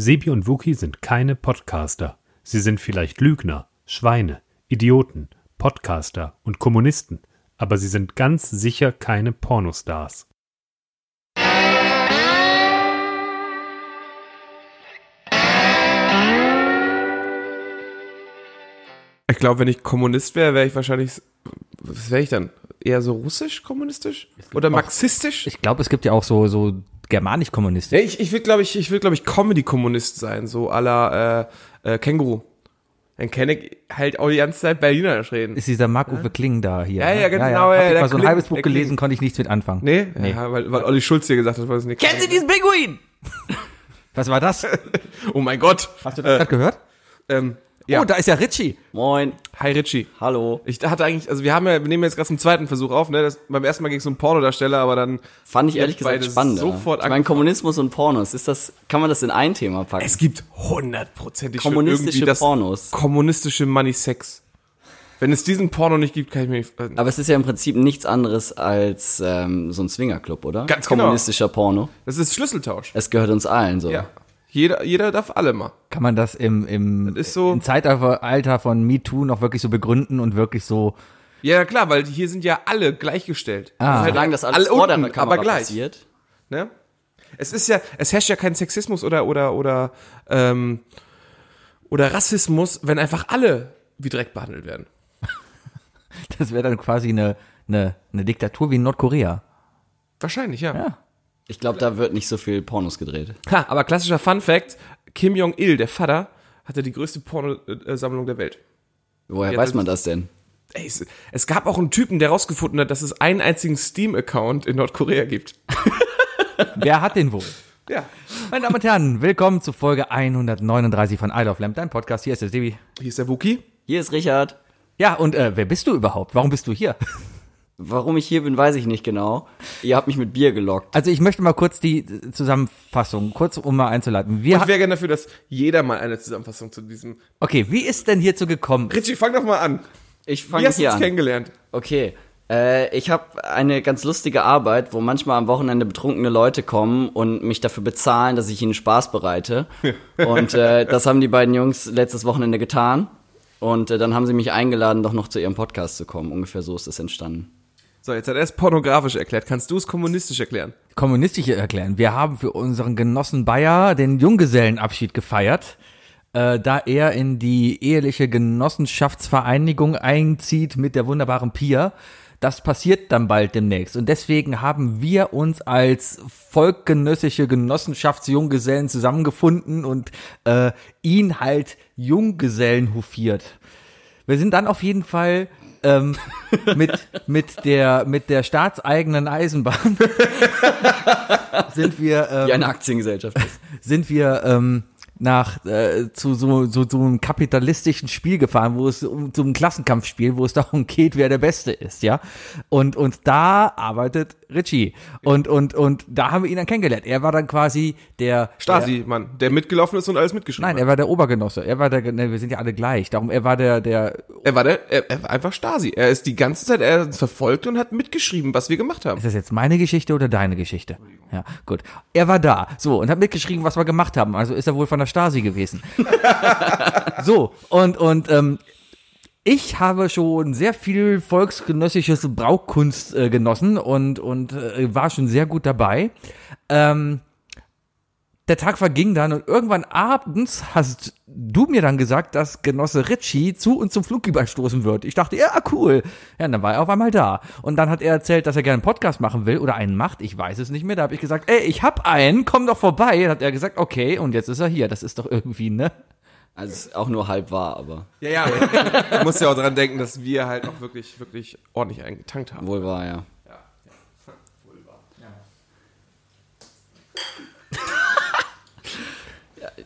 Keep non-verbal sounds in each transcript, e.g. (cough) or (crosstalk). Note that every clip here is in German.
Sebi und Wookie sind keine Podcaster. Sie sind vielleicht Lügner, Schweine, Idioten, Podcaster und Kommunisten, aber sie sind ganz sicher keine Pornostars. Ich glaube, wenn ich Kommunist wäre, wäre ich wahrscheinlich, was wäre ich dann? Eher so russisch kommunistisch? Oder marxistisch? Ich glaube, es gibt ja auch so, so germanisch-kommunistisch. Ja, ich, ich will, glaube ich, ich will, glaube ich, Comedy-Kommunist sein, so à la äh, äh, Känguru. Dann kenne ich halt auch die ganze Zeit Berlinerisch reden. Ist dieser Marc-Uwe Kling da hier? Ja, ne? ja, genau, Hab ja, ich der mal so ein Kling, halbes Buch gelesen, Kling. konnte ich nichts mit anfangen. Nee? Nee. Ja, weil, weil Olli Schulz dir gesagt hat, was nicht. Kennen Sie diesen Pinguin? Was war das? (laughs) Oh mein Gott. Hast du das gerade gehört? Ähm, ja. Oh, da ist ja Richie. Moin. Hi Richie. Hallo. Ich hatte eigentlich, also wir haben ja, wir nehmen jetzt gerade zum zweiten Versuch auf, ne? Das, beim ersten Mal ging es um Pornodarsteller, aber dann. Fand ich ehrlich gesagt spannend. sofort ich meine. Kommunismus und Pornos, ist das, kann man das in ein Thema packen? Es gibt hundertprozentig Kommunistische irgendwie das Pornos. kommunistische Money Sex. Wenn es diesen Porno nicht gibt, kann ich mir nicht. Äh, Aber es ist ja im Prinzip nichts anderes als ähm, so ein Swingerclub, oder? Ganz genau. Kommunistischer Porno. das ist Schlüsseltausch. Es gehört uns allen so. Ja. Jeder, jeder darf alle mal. Kann man das im, im, Das ist so- im Zeitalter von MeToo noch wirklich so begründen und wirklich so, Ja, klar, weil hier sind ja alle gleichgestellt. Ah. halt Solange das alles alle vor unten, der Kamera aber gleich. passiert. Ne? Es ist ja, es herrscht ja kein Sexismus oder oder oder ähm, oder Rassismus, wenn einfach alle wie Dreck behandelt werden. (laughs) das wäre dann quasi eine, eine, eine Diktatur wie in Nordkorea. Wahrscheinlich, ja. Ja. Ich glaube, da wird nicht so viel Pornos gedreht. Ha, aber klassischer Fun Fact: Kim Jong Il, der Vater, hatte die größte Pornosammlung der Welt. Woher weiß man das denn? Ey, es, es gab auch einen Typen, der rausgefunden hat, dass es einen einzigen Steam-Account in Nordkorea gibt. (laughs) Wer hat den wohl? Ja. Meine Damen und Herren, willkommen zu Folge 139 von Isle of Lamp, dein Podcast. Hier ist der Sebi. Hier ist der Wookie. Hier ist Richard. Ja, und äh, wer bist du überhaupt? Warum bist du hier? Warum ich hier bin, weiß ich nicht genau. Ihr habt mich mit Bier gelockt. Also ich möchte mal kurz die Zusammenfassung, kurz um mal einzuleiten. Wir Ich wäre gerne dafür, dass jeder mal eine Zusammenfassung zu diesem. okay, wie ist denn hierzu gekommen? Richie, fang doch mal an. Ich Wie fange hast du hier uns an. kennengelernt? Okay. Äh, ich habe eine ganz lustige Arbeit, wo manchmal am Wochenende betrunkene Leute kommen und mich dafür bezahlen, dass ich ihnen Spaß bereite. (laughs) und äh, das haben die beiden Jungs letztes Wochenende getan. Und äh, dann haben sie mich eingeladen, doch noch zu ihrem Podcast zu kommen. Ungefähr so ist das entstanden. So, jetzt hat er es pornografisch erklärt. Kannst du es kommunistisch erklären? Kommunistisch erklären. Wir haben für unseren Genossen Bayer den Junggesellenabschied gefeiert, äh, da er in die eheliche Genossenschaftsvereinigung einzieht mit der wunderbaren Pia. Das passiert dann bald demnächst. Und deswegen haben wir uns als volkgenössische Genossenschaftsjunggesellen zusammengefunden und äh, ihn halt Junggesellen hofiert. Wir sind dann auf jeden Fall ähm, mit, mit, der, mit der staatseigenen Eisenbahn (laughs) sind wir, ähm, Wie eine Aktiengesellschaft ist. sind wir ähm, nach äh, zu so, so, so einem kapitalistischen Spiel gefahren, wo es um so ein Klassenkampfspiel, wo es (laughs) darum geht, wer der Beste ist, ja. Und und da arbeitet Richie und und und da haben wir ihn dann kennengelernt. Er war dann quasi der Stasi, Mann, der mitgelaufen ist und alles mitgeschrieben Nein, er hat. war der Obergenosse. Er war der, ne, wir sind ja alle gleich. Darum, er war der, der, Er war der, er, er war einfach Stasi. Er ist die ganze Zeit, er hat uns verfolgt und hat mitgeschrieben, was wir gemacht haben. ist das jetzt meine Geschichte oder deine Geschichte? Ja, gut. Er war da, so, und hat mitgeschrieben, was wir gemacht haben. Also ist er wohl von der Stasi gewesen. (laughs) so, und, und, ähm, ich habe schon sehr viel volksgenössisches Brauchkunst äh, genossen und, und äh, war schon sehr gut dabei. Ähm, der Tag verging dann und irgendwann abends hast du mir dann gesagt, dass Genosse Ritchie zu uns zum Flugball stoßen wird. Ich dachte, ja, cool. Ja, und dann war er auf einmal da. Und dann hat er erzählt, dass er gerne einen Podcast machen will oder einen macht. Ich weiß es nicht mehr. Da habe ich gesagt, ey, ich hab einen, komm doch vorbei. Dann hat er gesagt, okay, und jetzt ist er hier. Das ist doch irgendwie, ne? Also ist auch nur halb wahr, aber Ja, ja. (laughs) Man muss ja auch dran denken, dass wir halt auch wirklich, wirklich ordentlich eingetankt haben. wohl wahr, ja.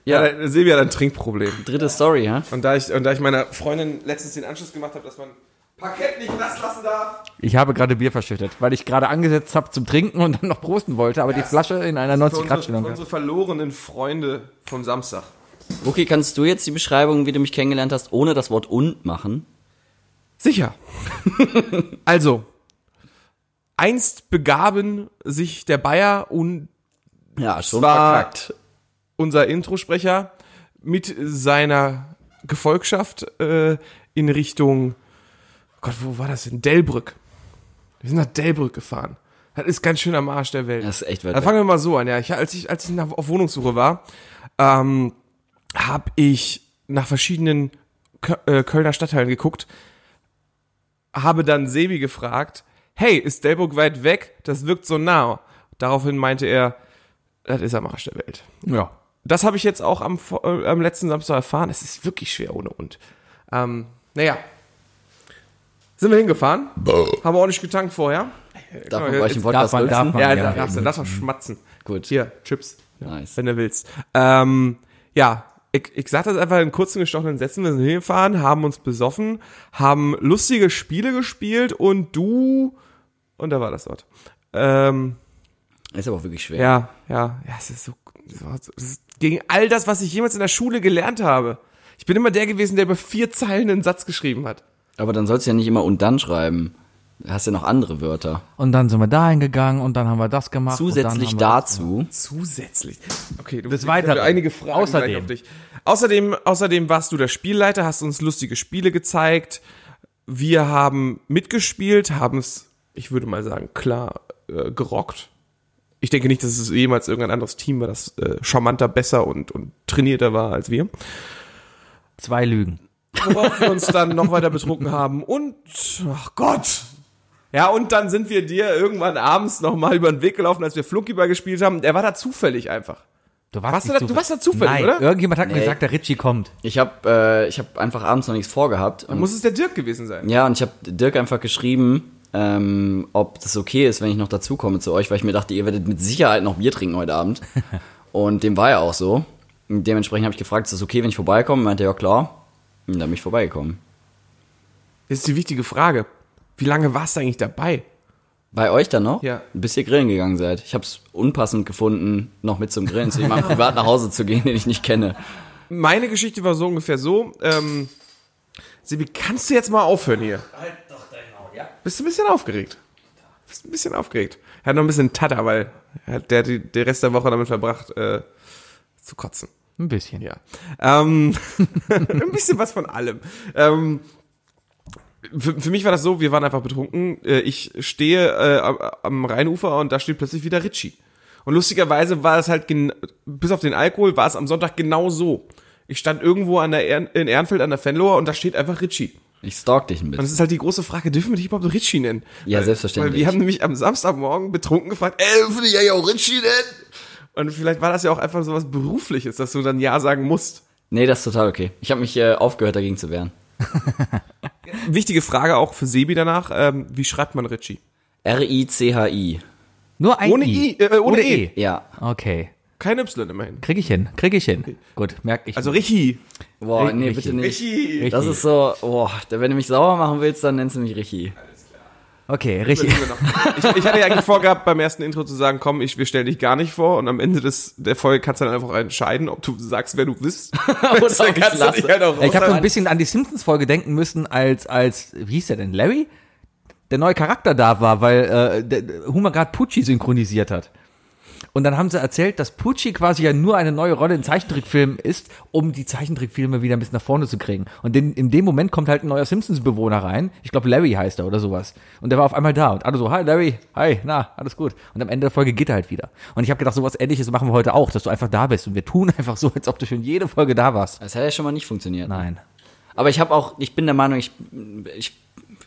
Ja, ja Silvia hat ein Trinkproblem. Dritte Story, ja? Und da ich, und da ich meiner Freundin letztens den Anschluss gemacht habe, dass man Parkett nicht nass lassen darf. Ich habe gerade Bier verschüttet, weil ich gerade angesetzt habe zum Trinken und dann noch prosten wollte, aber die Flasche in einer Für unsere, 90-Grad-Stellung. für unsere verlorenen Freunde vom Samstag. Okay, kannst du jetzt die Beschreibung, wie du mich kennengelernt hast, ohne das Wort und machen? Sicher. (laughs) also, einst begaben sich der Bayer und Ja, schon Zwar- verkackt. Unser Introsprecher mit seiner Gefolgschaft äh, in Richtung, Gott, wo war das denn? Delbrück. Wir sind nach Delbrück gefahren. Das ist ganz schön am Arsch der Welt. Das ist echt weit Dann fangen wir mal so an, ja. Ich, als ich, als ich nach, auf Wohnungssuche war, ähm, habe ich nach verschiedenen äh, Kölner Stadtteilen geguckt, habe dann Sebi gefragt, hey, ist Delbrück weit weg? Das wirkt so nah. Daraufhin meinte er, das ist am Arsch der Welt. Ja. Das habe ich jetzt auch am, äh, am letzten Samstag erfahren. Es ist wirklich schwer ohne und. Ähm, naja. Sind wir hingefahren? Haben wir ordentlich getankt vorher. Darf man bei euch im Podcast darf man- darf man. Ja, ja, da darfst du, darfst du schmatzen. Gut. Hier, Chips. Nice. Wenn du willst. Ähm, ja, ich, ich sag das einfach in kurzen gestochenen Sätzen. Wir sind hingefahren, haben uns besoffen, haben lustige Spiele gespielt und du, und da war das Wort. Ähm, Ist aber auch wirklich schwer. ja, ja, ja, es ist so, so es ist gegen all das, was ich jemals in der Schule gelernt habe. Ich bin immer der gewesen, der über vier Zeilen einen Satz geschrieben hat. Aber dann sollst du ja nicht immer und dann schreiben. Du hast ja noch andere Wörter. Und dann sind wir dahin gegangen und dann haben wir das gemacht. Zusätzlich dazu. Zusätzlich. Okay, du habe Weiteren. einige Fragen Außerdem. gleich auf dich. Außerdem, außerdem warst du der Spielleiter, hast uns lustige Spiele gezeigt. Wir haben mitgespielt, haben es, ich würde mal sagen, klar äh, gerockt. Ich denke nicht, dass es jemals irgendein anderes Team war, das äh, charmanter, besser und, und trainierter war als wir. Zwei Lügen. worauf wir uns dann noch weiter betrunken haben. Und, ach Gott. Ja, und dann sind wir dir irgendwann abends nochmal über den Weg gelaufen, als wir Flunkyball gespielt haben. Der war da zufällig einfach. Du Warst du nicht da- du warst da zufällig, Nein, oder? irgendjemand hat mir Nee. gesagt, der Richie kommt. Ich habe äh, ich hab einfach abends noch nichts vorgehabt. Dann Und, muss es der Dirk gewesen sein. ja, und ich habe Dirk einfach geschrieben, ähm, ob das okay ist, wenn ich noch dazukomme zu euch, weil ich mir dachte, ihr werdet mit Sicherheit noch Bier trinken heute Abend. (laughs) und dem war ja auch so. Und dementsprechend habe ich gefragt, ist das okay, wenn ich vorbeikomme? Meinte er, ja klar. Und dann bin ich vorbeigekommen. Das ist die wichtige Frage. Wie lange warst du eigentlich dabei? Bei euch dann noch? Ja. Bis ihr grillen gegangen seid. Ich habe es unpassend gefunden, noch mit zum Grillen zu jemandem (laughs) privat nach Hause zu gehen, den ich nicht kenne. Meine Geschichte war so ungefähr so, ähm, Sebi, kannst du jetzt mal aufhören hier? Halt doch dein Maul, ja. Bist du ein bisschen aufgeregt? Bist ein bisschen aufgeregt. Er hat noch ein bisschen Tatter, weil er hat der, die, der Rest der Woche damit verbracht, äh, zu kotzen. Ein bisschen. Ja. Ähm, (laughs) ein bisschen was von allem. Ähm, für, für mich war das so, wir waren einfach betrunken. Äh, Ich stehe äh, am- Rheinufer und da steht plötzlich wieder Ritchie. Und lustigerweise war es halt, bis auf den Alkohol, war es am Sonntag genau so. Ich stand irgendwo an der Ehren, in Ehrenfeld an der Fenloher und da steht einfach Ritchie. Ich stalk dich ein Und es bisschen. ist halt die große Frage, dürfen wir dich überhaupt Ritchie nennen? Ja, weil, selbstverständlich. Weil wir haben nämlich am Samstagmorgen betrunken gefragt, ey, dürfen wir ja auch Ritchie nennen? Und vielleicht war das ja auch einfach so was Berufliches, dass du dann Ja sagen musst. Nee, das ist total okay. Ich habe mich äh, aufgehört, dagegen zu wehren. (laughs) Wichtige Frage auch für Sebi danach. Ähm, wie schreibt man Ritchie? R-I-C-H-I. Nur ein Ohne I, äh, ohne E. Ja. Okay. Kein Y immerhin. Krieg ich hin. Krieg ich hin. Gut, merk ich. Also Richi. Boah, nee, Richi. bitte nicht. Richi. Das ist so, boah, wenn du mich sauer machen willst, dann nennst du mich Richi. okay, richtig. Ich, ich hatte ja eigentlich vorgehabt, beim ersten Intro zu sagen, komm, ich, wir stellen dich gar nicht vor und am Ende des, der Folge kannst du dann einfach entscheiden, ob du sagst, wer du bist. (laughs) Oder Dann ob ich's kannst du dich lasse. halt auch Ich habe so ein bisschen an die Simpsons-Folge denken müssen, als, als, wie hieß der denn, Larry? Der neue Charakter da war, weil äh, der, der Humor gerade Pucci synchronisiert hat. Und dann haben sie erzählt, dass Pucci quasi ja nur eine neue Rolle in Zeichentrickfilmen ist, um die Zeichentrickfilme wieder ein bisschen nach vorne zu kriegen. Und in, in dem Moment kommt halt ein neuer Simpsons-Bewohner rein. Ich glaube, Larry heißt er oder sowas. Und der war auf einmal da. Und alle so, hi Larry, hi, na, alles gut. Und am Ende der Folge geht er halt wieder. Und ich habe gedacht, sowas ähnliches machen wir heute auch, dass du einfach da bist. Und wir tun (laughs) einfach so, als ob du schon jede Folge da warst. Das hat ja schon mal nicht funktioniert. Nein. Aber ich habe auch, ich bin der Meinung, ich, ich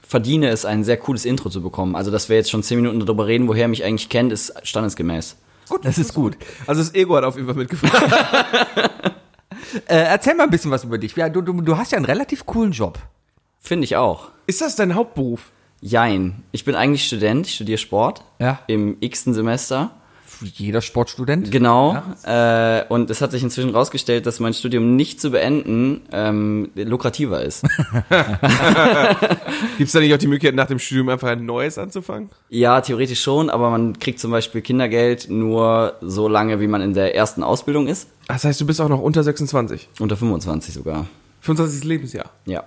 verdiene es, ein sehr cooles Intro zu bekommen. Also, dass wir jetzt schon zehn Minuten darüber reden, woher mich eigentlich kennt, ist standesgemäß. Das ist gut. Also das Ego hat auf jeden Fall mitgefragt. (laughs) Äh, erzähl mal ein bisschen was über dich. Ja, du, du, du hast ja einen relativ coolen Job. Finde ich auch. Ist das dein Hauptberuf? Jein. Ich bin eigentlich Student, ich studiere Sport. Ja. Im x-ten Semester. Jeder Sportstudent. Genau. Äh, und es hat sich inzwischen rausgestellt, dass mein Studium nicht zu beenden ähm, lukrativer ist. (laughs) Gibt es da nicht auch die Möglichkeit, nach dem Studium einfach ein neues anzufangen? ja, theoretisch schon, aber man kriegt zum Beispiel Kindergeld nur so lange, wie man in der ersten Ausbildung ist. Das heißt, du bist auch noch unter 26. Unter 25 sogar. 25. Lebensjahr. Ja.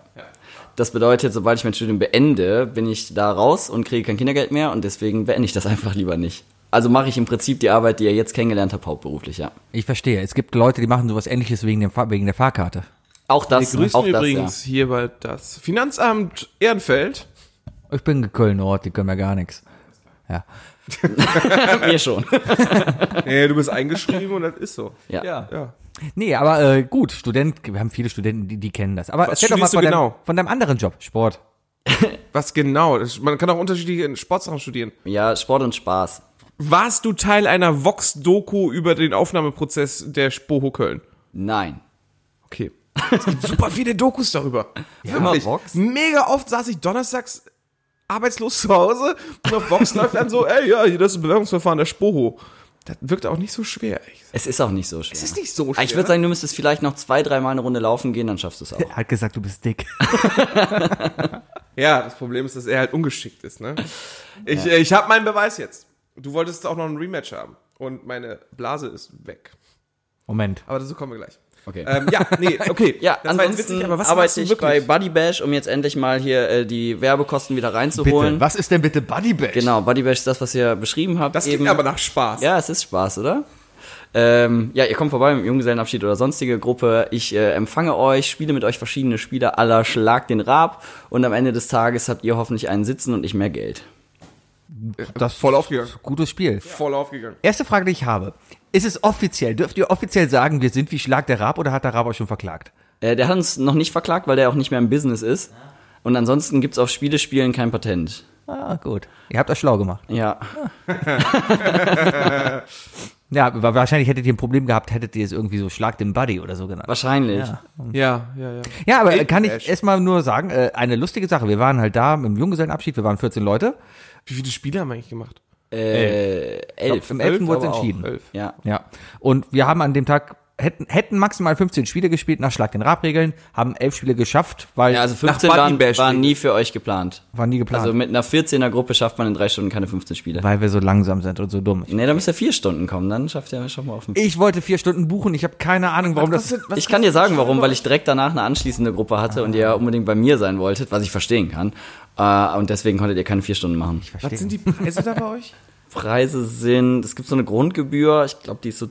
Das bedeutet, sobald ich mein Studium beende, bin ich da raus und kriege kein Kindergeld mehr und deswegen beende ich das (laughs) einfach lieber nicht. Also mache ich im Prinzip die Arbeit, die ihr jetzt kennengelernt habt, hauptberuflich, ja. Ich verstehe. Es gibt Leute, die machen sowas ähnliches wegen, dem, wegen der Fahrkarte. Auch das, Wir grüßen auch das, übrigens hierbei das Finanzamt Ehrenfeld. Ich bin Köln-Nord, die können mir gar nichts. Ja. (laughs) ja. Mir schon. (laughs) Nee, du bist eingeschrieben und das ist so. Ja. Ja. Nee, aber äh, gut, Student, wir haben viele Studenten, die, die kennen das. Aber Was erzähl doch mal von, genau? deinem, von deinem anderen Job, Sport. Was genau? Man kann auch unterschiedliche Sportsachen studieren. Ja, Sport und Spaß. Warst du Teil einer Vox-Doku über den Aufnahmeprozess der Spoho Köln? Nein. Okay. Es gibt super viele Dokus darüber. immer Wirklich. Vox? Mega oft saß ich donnerstags arbeitslos zu Hause und auf Vox läuft dann so, ey, ja, hier, das ist ein Bewerbungsverfahren der Spoho. Das wirkt auch nicht so schwer. echt. Es ist auch nicht so schwer. Es ist nicht so Ich schwer. würde sagen, du müsstest vielleicht noch zwei, dreimal eine Runde laufen gehen, dann schaffst du es auch. Er (laughs) hat gesagt, du bist dick. (laughs) Ja, das Problem ist, dass er halt ungeschickt ist, ne? Ich, äh, ich habe meinen Beweis jetzt. Du wolltest auch noch ein Rematch haben. Und meine Blase ist weg. Moment. Aber dazu kommen wir gleich. Okay. Ähm, ja, nee, (laughs) okay. Ja, das ansonsten witzig, aber was arbeite ich wirklich? bei Buddy Bash, um jetzt endlich mal hier äh, die Werbekosten wieder reinzuholen. was ist denn bitte Buddy Bash? Genau, Buddy Bash ist das, was ihr beschrieben habt. Das klingt aber nach Spaß. Ja, es ist Spaß, oder? Ähm, ja, ihr kommt vorbei mit dem Junggesellenabschied oder sonstige Gruppe. Ich äh, empfange euch, spiele mit euch verschiedene Spiele aller Schlag den Rab und am Ende des Tages habt ihr hoffentlich einen Sitzen und ich mehr Geld. Das Voll aufgegangen. Gutes Spiel. Voll aufgegangen. Erste Frage, die ich habe. Ist es offiziell, dürft ihr offiziell sagen, wir sind wie Schlag der Rab oder hat der Rab euch schon verklagt? Äh, der hat uns noch nicht verklagt, weil der auch nicht mehr im Business ist. Und ansonsten gibt's auf Spielespielen kein Patent. Ah, gut. Ihr habt euch schlau gemacht. Ja. (laughs) Ja, aber wahrscheinlich hättet ihr ein Problem gehabt, hättet ihr es irgendwie so Schlag den Buddy oder so genannt. Wahrscheinlich. Ja. Ja, ja, ja. Ja, aber kann ich erstmal nur sagen, äh, eine lustige Sache. Wir waren halt da im Junggesellenabschied, wir waren 14 Leute. Wie viele Spiele haben wir eigentlich gemacht? Äh, elf. Im 11. wurde es entschieden. Elf. Ja. Ja. Und wir haben an dem Tag, hätten, hätten maximal 15 Spiele gespielt nach Schlag den Rab-Regeln, haben elf Spiele geschafft, weil Ja, also 15 Buddy waren, waren nie für euch geplant. war nie geplant. Also mit einer 14er Gruppe schafft man in drei Stunden keine 15 Spiele. weil wir so langsam sind und so dumm. Nee, da müsst ihr vier Stunden kommen, dann schafft ihr schon mal auf den Ich wollte vier Stunden buchen, ich habe keine Ahnung, warum das. Ich kann dir sagen, warum, weil ich direkt danach eine anschließende Gruppe hatte und ihr ja unbedingt bei mir sein wolltet, was ich verstehen kann. Äh, und deswegen konntet ihr keine vier Stunden machen. Was sind die Preise da bei euch? (laughs) Preise sind, es gibt so eine Grundgebühr, ich glaube, die ist so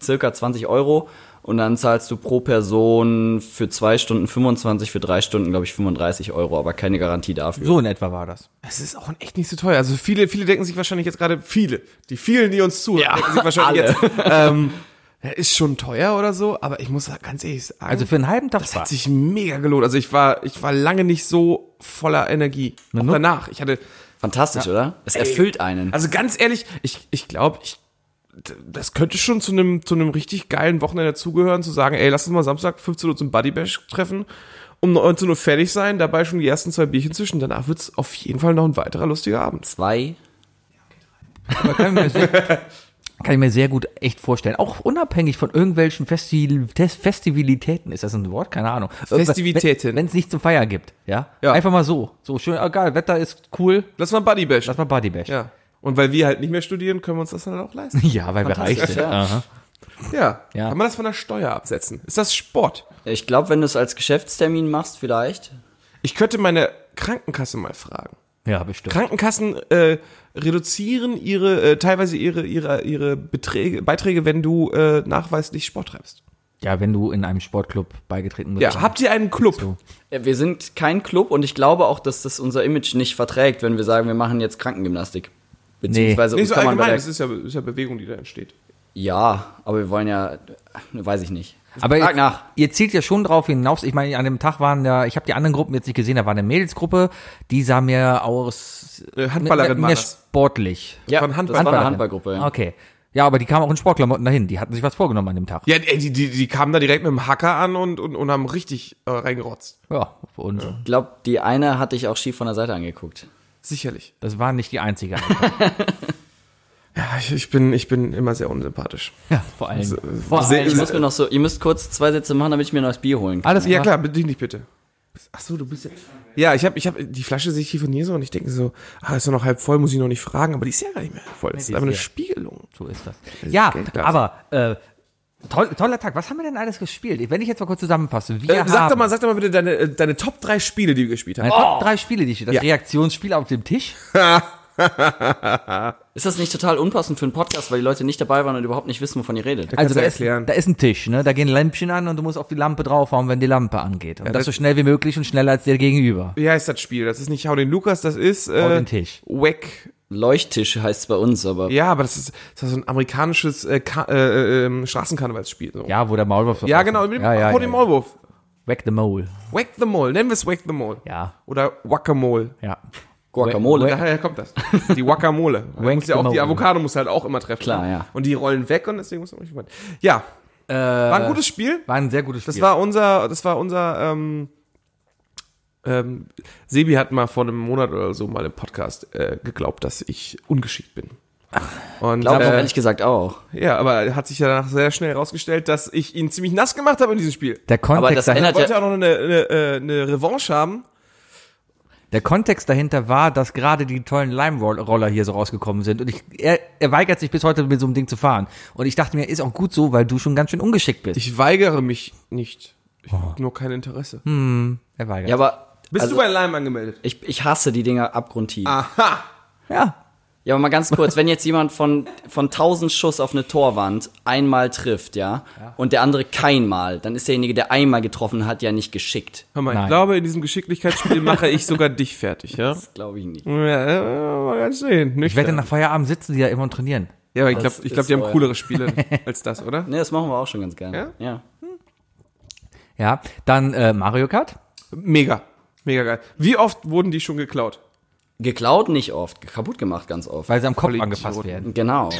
circa 20 Euro. Und dann zahlst du pro Person für zwei Stunden 25, für drei Stunden, glaube ich, 35 Euro, aber keine Garantie dafür. So in etwa war das. Es ist auch echt nicht so teuer. Also viele, viele denken sich wahrscheinlich jetzt gerade, viele, die vielen, die uns zuhören, denken sich wahrscheinlich alle. jetzt, ähm, (laughs) ja, ist schon teuer oder so, aber ich muss ganz ehrlich sagen, Also für einen halben Tag das hat sich mega gelohnt. Also ich war, ich war lange nicht so voller Energie. Auch danach. Ich hatte, Fantastisch, oder? Es erfüllt einen. also ganz ehrlich, ich, ich glaube, ich, das könnte schon zu einem, zu einem richtig geilen Wochenende dazugehören, zu sagen, ey, lass uns mal Samstag 15 Uhr zum Buddy Bash treffen, um 19 Uhr fertig sein, dabei schon die ersten zwei Bierchen zwischen. Danach wird's auf jeden Fall noch ein weiterer lustiger Abend. Zwei. Aber kann, ich mir sehr, kann ich mir sehr gut echt vorstellen. Auch unabhängig von irgendwelchen Festi Festivalitäten. Ist das ein Wort? Keine Ahnung. Festivitäten. Wenn es nichts zum Feiern gibt. Ja? Ja. Einfach mal so. So schön, egal, Wetter ist cool. Lass mal Buddy Bash. Lass mal Buddy Bash. Ja. Und weil wir halt nicht mehr studieren, können wir uns das dann auch leisten. (laughs) Ja, weil wir reich sind. ja. Aha. Ja. Ja. Kann man das von der Steuer absetzen? Ist das Sport? Ich glaube, wenn du es als Geschäftstermin machst, vielleicht. Ich könnte meine Krankenkasse mal fragen. Ja, bestimmt. Krankenkassen äh, reduzieren ihre äh, teilweise ihre ihre ihre Beträge, Beiträge, wenn du äh, nachweislich Sport treibst. Ja, wenn du in einem Sportclub beigetreten bist. Ja, habt ihr einen Club? So. Wir sind kein Club und ich glaube auch, dass das unser Image nicht verträgt, wenn wir sagen, wir machen jetzt Krankengymnastik. Beziehungsweise Nee, uns so allgemein, das ist ja, ist ja Bewegung, die da entsteht. Ja, aber wir wollen ja, weiß ich nicht. Aber jetzt, nach. ihr zielt ja schon drauf hinaus. Ich meine, an dem Tag waren ja, ich habe die anderen Gruppen jetzt nicht gesehen, da war eine Mädelsgruppe, die sah mir aus Äh, Handballerin mehr, mehr das. sportlich. Ja, Von das Handball- war eine. Handballgruppe. Ja. Okay. Ja, aber die kamen auch in Sportklamotten dahin. Die hatten sich was vorgenommen an dem Tag. Ja, ey, die, die, die kamen da direkt mit dem Hacker an und, und, und haben richtig äh, reingerotzt. Ja, und Ich glaube, die eine hatte ich auch schief von der Seite angeguckt. Sicherlich. das war nicht die einzige. (laughs) Ja, ich, ich bin ich bin immer sehr unsympathisch. ja, vor allem. Vor sehr, Ich muss mir noch so, ihr müsst kurz zwei Sätze machen, damit ich mir ein neues Bier holen kann. Alles Ja klar. klar, bediene dich bitte. Ach so, du bist ja. Ja, ich habe ich hab, die Flasche sehe ich hier von hier so und ich denke so, ah, ist ja noch halb voll, muss ich noch nicht fragen, aber die ist ja gar nicht mehr voll. Das ist einfach eine. Spiegelung. So ist das. Ja, Geldglas. aber äh, toll, toller Tag. Was haben wir denn alles gespielt? Wenn ich jetzt mal kurz zusammenfasse. Wir Äh, haben sag doch mal, sag doch mal bitte deine, äh, deine Top 3 Spiele, die wir gespielt haben. meine Top drei Spiele, die ich, das Ja. Reaktionsspiel auf dem Tisch. (laughs) (laughs) Ist das nicht total unpassend für einen Podcast, weil die Leute nicht dabei waren und überhaupt nicht wissen, wovon ihr redet? Also da ist, da ist ein Tisch, ne? Da gehen Lämpchen an und du musst auf die Lampe draufhauen, wenn die Lampe angeht. Und das so schnell wie möglich und schneller als der Gegenüber. Wie heißt das Spiel? Das ist nicht Hau den Lukas, das ist Hau äh, den Tisch. Wack. Leuchttisch heißt es bei uns, aber Ja, aber das ist, das ist so ein amerikanisches äh, äh, äh, Straßenkarnevalsspiel. So. Ja, wo der Maulwurf. Ja, genau, mit dem ja, ja, Hau den ja. Maulwurf. Whack the Mole. Wack the Mole, nennen wir es Wack the Mole. Ja, Oder Wackamole. ja. Guacamole. Daher kommt das. Die Guacamole. (laughs) Muss ja auch, die. Avocado muss halt auch immer treffen. Klar, ne? ja. Und die rollen weg und deswegen muss man nicht Ja, Äh, war ein gutes Spiel. War ein sehr gutes Spiel. Das war unser, das war unser, ähm, ähm, Sebi hat mal vor einem Monat oder so mal im Podcast äh, geglaubt, dass ich ungeschickt bin. Und Glaube ich äh, ehrlich gesagt auch. ja, aber hat sich ja danach sehr schnell herausgestellt, dass ich ihn ziemlich nass gemacht habe in diesem Spiel. der Aber Kontext, das dahinter, Er wollte ja auch noch eine, eine, äh, eine Revanche haben. Der Kontext dahinter war, dass gerade die tollen Lime-Roller hier so rausgekommen sind. Und ich, er, er weigert sich bis heute mit so einem Ding zu fahren. Und ich dachte mir, ist auch gut so, weil du schon ganz schön ungeschickt bist. Ich weigere mich nicht. Ich habe nur kein Interesse. er weigert Ja, aber Bist also, du bei Lime angemeldet? ich, ich hasse die Dinger abgrundtief. Aha. Ja. Ja, aber mal ganz kurz, wenn jetzt jemand von, von 1000 Schuss auf eine Torwand einmal trifft, ja, und der andere keinmal, dann ist derjenige, der einmal getroffen hat, ja nicht geschickt. Hör mal, Nein. ich glaube, in diesem Geschicklichkeitsspiel mache ich sogar dich fertig, ja? Das glaube ich nicht. Ja, ja, mal ganz sehen. Ich wette, nach Feierabend sitzen die ja immer und trainieren. Ja, aber ich glaube, ich glaub, die haben so, ja. coolere Spiele (laughs) als das, oder? Ne, das machen wir auch schon ganz gerne. Ja? ja. Ja. Dann äh, Mario Kart. Mega. Mega geil. Wie oft wurden die schon geklaut? Geklaut nicht oft, kaputt gemacht ganz oft. Weil sie am Kopf Voll angefasst Idioten. werden. Genau.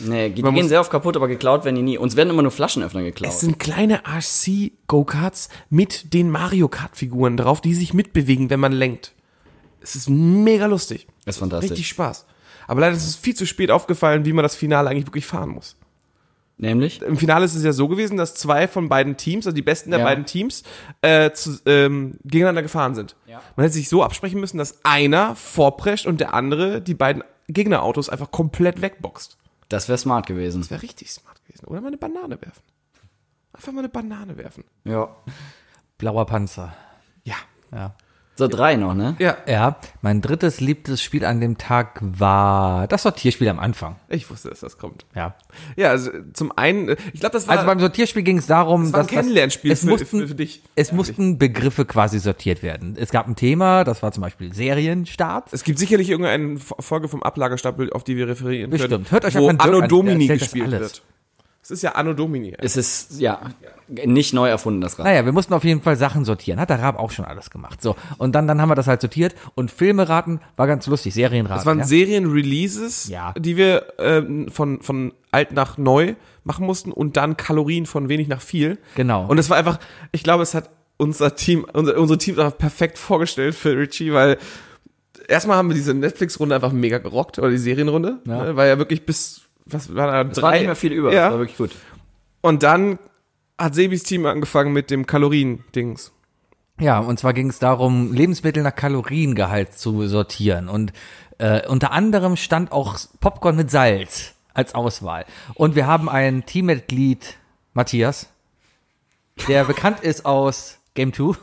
Nee, die Man gehen sehr oft kaputt, aber geklaut werden die nie. Uns werden immer nur Flaschenöffner geklaut. Es sind kleine RC-Go-Karts mit den Mario Kart-Figuren drauf, die sich mitbewegen, wenn man lenkt. Es ist mega lustig. Das ist fantastisch. Richtig Spaß. Aber leider ist es viel zu spät aufgefallen, wie man das Finale eigentlich wirklich fahren muss. Nämlich? Im Finale ist es ja so gewesen, dass zwei von beiden Teams, also die besten der Ja. beiden Teams, äh, zu, ähm, gegeneinander gefahren sind. Ja. Man hätte sich so absprechen müssen, dass einer vorprescht und der andere die beiden Gegnerautos einfach komplett wegboxt. Das wäre smart gewesen. Das wäre richtig smart gewesen. Oder mal eine Banane werfen. Einfach mal eine Banane werfen. Ja. Blauer Panzer. Ja. Ja. So, drei noch, ne? Ja, Ja, mein drittes liebtes Spiel an dem Tag war das Sortierspiel am Anfang. ich wusste, dass das kommt. Ja. Ja, also zum einen, ich glaube, das war, Also beim Sortierspiel ging es darum, war ein dass das- Kennenlernspiel es für- mussten, für- für dich. Es mussten Begriffe quasi sortiert werden. Es gab ein Thema, das war zum Beispiel Serienstart. es gibt sicherlich irgendeine Folge vom Ablagerstapel, auf die wir referieren können. Bestimmt. Hört euch wo Anno an, der Domini das gespielt wird. Es ist ja Anno Domini. Es ist, ja, nicht neu erfunden, das Rad. Naja, wir mussten auf jeden Fall Sachen sortieren. Hat der Raab auch schon alles gemacht. So. Und dann, dann haben wir das halt sortiert. Und Filme raten war ganz lustig. Serienraten. Das waren ja? Serien-Releases, Ja. die wir ähm, von, von alt nach neu machen mussten und dann Kalorien von wenig nach viel. Genau. Und es war einfach, ich glaube, es hat unser Team, unser, unsere Teams einfach perfekt vorgestellt für Richie, weil erstmal haben wir diese Netflix-Runde einfach mega gerockt, oder die Serienrunde. Ja. Ne, war ja wirklich bis, was war da, Es war nicht mehr viel über, Ja. das war wirklich gut. Und dann hat Sebis Team angefangen mit dem Kalorien-Dings. Ja, und zwar ging es darum, Lebensmittel nach Kaloriengehalt zu sortieren. Und äh, unter anderem stand auch Popcorn mit Salz als Auswahl. Und wir haben ein Teammitglied, Matthias, der bekannt ist aus Game 2,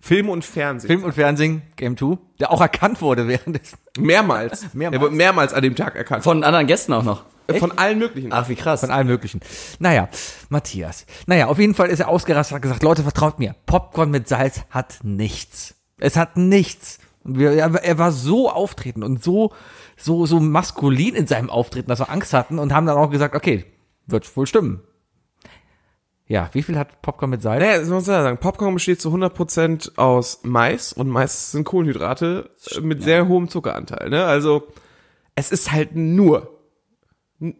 Film und Fernsehen. Film und Fernsehen, Game 2, der auch erkannt wurde während des. Mehrmals. Mehrmals. Er wurde mehrmals an dem Tag erkannt. Von anderen Gästen auch noch. Von, von allen möglichen. Ach, wie krass. Von allen möglichen. Naja, Matthias. Naja, auf jeden Fall ist er ausgerastet, hat gesagt, Leute, vertraut mir, Popcorn mit Salz hat nichts. Es hat nichts. Und wir, er, war so auftretend und so, so, so maskulin in seinem Auftreten, dass wir Angst hatten und haben dann auch gesagt, okay, wird wohl stimmen. Ja, wie viel hat Popcorn mit Salz? Naja, das muss man sagen. Popcorn besteht zu 100% aus Mais und Mais sind Kohlenhydrate mit sehr hohem Zuckeranteil. Ne? Also es ist halt nur,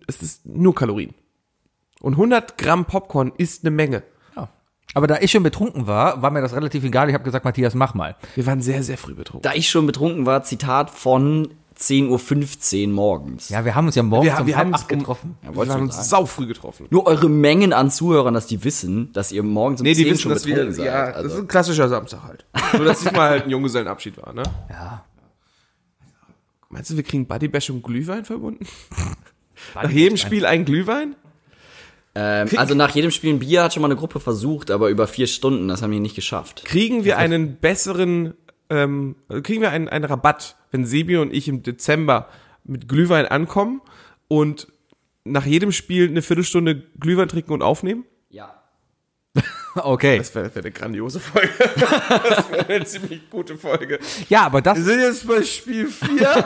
es ist nur Kalorien. Und 100 Gramm Popcorn ist eine Menge. Ja. Aber da ich schon betrunken war, war mir das relativ egal. Ich habe gesagt, Matthias, mach mal. Wir waren sehr, sehr früh betrunken. Da ich schon betrunken war, Zitat von 10.15 Uhr morgens. Ja, wir haben uns ja morgens Wir, um wir haben uns acht getroffen. Ja, Wir haben uns sagen. sau früh getroffen. Nur eure Mengen an Zuhörern, dass die wissen, dass ihr morgens um Nee, die 10 wissen, schon dass wir, betrunken seid. ja, das ist also, ein klassischer Samstag halt. (laughs) Nur, dass diesmal halt ein Junggesellenabschied war, ne? Ja. Meinst du, wir kriegen Bodybash und Glühwein verbunden? (laughs) Nach jedem Spiel ein Glühwein? ähm, also nach jedem Spiel ein Bier hat schon mal eine Gruppe versucht, aber über vier Stunden, das haben die nicht geschafft. Kriegen wir einen besseren ähm, kriegen wir einen, einen Rabatt, wenn Sebi und ich im Dezember mit Glühwein ankommen und nach jedem Spiel eine Viertelstunde Glühwein trinken und aufnehmen? Ja. (laughs) Okay. Das wäre wär eine grandiose Folge. (laughs) das wäre eine ziemlich gute Folge. Ja, aber das, Wir sind jetzt bei Spiel 4.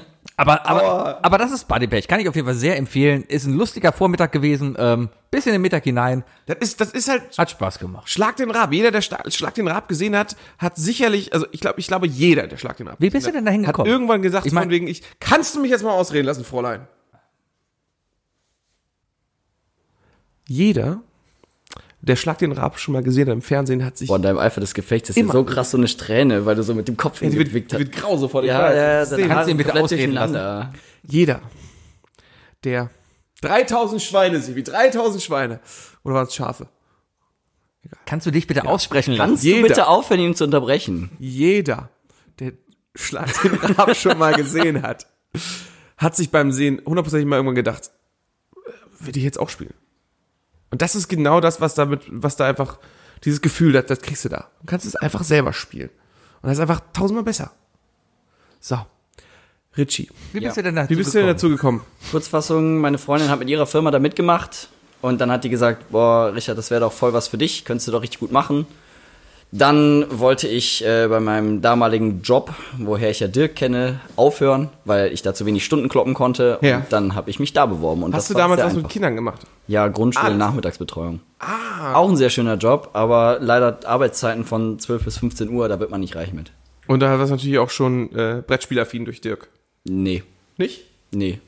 (laughs) aber, aber, aber das ist Buddy Pech. Kann ich auf jeden Fall sehr empfehlen. Ist ein lustiger Vormittag gewesen. Ähm, bis in den Mittag hinein. Das ist, das ist halt Hat Spaß gemacht. Schlag den Rab. Jeder, der Schlag den Rab gesehen hat, hat sicherlich, also ich glaube, ich glaube, jeder, der Schlag den Rab Wie bist du hat, denn dahin hat gekommen? irgendwann gesagt, Ich mein- von wegen, ich, kannst du mich jetzt mal ausreden lassen, Fräulein? Jeder, der Schlag den Rab schon mal gesehen hat im Fernsehen, hat sich Boah, in deinem Eifer des Gefechts ist so krass so eine Strähne, weil du so mit dem Kopf Ja, die wird, die hast. wird grau sofort. Ja, ja, Das dann Kannst du ihn bitte ausreden lassen? Jeder, der 3000 Schweine sieht, wie 3000 Schweine, oder waren es Schafe? Kannst du dich bitte aussprechen lassen? Kannst Jeder. du bitte aufhören, ihn zu unterbrechen? jeder, der Schlag den Rab schon mal gesehen hat, hat sich beim Sehen hundertprozentig mal irgendwann gedacht, äh, will ich jetzt auch spielen? Und das ist genau das, was damit, was da einfach, dieses Gefühl, das, das kriegst du da. Du kannst es einfach selber spielen. Und das ist einfach tausendmal besser. So. Richie, Wie bist Ja. du denn dazu wie bist du denn gekommen? dazu gekommen? Kurzfassung, meine Freundin hat mit ihrer Firma da mitgemacht und dann hat die gesagt, boah, Richard, das wäre doch voll was für dich, könntest du doch richtig gut machen. Dann wollte ich äh, bei meinem damaligen Job, woher ich ja Dirk kenne, aufhören, weil ich da zu wenig Stunden kloppen konnte. Ja. Und dann habe ich mich da beworben. Und Hast das du damals was mit. Kindern gemacht? Ja, Grundschule, Alles. Nachmittagsbetreuung. Ah. Auch ein sehr schöner Job, aber leider Arbeitszeiten von 12 bis 15 Uhr, da wird man nicht reich mit. Und da warst du natürlich auch schon äh, Brettspielaffin durch Dirk. Nee, Nicht? nee.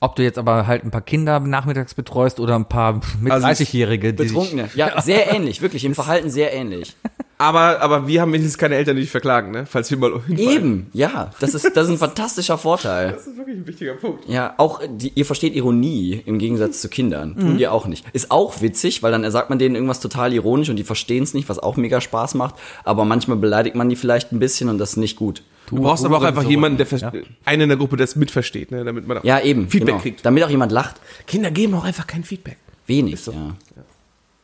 Ob du jetzt aber halt ein paar Kinder nachmittags betreust oder ein paar mit Also 30-Jährige, die sich, Betrunkene. Ja, sehr ähnlich, wirklich, im Verhalten sehr ähnlich. Aber, aber wir haben wenigstens keine Eltern, die dich verklagen, ne? Falls wir mal (laughs) hinfallen. Eben, ja, das ist, das ist ein fantastischer Vorteil. Das ist wirklich ein wichtiger Punkt. Ja, auch die, ihr versteht Ironie im Gegensatz zu Kindern. Tun die auch nicht. Ist auch witzig, weil dann sagt man denen irgendwas total ironisch und die verstehen es nicht, was auch mega Spaß macht. Aber manchmal beleidigt man die vielleicht ein bisschen und das ist nicht gut. Du brauchst aber auch einfach sowieso. jemanden, der ver- einen in der Gruppe, der es mitversteht, ne? damit man auch Ja, eben. Feedback genau. kriegt. Damit auch jemand lacht. Kinder geben auch einfach kein Feedback, Wenig, ja.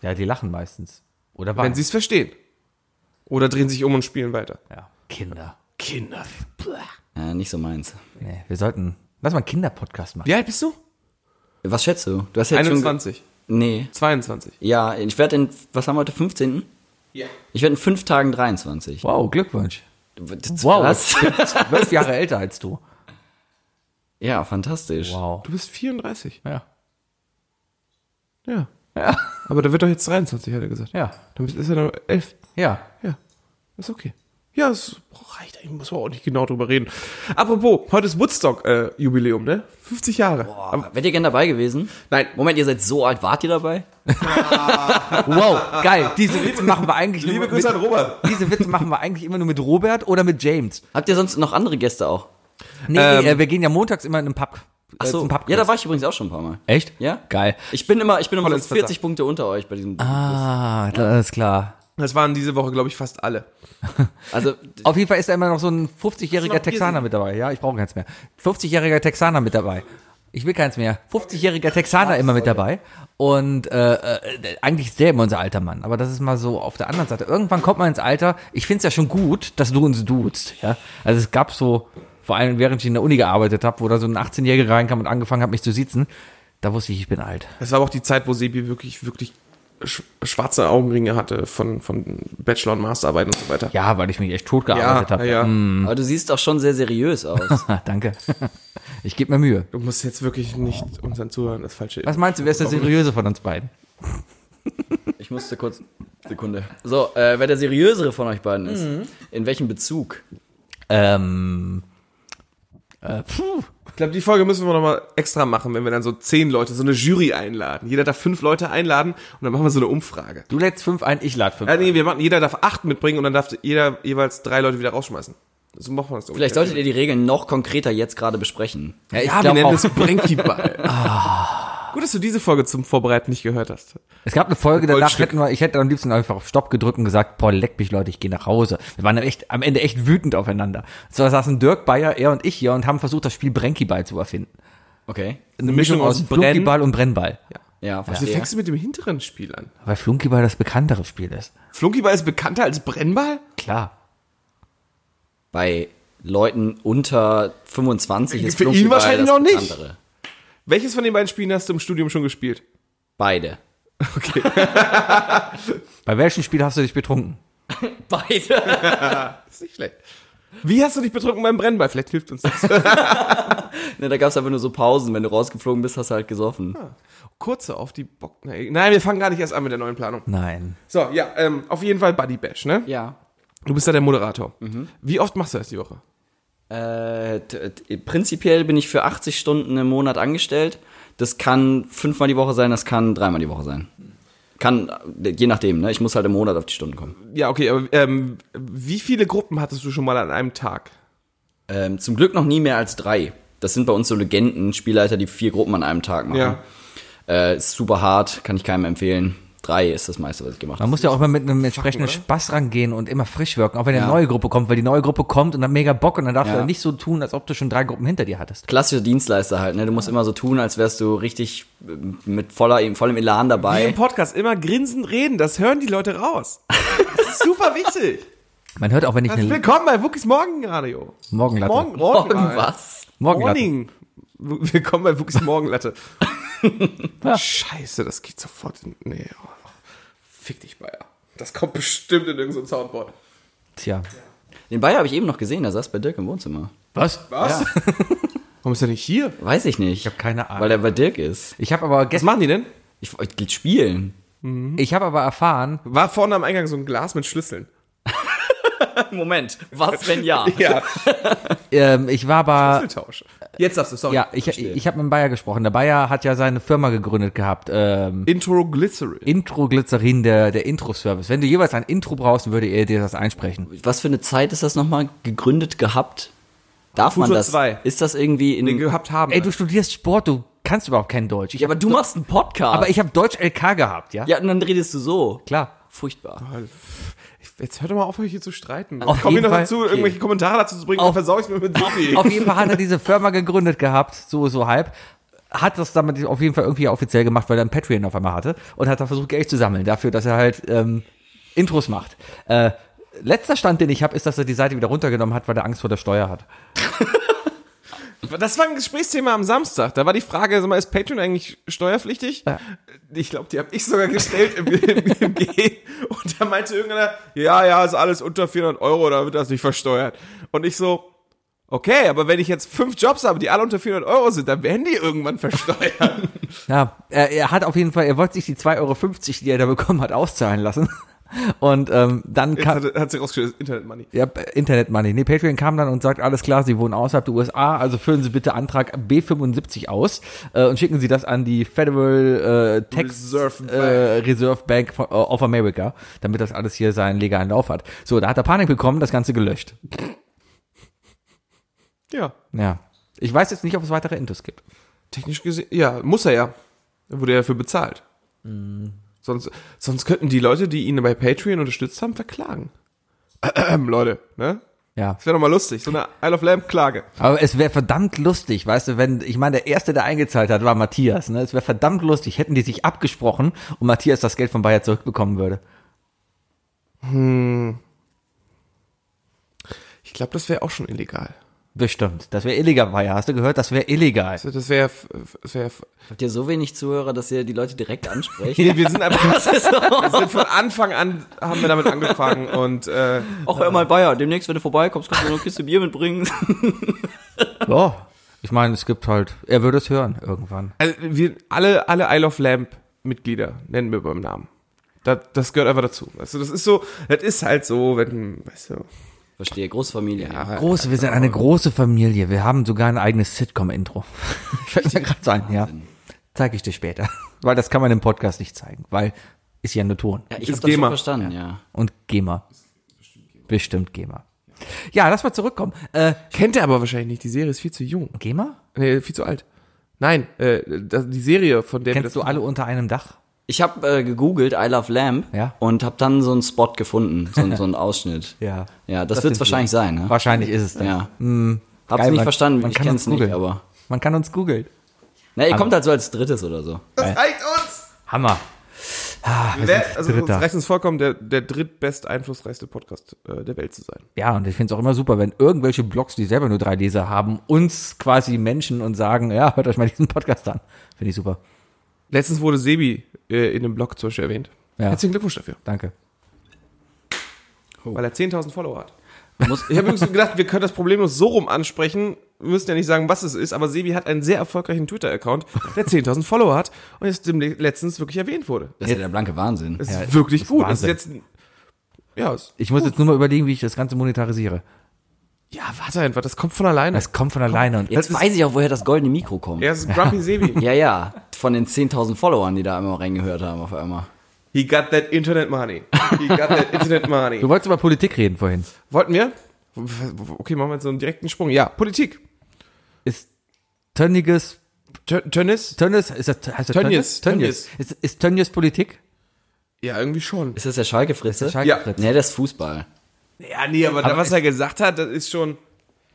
ja, die lachen meistens. Oder wenn was? sie es verstehen. Oder drehen sich um und spielen weiter. Ja, Kinder. Kinder. ja. Nicht so meins. Nee, wir sollten, lass mal einen Kinderpodcast machen. Wie alt bist du? Was schätzt du? Du hast jetzt 21. schon. Nee. 22. Ja, ich werde in, was haben wir heute, 15.? Ja. Ich werde in fünf Tagen 23. Wow, Glückwunsch. Das- Wow, Was? zwölf Jahre älter als du. Ja, fantastisch. Wow. Du bist 34. Ja. Ja. Ja. Aber der wird doch jetzt 23, hat er gesagt. Ja. Damit ist er noch 11. Ja. Ja. Ist okay. Ja, es reicht. Ich muss auch nicht genau drüber reden. Apropos, heute ist Woodstock-Jubiläum, ne? 50 Jahre. Aber, Wärt ihr gern dabei gewesen? nein, Moment, ihr seid so alt, wart ihr dabei? (laughs) Wow, geil. Diese Witze machen wir eigentlich liebe nur Grüße mit, an Robert. (laughs) Diese Witze machen wir eigentlich immer nur mit Robert oder mit James. Habt ihr sonst noch andere Gäste auch? Nee, Ähm, nee, äh, wir gehen ja montags immer in einen Pub. Ach äh, so. zum Pub Ja, da war ich übrigens auch schon ein paar Mal. Echt? Ja? Geil. Ich bin immer, ich bin immer Voll so ins Vertrag. 40 Punkte unter euch bei diesem. Ah, das ist klar. Das waren diese Woche, glaube ich, fast alle. (laughs) Also, (laughs) Auf jeden Fall ist da immer noch so ein Hast du 50-jähriger noch Bier Texaner mit dabei. Ja, ich brauche keins mehr. 50-jähriger Texaner mit dabei. Ich will keins mehr. 50-jähriger Texaner immer mit dabei. Und äh, äh, eigentlich ist der immer unser alter Mann. Aber das ist mal so auf der anderen Seite. Irgendwann kommt man ins Alter. Ich finde es ja schon gut, dass du uns duzt. Ja? Also es gab so, vor allem während ich in der Uni gearbeitet habe, wo da so ein 18-Jähriger reinkam und angefangen hat, mich zu sitzen. Da wusste ich, ich bin alt. Das war aber auch die Zeit, wo Sebi wirklich, wirklich schwarze Augenringe hatte von, von Bachelor- und Masterarbeit und so weiter. Ja, weil ich mich echt tot gearbeitet habe. ja. aber du siehst auch schon sehr seriös aus. (laughs) Danke. Ich gebe mir Mühe. Du musst jetzt wirklich nicht unseren Zuhörern das falsche. Was meinst du, wer ist der seriöse von uns beiden? Ich musste kurz. Sekunde. So, äh, wer der seriösere von euch beiden ist. In welchem Bezug? Ähm, äh, puh. Ich glaube, die Folge müssen wir nochmal extra machen, wenn wir dann so zehn Leute, so eine Jury einladen. Jeder darf fünf Leute einladen und dann machen wir so eine Umfrage. Du lädst fünf ein, ich lade fünf. Ja, nee, wir machen, jeder darf acht mitbringen und dann darf jeder jeweils drei Leute wieder rausschmeißen. So machen wir das. Vielleicht solltet ihr die Regeln noch konkreter jetzt gerade besprechen. Ja, ich Ja, wir nennen auch. es Brenkiball. Gut, dass du diese Folge zum Vorbereiten nicht gehört hast. Es gab eine Folge, danach Goldstück. hätten wir, ich hätte am liebsten einfach auf Stopp gedrückt und gesagt, boah, leck mich Leute, ich gehe nach Hause. Wir waren echt, am Ende echt wütend aufeinander. So saßen Dirk Bayer, er und ich hier und haben versucht, das Spiel Brenkiball zu erfinden. Okay. Eine Mischung, aus Brennen- Flunkyball und Brennball. Ja, Also verstehe. fängst du mit dem hinteren Spiel an. Weil Flunkyball das bekanntere Spiel ist. Flunkyball ist bekannter als Brennball? Klar. Bei Leuten unter 25 ist Für ihn wahrscheinlich das noch nicht. Bekanntere. Welches von den beiden Spielen hast du im Studium schon gespielt? Beide. (laughs) Bei welchem Spiel hast du dich betrunken? (laughs) Beide. Das (laughs) ist nicht schlecht. Wie hast du dich betrunken beim Brennball? Vielleicht hilft uns das. ne, da gab es einfach nur so Pausen. Wenn du rausgeflogen bist, hast du halt gesoffen. Kurze auf die Bock. Nein, nein, wir fangen gar nicht erst an mit der neuen Planung. Nein. So, ja, ähm, auf jeden Fall Buddy Bash, ne? Ja. Du bist ja der Moderator. Mhm. Wie oft machst du das die Woche? Äh, prinzipiell bin ich für 80 Stunden im Monat angestellt. Das kann fünfmal die Woche sein, das kann dreimal die Woche sein. Kann, äh, je nachdem, ne? Ich muss halt im Monat auf die Stunden kommen. Ja, okay, aber ähm, wie viele Gruppen hattest du schon mal an einem Tag? Ähm, zum Glück noch nie mehr als drei. Das sind bei uns so Legenden, Spielleiter, die vier Gruppen an einem Tag machen. Ja. Äh, ist super hart, kann ich keinem empfehlen. Drei ist das meiste, was ich gemacht Man habe. muss ja auch immer mit einem entsprechenden Spaß rangehen und immer frisch wirken, auch wenn eine Ja. neue Gruppe kommt, weil die neue Gruppe kommt und hat mega Bock und dann darfst du Ja. dann nicht so tun, als ob du schon drei Gruppen hinter dir hattest. Klassischer Dienstleister halt, ne? Du musst immer so tun, als wärst du richtig äh, mit voller, vollem Elan Wie dabei. im Podcast immer grinsend reden, das hören die Leute raus. Das ist super wichtig. (laughs) Man hört auch, wenn ich Herzlich eine willkommen bei Wookies Morgenradio. Morgenlatte. Morgen, morgen, Irgendwas. Morgenlatte. Morning. Willkommen bei Wookies Morgenlatte. (laughs) (laughs) Scheiße, das geht sofort in. Nee, oh. Fick dich, Bayer. Das kommt bestimmt in irgendein Soundboard. Tja. Den Bayer habe ich eben noch gesehen, der saß bei Dirk im Wohnzimmer. Was? Was? (laughs) Warum ist er nicht hier? Weiß ich nicht. Ich hab keine Ahnung. Weil er bei Dirk ist. Ich habe aber Was machen die denn? Ich wollte spielen. ich habe aber erfahren, War vorne am Eingang so ein Glas mit Schlüsseln. (laughs) Moment, was wenn ja? Ja, (laughs) ähm, ich war aber, Schlüsseltausch. Jetzt darfst du, sorry. ja, ich, ich habe mit dem Bayer gesprochen. Der Bayer hat ja seine Firma gegründet gehabt, ähm, Intro Glycerin. Intro Glycerin, der, der Intro-Service. Wenn du jeweils ein Intro brauchst, würde er dir das einsprechen. Was für eine Zeit ist das nochmal gegründet gehabt? Darf man Futur das? 2. Ist das irgendwie in den den gehabt haben. Ey, du studierst Sport, du kannst überhaupt kein Deutsch. Ich Ja, aber du machst einen Podcast. aber ich habe Deutsch LK gehabt, ja? Ja, und dann redest du so. Klar. Furchtbar. Jetzt hört doch mal auf, euch hier zu streiten. Auf Ich komme hier noch dazu, irgendwelche Kommentare dazu zu bringen, Auf- versau ich mir mit Siri. (laughs) Auf jeden Fall hat er diese Firma gegründet gehabt, so, so halb. Hat das damit auf jeden Fall irgendwie offiziell gemacht, weil er ein Patreon auf einmal hatte und hat da versucht, Geld zu sammeln dafür, dass er halt ähm, Intros macht. Äh, letzter Stand, den ich habe, ist, dass er die Seite wieder runtergenommen hat, weil er Angst vor der Steuer hat. (laughs) Das war ein Gesprächsthema am Samstag. Da war die Frage, sag mal, ist Patreon eigentlich steuerpflichtig? Ja. Ich glaube, die habe ich sogar gestellt im, im, im G. Und da meinte irgendeiner, ja, ja, ist alles unter 400 Euro, da wird das nicht versteuert. Und ich so, okay, aber wenn ich jetzt fünf Jobs habe, die alle unter 400 Euro sind, dann werden die irgendwann versteuert. (laughs) Ja, er, er hat auf jeden Fall, er wollte sich die 2,50 Euro, die er da bekommen hat, auszahlen lassen. Und ähm, dann kam, hat, hat sie rausgestellt, Internet Money. Ja, Internet Money. Nee, Patreon kam dann und sagt, alles klar, Sie wohnen außerhalb der USA, also füllen Sie bitte Antrag B75 aus äh, und schicken Sie das an die Federal äh, Tax Reserve Bank. Äh, Reserve Bank äh, of America, damit das alles hier seinen legalen Lauf hat. So, da hat er Panik bekommen, das Ganze gelöscht. Ja, Ja. Ich weiß jetzt nicht, ob es weitere Intos gibt. technisch gesehen, ja, muss er ja. Da wurde er dafür bezahlt. Sonst, sonst könnten die Leute, die ihn bei Patreon unterstützt haben, verklagen. (clears throat) Leute, ne? Ja. Das wäre doch mal lustig, so eine Isle of Lamp Klage. Aber es wäre verdammt lustig, weißt du, wenn, ich meine, der Erste, der eingezahlt hat, war Matthias, ne? Es wäre verdammt lustig, hätten die sich abgesprochen und Matthias das Geld von Bayer zurückbekommen würde. Ich glaube, das wäre auch schon illegal. Bestimmt. Das wäre illegal, Bayer. Hast du gehört? Das wäre illegal. Also das wäre, das wäre, Habt ihr so wenig Zuhörer, dass ihr die Leute direkt ansprecht? nee, wir sind einfach, (laughs) wir sind von Anfang an, haben wir damit angefangen und, äh, Auch hör mal Bayer, demnächst, wenn du vorbeikommst, kannst du mir noch eine Kiste Bier mitbringen. (laughs) Ja. Ich meine, es gibt halt, er würde es hören irgendwann. also wir, alle, alle Isle of Lamp Mitglieder nennen wir beim Namen. Das, das gehört einfach dazu. Also das ist so, das ist halt so, wenn, weißt du, Verstehe, Großfamilie. Ja. Große, wir sind eine große Familie. Wir haben sogar ein eigenes Sitcom-Intro. (laughs) Fällt mir gerade so ein, ja. Zeige ich dir später. Weil das kann man im Podcast nicht zeigen, weil ist ja nur Ton. Ja, ich habe das schon verstanden, ja. Und GEMA. Bestimmt GEMA. Ja, lass mal zurückkommen. Äh, kennt er aber wahrscheinlich nicht. Die Serie ist viel zu jung. GEMA? Nee, viel zu alt. Nein, äh, die Serie, von der wir Kennst du alle unter einem Dach? Ich habe äh, gegoogelt, I Love Lamb, Ja. und habe dann so einen Spot gefunden, so, (laughs) so einen Ausschnitt. Ja. Ja, das, Das wird's sind wahrscheinlich sein, ne? Wahrscheinlich ist es das. Ja. Hm, Hab's geil, nicht man- verstanden, man ich kann kenn's uns nicht, googeln. aber. Man kann uns googeln. Na, ihr kommt halt so als drittes oder so. Das reicht uns! Hammer. Ah, wir Wer, also es Dritter. reicht uns vollkommen, der, der drittbest einflussreichste Podcast äh, der Welt zu sein. Ja, und ich finde es auch immer super, wenn irgendwelche Blogs, die selber nur drei Leser haben, uns quasi Menschen und sagen, ja, hört euch mal diesen Podcast an. Finde ich super. Letztens wurde Sebi äh, in dem Blog zum Beispiel erwähnt. Ja. Herzlichen Glückwunsch dafür, Danke. weil er 10.000 Follower hat. ich habe übrigens gedacht, wir können das problemlos so rum ansprechen. Wir müssen ja nicht sagen, was es ist, aber Sebi hat einen sehr erfolgreichen Twitter-Account, der 10.000 Follower hat und jetzt dem letztens wirklich erwähnt wurde. Das ist ja der blanke Wahnsinn. Das Ja, ist wirklich das ist gut. Das ist jetzt, ja, es, Ich muss jetzt nur mal überlegen, wie ich das Ganze monetarisiere. Ja, warte einfach, das kommt von alleine. Das kommt von alleine. Und Jetzt weiß ich auch, woher das goldene Mikro kommt. Er ist Grumpy Sebi. (laughs) Ja, ja, von den 10.000 Followern, die da einmal reingehört haben auf einmal. He got that Internet money. He got that Internet money. du wolltest über Politik reden vorhin. Wollten wir? Okay, machen wir jetzt so einen direkten Sprung. Ja, Politik. Ist Tönniges, Tö- Tönnis? Tönnies, ist das, heißt das Tönnies, Tönnies? Ist, ist Tönnies Politik? Ja, irgendwie schon. Ist das der Schalke-Fritze? Schalke Ja. Nee, das ist Fußball. Ja, nee, aber, da, was er gesagt hat, das ist schon.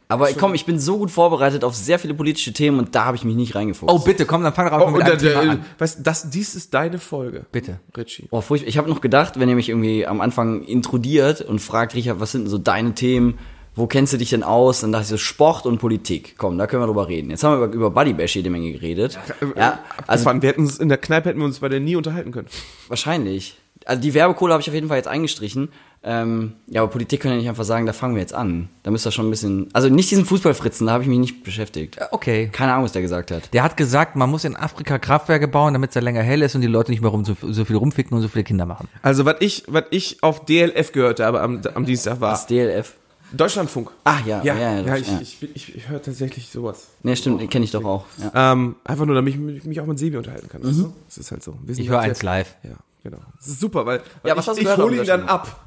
Aber komm, ich bin so gut vorbereitet auf sehr viele politische Themen und da habe ich mich nicht reingefuchst. Oh, bitte, komm, dann fang doch Oh, mit einem der, Thema der, an. weißt, du, das, dies ist deine Folge. Bitte. Richie. Oh, furchtbar. Ich habe noch gedacht, wenn ihr mich irgendwie am Anfang intrudiert und fragt, Richard, was sind denn so deine Themen? Wo kennst du dich denn aus? Dann dachte ich so, Sport und Politik. Komm, da können wir drüber reden. Jetzt haben wir über, über Buddy Bash jede Menge geredet. Ja, also Also, wir hätten uns in der Kneipe hätten wir uns bei der nie unterhalten können. wahrscheinlich. Also die Werbekohle habe ich auf jeden Fall jetzt eingestrichen. Ähm, ja, aber Politik können ja nicht einfach sagen, da fangen wir jetzt an. Da müsst ihr schon ein bisschen. Also nicht diesen Fußballfritzen, da habe ich mich nicht beschäftigt. Okay. Keine Ahnung, was der gesagt hat. Der hat gesagt, man muss in Afrika Kraftwerke bauen, damit es da länger hell ist und die Leute nicht mehr rum, so, so viel rumficken und so viele Kinder machen. Also, was ich, was ich auf DLF gehört habe am, am Dienstag war Das DLF. Deutschlandfunk. Ah, ja, Ja, ja, ja, ja, ich, ja. ich, ich, ich höre tatsächlich sowas. Nee, stimmt, den kenne ich doch auch. Ja. Ähm, einfach nur, damit ich mich auch mit Sebi unterhalten kann. Du? Das ist halt so. Wir sind Ich höre halt eins live. Ja, genau. Das ist super, weil, weil Ja, was ich, ich hole ihn dann ab.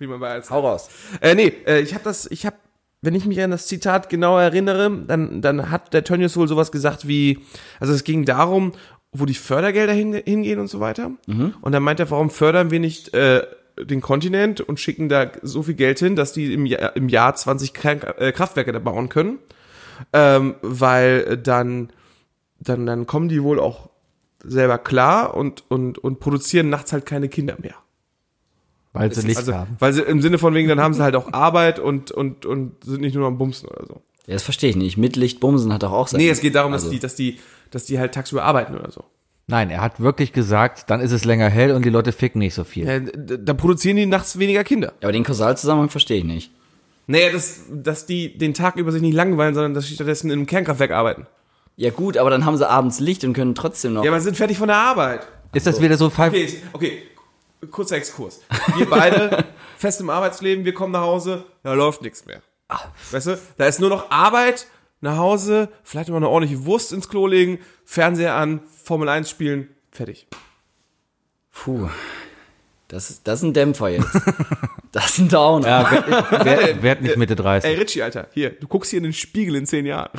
Wie man bei Hau raus. Äh, nee, äh, ich habe das, ich habe, wenn ich mich an das Zitat genau erinnere, dann, dann hat der Tönnies wohl sowas gesagt wie, also es ging darum, wo die Fördergelder hin, hingehen und so weiter. Und dann meint er, warum fördern wir nicht äh, den Kontinent und schicken da so viel Geld hin, dass die im Jahr, im Jahr 20 Krank äh, Kraftwerke da bauen können, ähm, weil dann, dann, dann kommen die wohl auch selber klar und, und, und produzieren nachts halt keine Kinder mehr. Weil sie Licht Also, haben. weil sie im Sinne von wegen, dann haben sie halt auch Arbeit und, und, und sind nicht nur am Bumsen oder so. Ja, das verstehe ich nicht. Mit Licht Bumsen hat doch auch sein. Nee, es geht darum, dass Also- die, dass die, dass die halt tagsüber arbeiten oder so. Nein, er hat wirklich gesagt, dann ist es länger hell und die Leute ficken nicht so viel. Ja, da produzieren die nachts weniger Kinder. Ja, aber den Kausalzusammenhang verstehe ich nicht. Naja, dass, dass die den Tag über sich nicht langweilen, sondern dass sie stattdessen in einem Kernkraftwerk arbeiten. Ja gut, aber dann haben sie abends Licht und können trotzdem noch. Ja, aber sind fertig von der Arbeit. Ist das wieder so ein Fall? Okay, ist- okay, kurzer Exkurs. Wir beide (laughs) fest im Arbeitsleben, wir kommen nach Hause, da läuft nichts mehr. Weißt du, da ist nur noch Arbeit, nach Hause, vielleicht mal eine ordentliche Wurst ins Klo legen, Fernseher an, Formel 1 spielen, fertig. Puh. Das, ist- das ist ein Dämpfer jetzt. (laughs) das ist ein Downer. Ja, werd, werd, werd nicht Mitte 30. Ey, Richie, Alter, hier, du guckst hier in den Spiegel in zehn Jahren.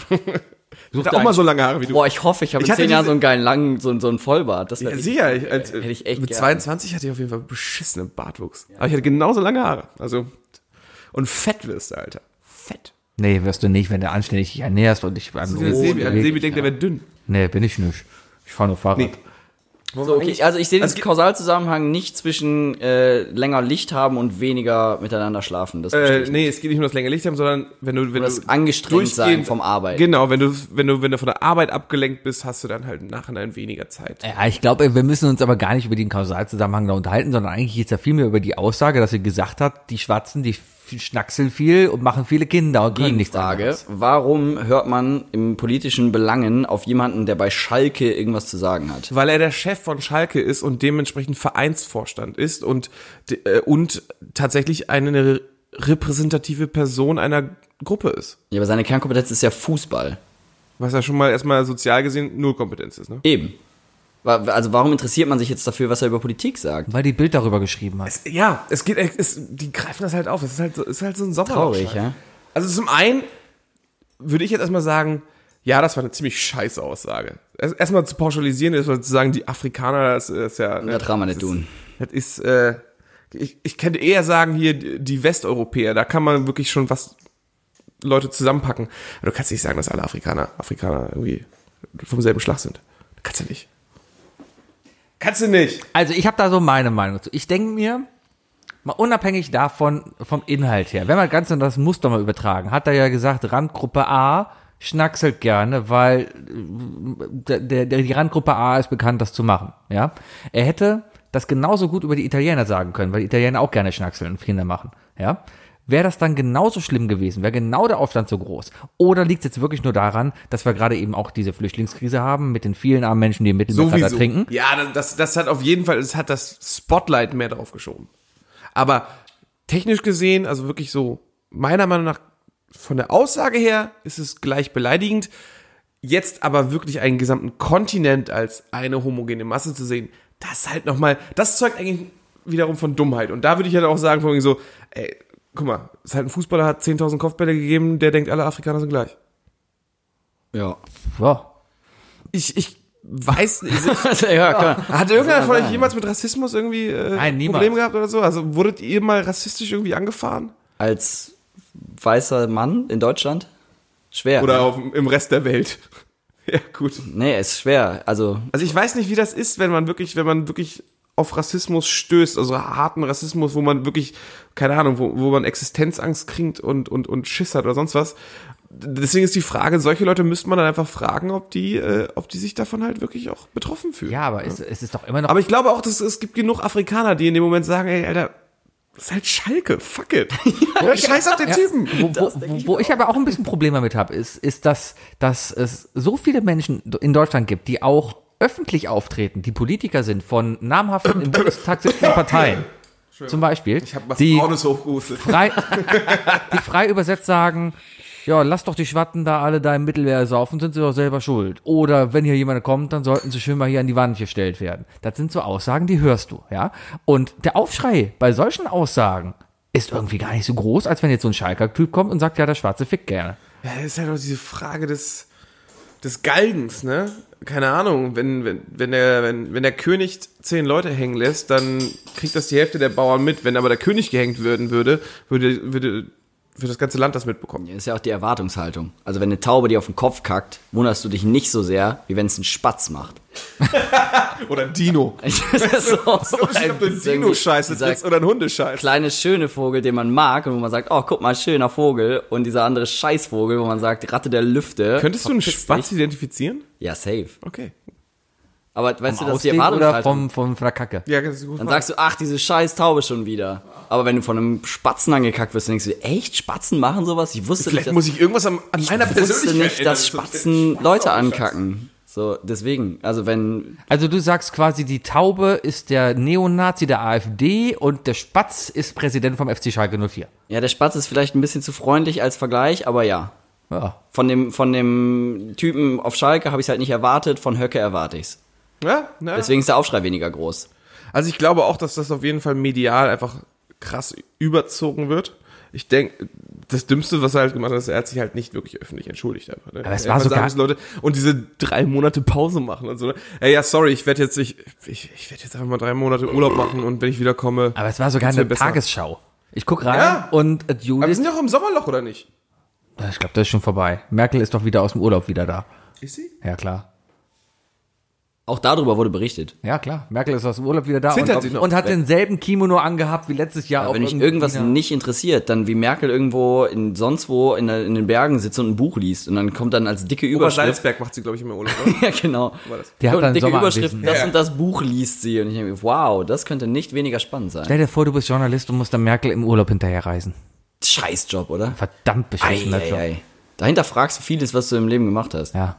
Such Ich dir auch mal so lange Haare wie du. Boah, ich hoffe, ich habe in hatte zehn Jahren so einen geilen langen, so, so einen Vollbart. Das Ja, sicher, ich, als, hätte ich echt mit gern. 22 hatte ich auf jeden Fall beschissenen Bartwuchs. Aber ich hatte genauso lange Haare. Also, und fett wirst du, Alter. Fett. Nee, wirst du nicht, wenn du anständig dich ernährst und ich beim Der Sebi, Sebi denkt, er wäre dünn. Nee, bin ich nicht. Ich fahre nur Fahrrad. Nee. So, okay, also ich sehe den Also ge- Kausalzusammenhang nicht zwischen äh, länger Licht haben und weniger miteinander schlafen. Das Äh, nee, es geht nicht um das länger Licht haben, sondern wenn du, wenn das du angestrengt sein vom Arbeiten. Genau, wenn du, wenn du, wenn du von der Arbeit abgelenkt bist, hast du dann halt im Nachhinein weniger Zeit. Ja, ich glaube, wir müssen uns aber gar nicht über den Kausalzusammenhang da unterhalten, sondern eigentlich geht es ja vielmehr über die Aussage, dass sie gesagt hat, die Schwarzen, die schnackseln viel und machen viele Kinder und können nichts anderes. warum hört man im politischen Belangen auf jemanden, der bei Schalke irgendwas zu sagen hat? Weil er der Chef von Schalke ist und dementsprechend Vereinsvorstand ist und, äh, und tatsächlich eine re- repräsentative Person einer Gruppe ist. Ja, aber seine Kernkompetenz ist ja Fußball. Was ja schon mal erstmal sozial gesehen null Kompetenz ist, ne? Eben. Also warum interessiert man sich jetzt dafür, was er über Politik sagt? Weil die Bild darüber geschrieben hat. Ja, es geht, es, die greifen das halt auf. Es ist halt so, es ist halt so ein Sommer. Traurig, ja? Also zum einen würde ich jetzt erstmal sagen, ja, das war eine ziemlich scheiße Aussage. Erst- Erstmal zu pauschalisieren, ist zu sagen, die Afrikaner, das ist ja. ne, Das kann man nicht das tun. Ist, das ist, äh, ich, ich könnte eher sagen, hier die Westeuropäer, da kann man wirklich schon was Leute zusammenpacken. Aber du kannst nicht sagen, dass alle Afrikaner, Afrikaner irgendwie vom selben Schlag sind. Das kannst du nicht. Kannst du nicht. Also ich habe da so meine Meinung zu. Ich denke mir, mal unabhängig davon, vom Inhalt her, wenn man ganz das Muster mal übertragen, hat er ja gesagt, Randgruppe A schnackselt gerne, weil äh, der, der, die Randgruppe A ist bekannt, das zu machen. Ja, Er hätte das genauso gut über die Italiener sagen können, weil die Italiener auch gerne schnackseln und Kinder machen. Ja, Wäre das dann genauso schlimm gewesen? Wäre genau der Aufstand so groß? Oder liegt es jetzt wirklich nur daran, dass wir gerade eben auch diese Flüchtlingskrise haben mit den vielen armen Menschen, die im Mittelmeer trinken? Ja, das, das hat auf jeden Fall, es hat das Spotlight mehr drauf geschoben. Aber technisch gesehen, also wirklich so, meiner Meinung nach, von der Aussage her ist es gleich beleidigend. Jetzt aber wirklich einen gesamten Kontinent als eine homogene Masse zu sehen, das halt nochmal, das zeugt eigentlich wiederum von Dummheit. Und da würde ich halt auch sagen, von so, ey, guck mal, es ist halt ein Fußballer, hat 10.000 Kopfbälle gegeben, der denkt, alle Afrikaner sind gleich. Ja. Ja. Ich, ich weiß nicht. (laughs) ja, klar. Hat irgendeiner von euch jemals mit Rassismus irgendwie äh, Nein, niemals. Probleme gehabt oder so? Also wurdet ihr mal rassistisch irgendwie angefahren? Als weißer Mann in Deutschland? Schwer. Oder auf, im Rest der Welt? (laughs) ja, gut. Nee, ist schwer. Also, Also ich weiß nicht, wie das ist, wenn man wirklich, wenn man wirklich auf Rassismus stößt, also harten Rassismus, wo man wirklich, keine Ahnung, wo, wo man Existenzangst kriegt und, und, und Schiss hat oder sonst was. Deswegen ist die Frage, solche Leute müsste man dann einfach fragen, ob die, äh, ob die sich davon halt wirklich auch betroffen fühlen. Ja, aber es, es ist doch immer noch. Aber ich glaube auch, dass es gibt genug Afrikaner, die in dem Moment sagen, ey, Alter, das ist halt Schalke, fuck it. (laughs) ja, scheiß auf den Ja. Typen. Wo, wo, wo, wo ich aber auch ein bisschen Probleme damit habe, ist, ist dass, dass es so viele Menschen in Deutschland gibt, die auch öffentlich auftreten, die Politiker sind von namhaften im Bundestag sitzenden Parteien. Zum Beispiel, Ich habe was die Braunes hochgehustet. frei, (laughs) die frei übersetzt sagen, ja, lass doch die Schwatten da alle da im Mittelmeer saufen, sind sie doch selber schuld. Oder wenn hier jemand kommt, dann sollten sie schön mal hier an die Wand gestellt werden. Das sind so Aussagen, die hörst du, ja. Und der Aufschrei bei solchen Aussagen ist irgendwie gar nicht so groß, als wenn jetzt so ein Schalker-Typ kommt und sagt, ja, der Schwarze fickt gerne. Ja, das ist halt auch diese Frage des, des Galgens, ne? Keine Ahnung, wenn, wenn, wenn, der, wenn, wenn der König zehn Leute hängen lässt, dann kriegt das die Hälfte der Bauern mit. Wenn aber der König gehängt werden würde, würde, würde, würde das ganze Land das mitbekommen. ist ja auch die Erwartungshaltung. Also wenn eine Taube dir auf den Kopf kackt, wunderst du dich nicht so sehr, wie wenn es ein Spatz macht. (laughs) Oder ein Dino. (laughs) das ist so, ob du ein Dino scheiße trittst oder ein Hundescheiß. kleine schöne Vogel, den man mag und wo man sagt, oh, guck mal, schöner Vogel. Und dieser andere Scheißvogel, wo man sagt, Ratte der Lüfte. Könntest du einen Spatz dich. identifizieren? Ja, safe. Okay. Aber weißt du, das ist die Auslegen oder vom, vom, von der Kacke? Ja, das ist gut. Dann sagst du, ach, diese scheiß Taube schon wieder. Aber wenn du von einem Spatzen angekackt wirst, dann denkst du, echt, Spatzen machen sowas? Ich wusste Vielleicht nicht, muss ich irgendwas an, an meiner ich wusste Persönlichkeit nicht, dass. Spatzen Leute ankacken. So, deswegen, also wenn, Also du sagst quasi, die Taube ist der Neonazi der AfD und der Spatz ist Präsident vom FC Schalke 04. ja, der Spatz ist vielleicht ein bisschen zu freundlich als Vergleich, aber ja. Ja. Von dem, von dem Typen auf Schalke habe ich es halt nicht erwartet, von Höcke erwarte ich's. Ja, na, Deswegen ist der Aufschrei weniger groß. Also ich glaube auch, dass das auf jeden Fall medial einfach krass überzogen wird. Ich denke, das Dümmste, was er halt gemacht hat, ist, er hat sich halt nicht wirklich öffentlich entschuldigt. Einfach, ne? Aber es war einfach sogar- Leute und diese drei Monate Pause machen und so. Ne? Ja, ja, sorry, ich werde jetzt, ich, ich, ich werde jetzt einfach mal drei Monate Urlaub machen und wenn ich wiederkomme. Aber es war sogar eine besser. Tagesschau. Ich guck rein Ja. und äh, Aber wir Judith, sind auch im Sommerloch, oder nicht? ich glaube, das ist schon vorbei. Merkel ist doch wieder aus dem Urlaub wieder da. Ist sie? Ja, klar. Auch darüber wurde berichtet. Ja, klar. Merkel ist aus dem Urlaub wieder da und, noch? und hat denselben Kimono angehabt wie letztes Jahr. Aber auf wenn mich irgendwas nicht interessiert, dann wie Merkel irgendwo in sonst wo in, in den Bergen sitzt und ein Buch liest und dann kommt dann als dicke Überschrift. Obersalzberg macht sie, glaube ich, immer Urlaub. (laughs) Ja, genau. das? Die hat und dann dicke Sommeranwesen. Überschrift, das Ja. und das Buch liest sie. Und ich denke, mir, wow, das könnte nicht weniger spannend sein. Stell dir vor, du bist Journalist und musst dann Merkel im Urlaub hinterherreisen. Scheißjob, oder? Verdammt beschissener Job. ei. Dahinter fragst du vieles, was du im Leben gemacht hast. Ja,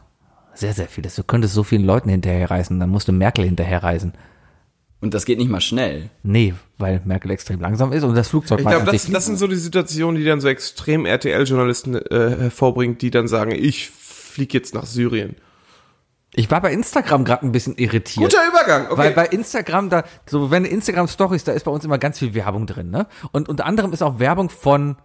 sehr, sehr vieles. Du könntest so vielen Leuten hinterherreisen, dann musst du Merkel hinterherreisen. Und das geht nicht mal schnell. Nee, weil Merkel extrem langsam ist und das Flugzeug Ich glaube, das, das sind so die Situationen, die dann so extrem RTL-Journalisten äh, hervorbringt, die dann sagen, ich fliege jetzt nach Syrien. Ich war bei Instagram gerade ein bisschen irritiert. Guter Übergang, okay. Weil bei Instagram, da, so wenn Instagram Stories, da ist bei uns immer ganz viel Werbung drin, ne? Und unter anderem ist auch Werbung von,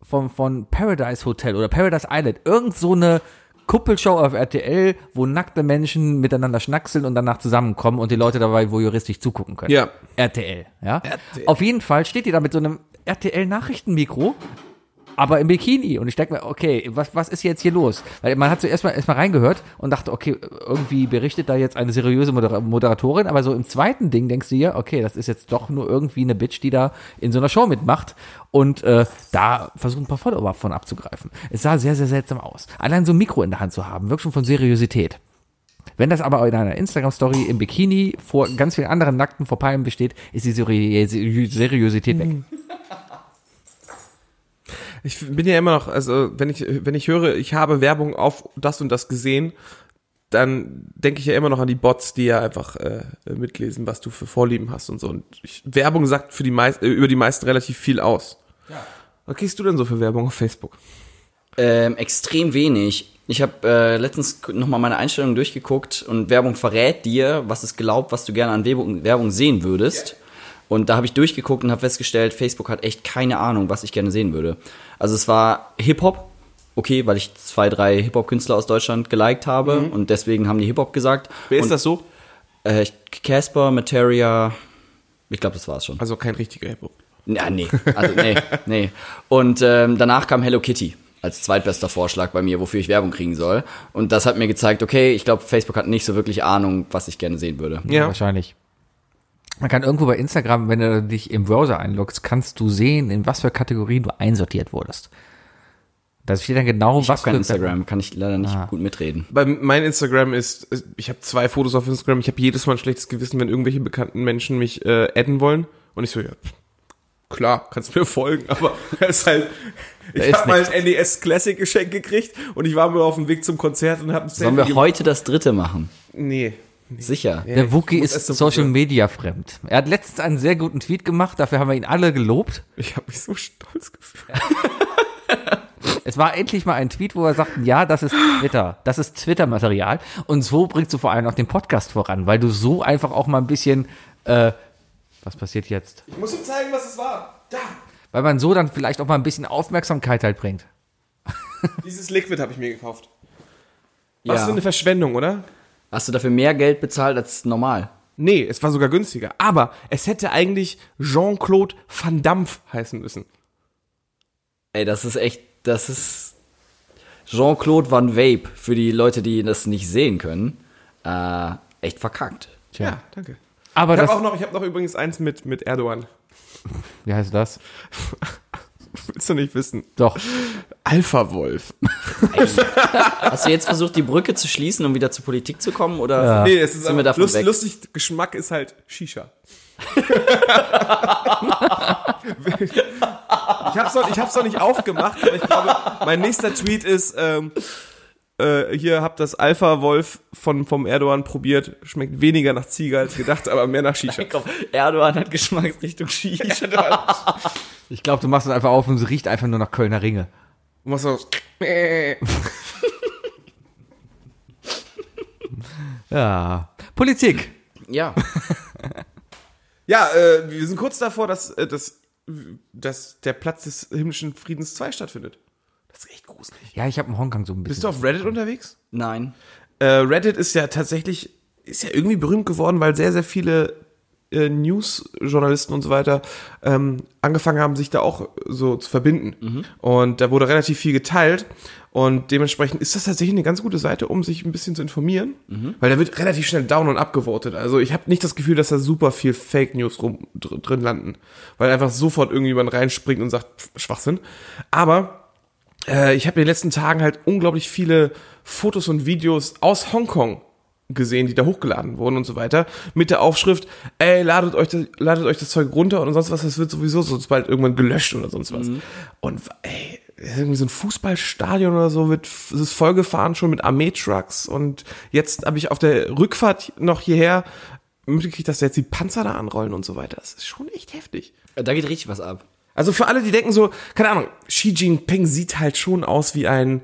von, von Paradise Hotel oder Paradise Island. Irgend so eine Kuppelshow auf RTL, wo nackte Menschen miteinander schnackseln und danach zusammenkommen und die Leute dabei voyeuristisch zugucken können. Ja. RTL, ja. Auf jeden Fall steht die da mit so einem RTL-Nachrichtenmikro aber im Bikini. Und ich denke mir, okay, was, was ist jetzt hier los? Weil man hat zuerst mal, erst mal reingehört und dachte, okay, irgendwie berichtet da jetzt eine seriöse Moder Moderatorin, aber so im zweiten Ding denkst du dir, okay, das ist jetzt doch nur irgendwie eine Bitch, die da in so einer Show mitmacht und äh, da versucht ein paar Follower von abzugreifen. Es sah sehr, sehr seltsam aus. Allein so ein Mikro in der Hand zu haben, wirkt schon von Seriosität. Wenn das aber in einer Instagram-Story im Bikini vor ganz vielen anderen Nackten vor Palmen besteht, ist die Seri Seriosität weg. (laughs) Ich bin ja immer noch, also wenn ich, wenn ich höre, ich habe Werbung auf das und das gesehen, dann denke ich ja immer noch an die Bots, die ja einfach äh, mitlesen, was du für Vorlieben hast und so. Und ich, Werbung sagt für die meist, äh, über die meisten relativ viel aus. Ja. Was kriegst du denn so für Werbung auf Facebook? Ähm, extrem wenig. Ich habe äh, letztens nochmal meine Einstellungen durchgeguckt und Werbung verrät dir, was es glaubt, was du gerne an Werbung, Werbung sehen würdest. Und da habe ich durchgeguckt und habe festgestellt, Facebook hat echt keine Ahnung, was ich gerne sehen würde. Also es war Hip-Hop, okay, weil ich zwei, drei Hip-Hop-Künstler aus Deutschland geliked habe und deswegen haben die Hip-Hop gesagt. Wer ist und, das so? Äh, Casper, Materia, ich glaube, das war's schon. Also kein richtiger Hip-Hop. Ja, nee, also nee, (laughs) nee. Und ähm, danach kam Hello Kitty als zweitbester Vorschlag bei mir, wofür ich Werbung kriegen soll. Und das hat mir gezeigt, okay, ich glaube, Facebook hat nicht so wirklich Ahnung, was ich gerne sehen würde. Ja. Wahrscheinlich. Man kann irgendwo bei Instagram, wenn du dich im Browser einloggst, kannst du sehen, in was für Kategorien du einsortiert wurdest. Da steht dann genau, Ich was kein Instagram, kann ich leider nicht Ah. gut mitreden. Bei mein Instagram ist, ich habe zwei Fotos auf Instagram. Ich habe jedes Mal ein schlechtes Gewissen, wenn irgendwelche bekannten Menschen mich äh, adden wollen. Und ich so, ja, klar, kannst mir folgen, aber (laughs) es ist halt, ich habe mal ein NES Classic Geschenk gekriegt und ich war mir auf dem Weg zum Konzert und habe ein Sollen Selfie wir heute das dritte machen? Nee. Sicher. Ja, Der Wookie ist Social. Media fremd. Er hat letztens einen sehr guten Tweet gemacht, dafür haben wir ihn alle gelobt. Ich habe mich so stolz gefühlt. (laughs) Es war endlich mal ein Tweet, wo er sagt, ja, das ist Twitter, das ist Twitter-Material. Und so bringst du vor allem auch den Podcast voran, weil du so einfach auch mal ein bisschen, äh, was passiert jetzt? Ich muss ihm zeigen, was es war. Da. Weil man so dann vielleicht auch mal ein bisschen Aufmerksamkeit halt bringt. Dieses Liquid habe ich mir gekauft. Was Ja. für eine Verschwendung, oder? Hast du dafür mehr Geld bezahlt als normal? Nee, es war sogar günstiger. Aber es hätte eigentlich Jean-Claude Van Dampf heißen müssen. Ey, das ist echt, das ist Jean-Claude Van Vape für die Leute, die das nicht sehen können. Äh, echt verkackt. Tja. Ja, danke. Aber Ich habe auch noch, ich habe noch übrigens eins mit, mit Erdogan. wie heißt das? (laughs) Willst du nicht wissen? Doch. Alpha Wolf. (laughs) Hast du jetzt versucht, die Brücke zu schließen, um wieder zur Politik zu kommen? Oder Nee, es ist sind wir davon lust, weg? lustig. Geschmack ist halt Shisha. ich hab's noch, ich hab's noch nicht aufgemacht, aber ich glaube, mein nächster Tweet ist, ähm, äh, hier habt das Alpha Wolf von, vom Erdogan probiert. Schmeckt weniger nach Ziege als gedacht, aber mehr nach Shisha. Komm, Erdogan hat Geschmacksrichtung Shisha. (laughs) Ich glaube, du machst es einfach auf und es riecht einfach nur nach Kölner Ringe. Und was so, (laughs) Ja. Politik. ja, (laughs) Ja, äh, wir sind kurz davor, dass, äh, dass, dass der Platz des himmlischen Friedens 2 stattfindet. Das ist echt gruselig. Ja, ich habe in Hongkong so ein Bist bisschen. du auf Reddit unterwegs? nein. Äh, Reddit ist ja tatsächlich, ist ja irgendwie berühmt geworden, weil sehr, sehr viele äh, News-Journalisten und so weiter ähm, angefangen haben, sich da auch so zu verbinden. Und da wurde relativ viel geteilt. Und dementsprechend ist das tatsächlich eine ganz gute Seite, um sich ein bisschen zu informieren. Weil da wird relativ schnell down und abgevotet. Also ich habe nicht das Gefühl, dass da super viel Fake News rum, dr drin landen. Weil einfach sofort irgendjemand reinspringt und sagt, pff, Schwachsinn. Aber äh, ich habe in den letzten Tagen halt unglaublich viele Fotos und Videos aus Hongkong gesehen, die da hochgeladen wurden und so weiter, mit der Aufschrift, ey, ladet euch das, ladet euch das Zeug runter und sonst was, das wird sowieso sonst bald irgendwann gelöscht oder sonst was. Und ey, irgendwie so ein Fußballstadion oder so wird, es ist vollgefahren schon mit Armeetrucks und jetzt habe ich auf der Rückfahrt noch hierher mitgekriegt, dass da jetzt die Panzer da anrollen und so weiter. Das ist schon echt heftig. Da geht richtig was ab. Also für alle, die denken so, keine Ahnung, Xi Jinping sieht halt schon aus wie ein,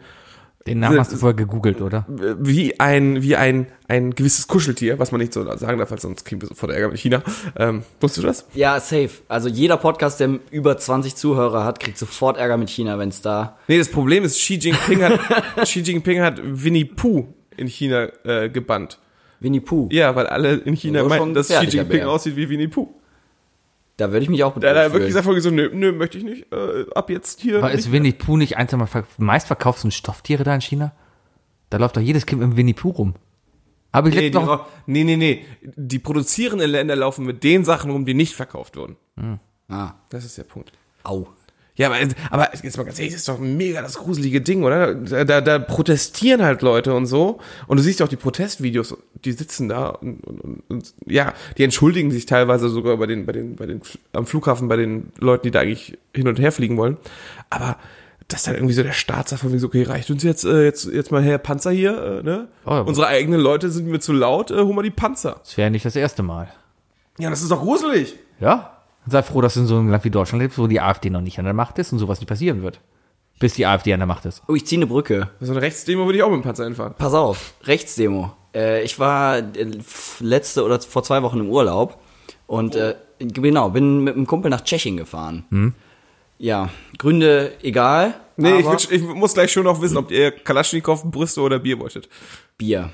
Den Namen hast du vorher gegoogelt, oder? wie ein, wie ein, ein gewisses Kuscheltier, was man nicht so sagen darf, weil sonst kriegen wir sofort Ärger mit China. Ähm, wusstest du das? Ja, safe. Also jeder Podcast, der über 20 Zuhörer hat, kriegt sofort Ärger mit China, wenn es da. Nee, das Problem ist, Xi Jinping hat, (laughs) Xi Jinping hat Winnie Pooh in China äh, gebannt. Winnie Pooh. Ja, weil alle in China meinten, dass Xi Jinping aussieht wie Winnie Pooh. Da würde ich mich auch Da bedroht hat er wirklich vorhin so, nö, nö, möchte ich nicht. Äh, ab jetzt hier. Aber ist Winnie Pooh nicht eins der ver- meistverkauften Stofftiere da in China? Da läuft doch jedes Kind mit dem Winnie Pooh rum. Aber ich Nee, die, noch, nee, nee, nee. Die produzierenden Länder laufen mit den Sachen rum, die nicht verkauft wurden. Ah, Das ist der Punkt. au. Ja, aber, aber jetzt mal ganz ehrlich, das ist doch mega das gruselige Ding, oder? Da, da, da protestieren halt Leute und so. Und du siehst ja auch die Protestvideos, die sitzen da und, und, und, und ja, die entschuldigen sich teilweise sogar bei den, bei den, bei den, am Flughafen bei den Leuten, die da eigentlich hin und her fliegen wollen. Aber dass dann irgendwie so der Staat sagt von wegen so, okay, reicht uns jetzt, äh, jetzt, jetzt mal her Panzer hier, äh, ne? Oh, ja. Unsere eigenen Leute sind mir zu laut, äh, hol mal die Panzer. das wäre nicht das erste Mal. Ja, das ist doch gruselig. Ja? Sei froh, dass du in so einem Land wie Deutschland lebst, wo die AfD noch nicht an der Macht ist und sowas nicht passieren wird. Bis die AfD an der Macht ist. Oh, ich ziehe eine Brücke. So eine Rechtsdemo würde ich auch mit dem Panzer hinfahren. Pass auf, Rechtsdemo. Äh, ich war äh, letzte oder vor zwei Wochen im Urlaub und äh, genau, bin mit einem Kumpel nach Tschechien gefahren. Ja, Gründe egal. Nee, ich, will, ich muss gleich schon noch wissen, ob ihr Kalaschnikow, Brüste oder Bier wolltet. Bier.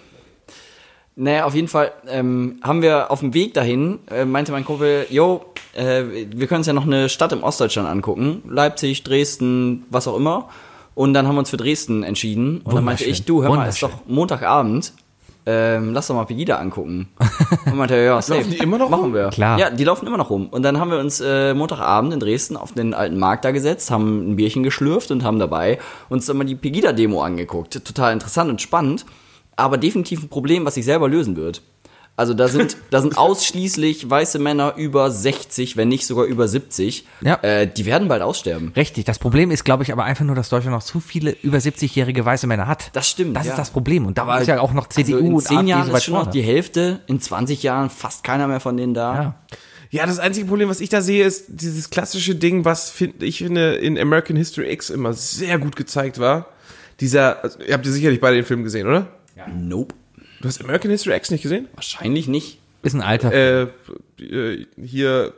Naja, auf jeden Fall ähm, haben wir auf dem Weg dahin, äh, meinte mein Kumpel, yo, äh, wir können uns ja noch eine Stadt im Ostdeutschland angucken. Leipzig, Dresden, was auch immer. Und dann haben wir uns für Dresden entschieden. Und dann meinte ich, du, hör mal, ist doch Montagabend. Ähm, lass doch mal Pegida angucken. (laughs) Und meinte, er, ja, safe. Laufen die immer noch Machen rum? wir. Klar. Ja, die laufen immer noch rum. Und dann haben wir uns äh, Montagabend in Dresden auf den alten Markt da gesetzt, haben ein Bierchen geschlürft und haben dabei uns dann mal die Pegida-Demo angeguckt. Total interessant und spannend, aber definitiv ein Problem, was sich selber lösen wird. Also da sind, da sind ausschließlich weiße Männer über 60, wenn nicht sogar über 70. Ja. Äh, die werden bald aussterben. Richtig. Das Problem ist, glaube ich, aber einfach nur, dass Deutschland noch zu viele über 70-jährige weiße Männer hat. Das stimmt, Das ja. ist das Problem. Und da Aber ist ja auch noch CDU also in und zehn AfD Jahren so ist schon noch die Hälfte, in 20 Jahren fast keiner mehr von denen da. Ja. Ja, das einzige Problem, was ich da sehe, ist dieses klassische Ding, was find, ich finde in American History X immer sehr gut gezeigt war. Dieser, also, ihr habt ihr sicherlich beide den Film gesehen, oder? Nope. Du hast American History X nicht gesehen? Wahrscheinlich nicht. Ist ein alter. Äh, äh, hier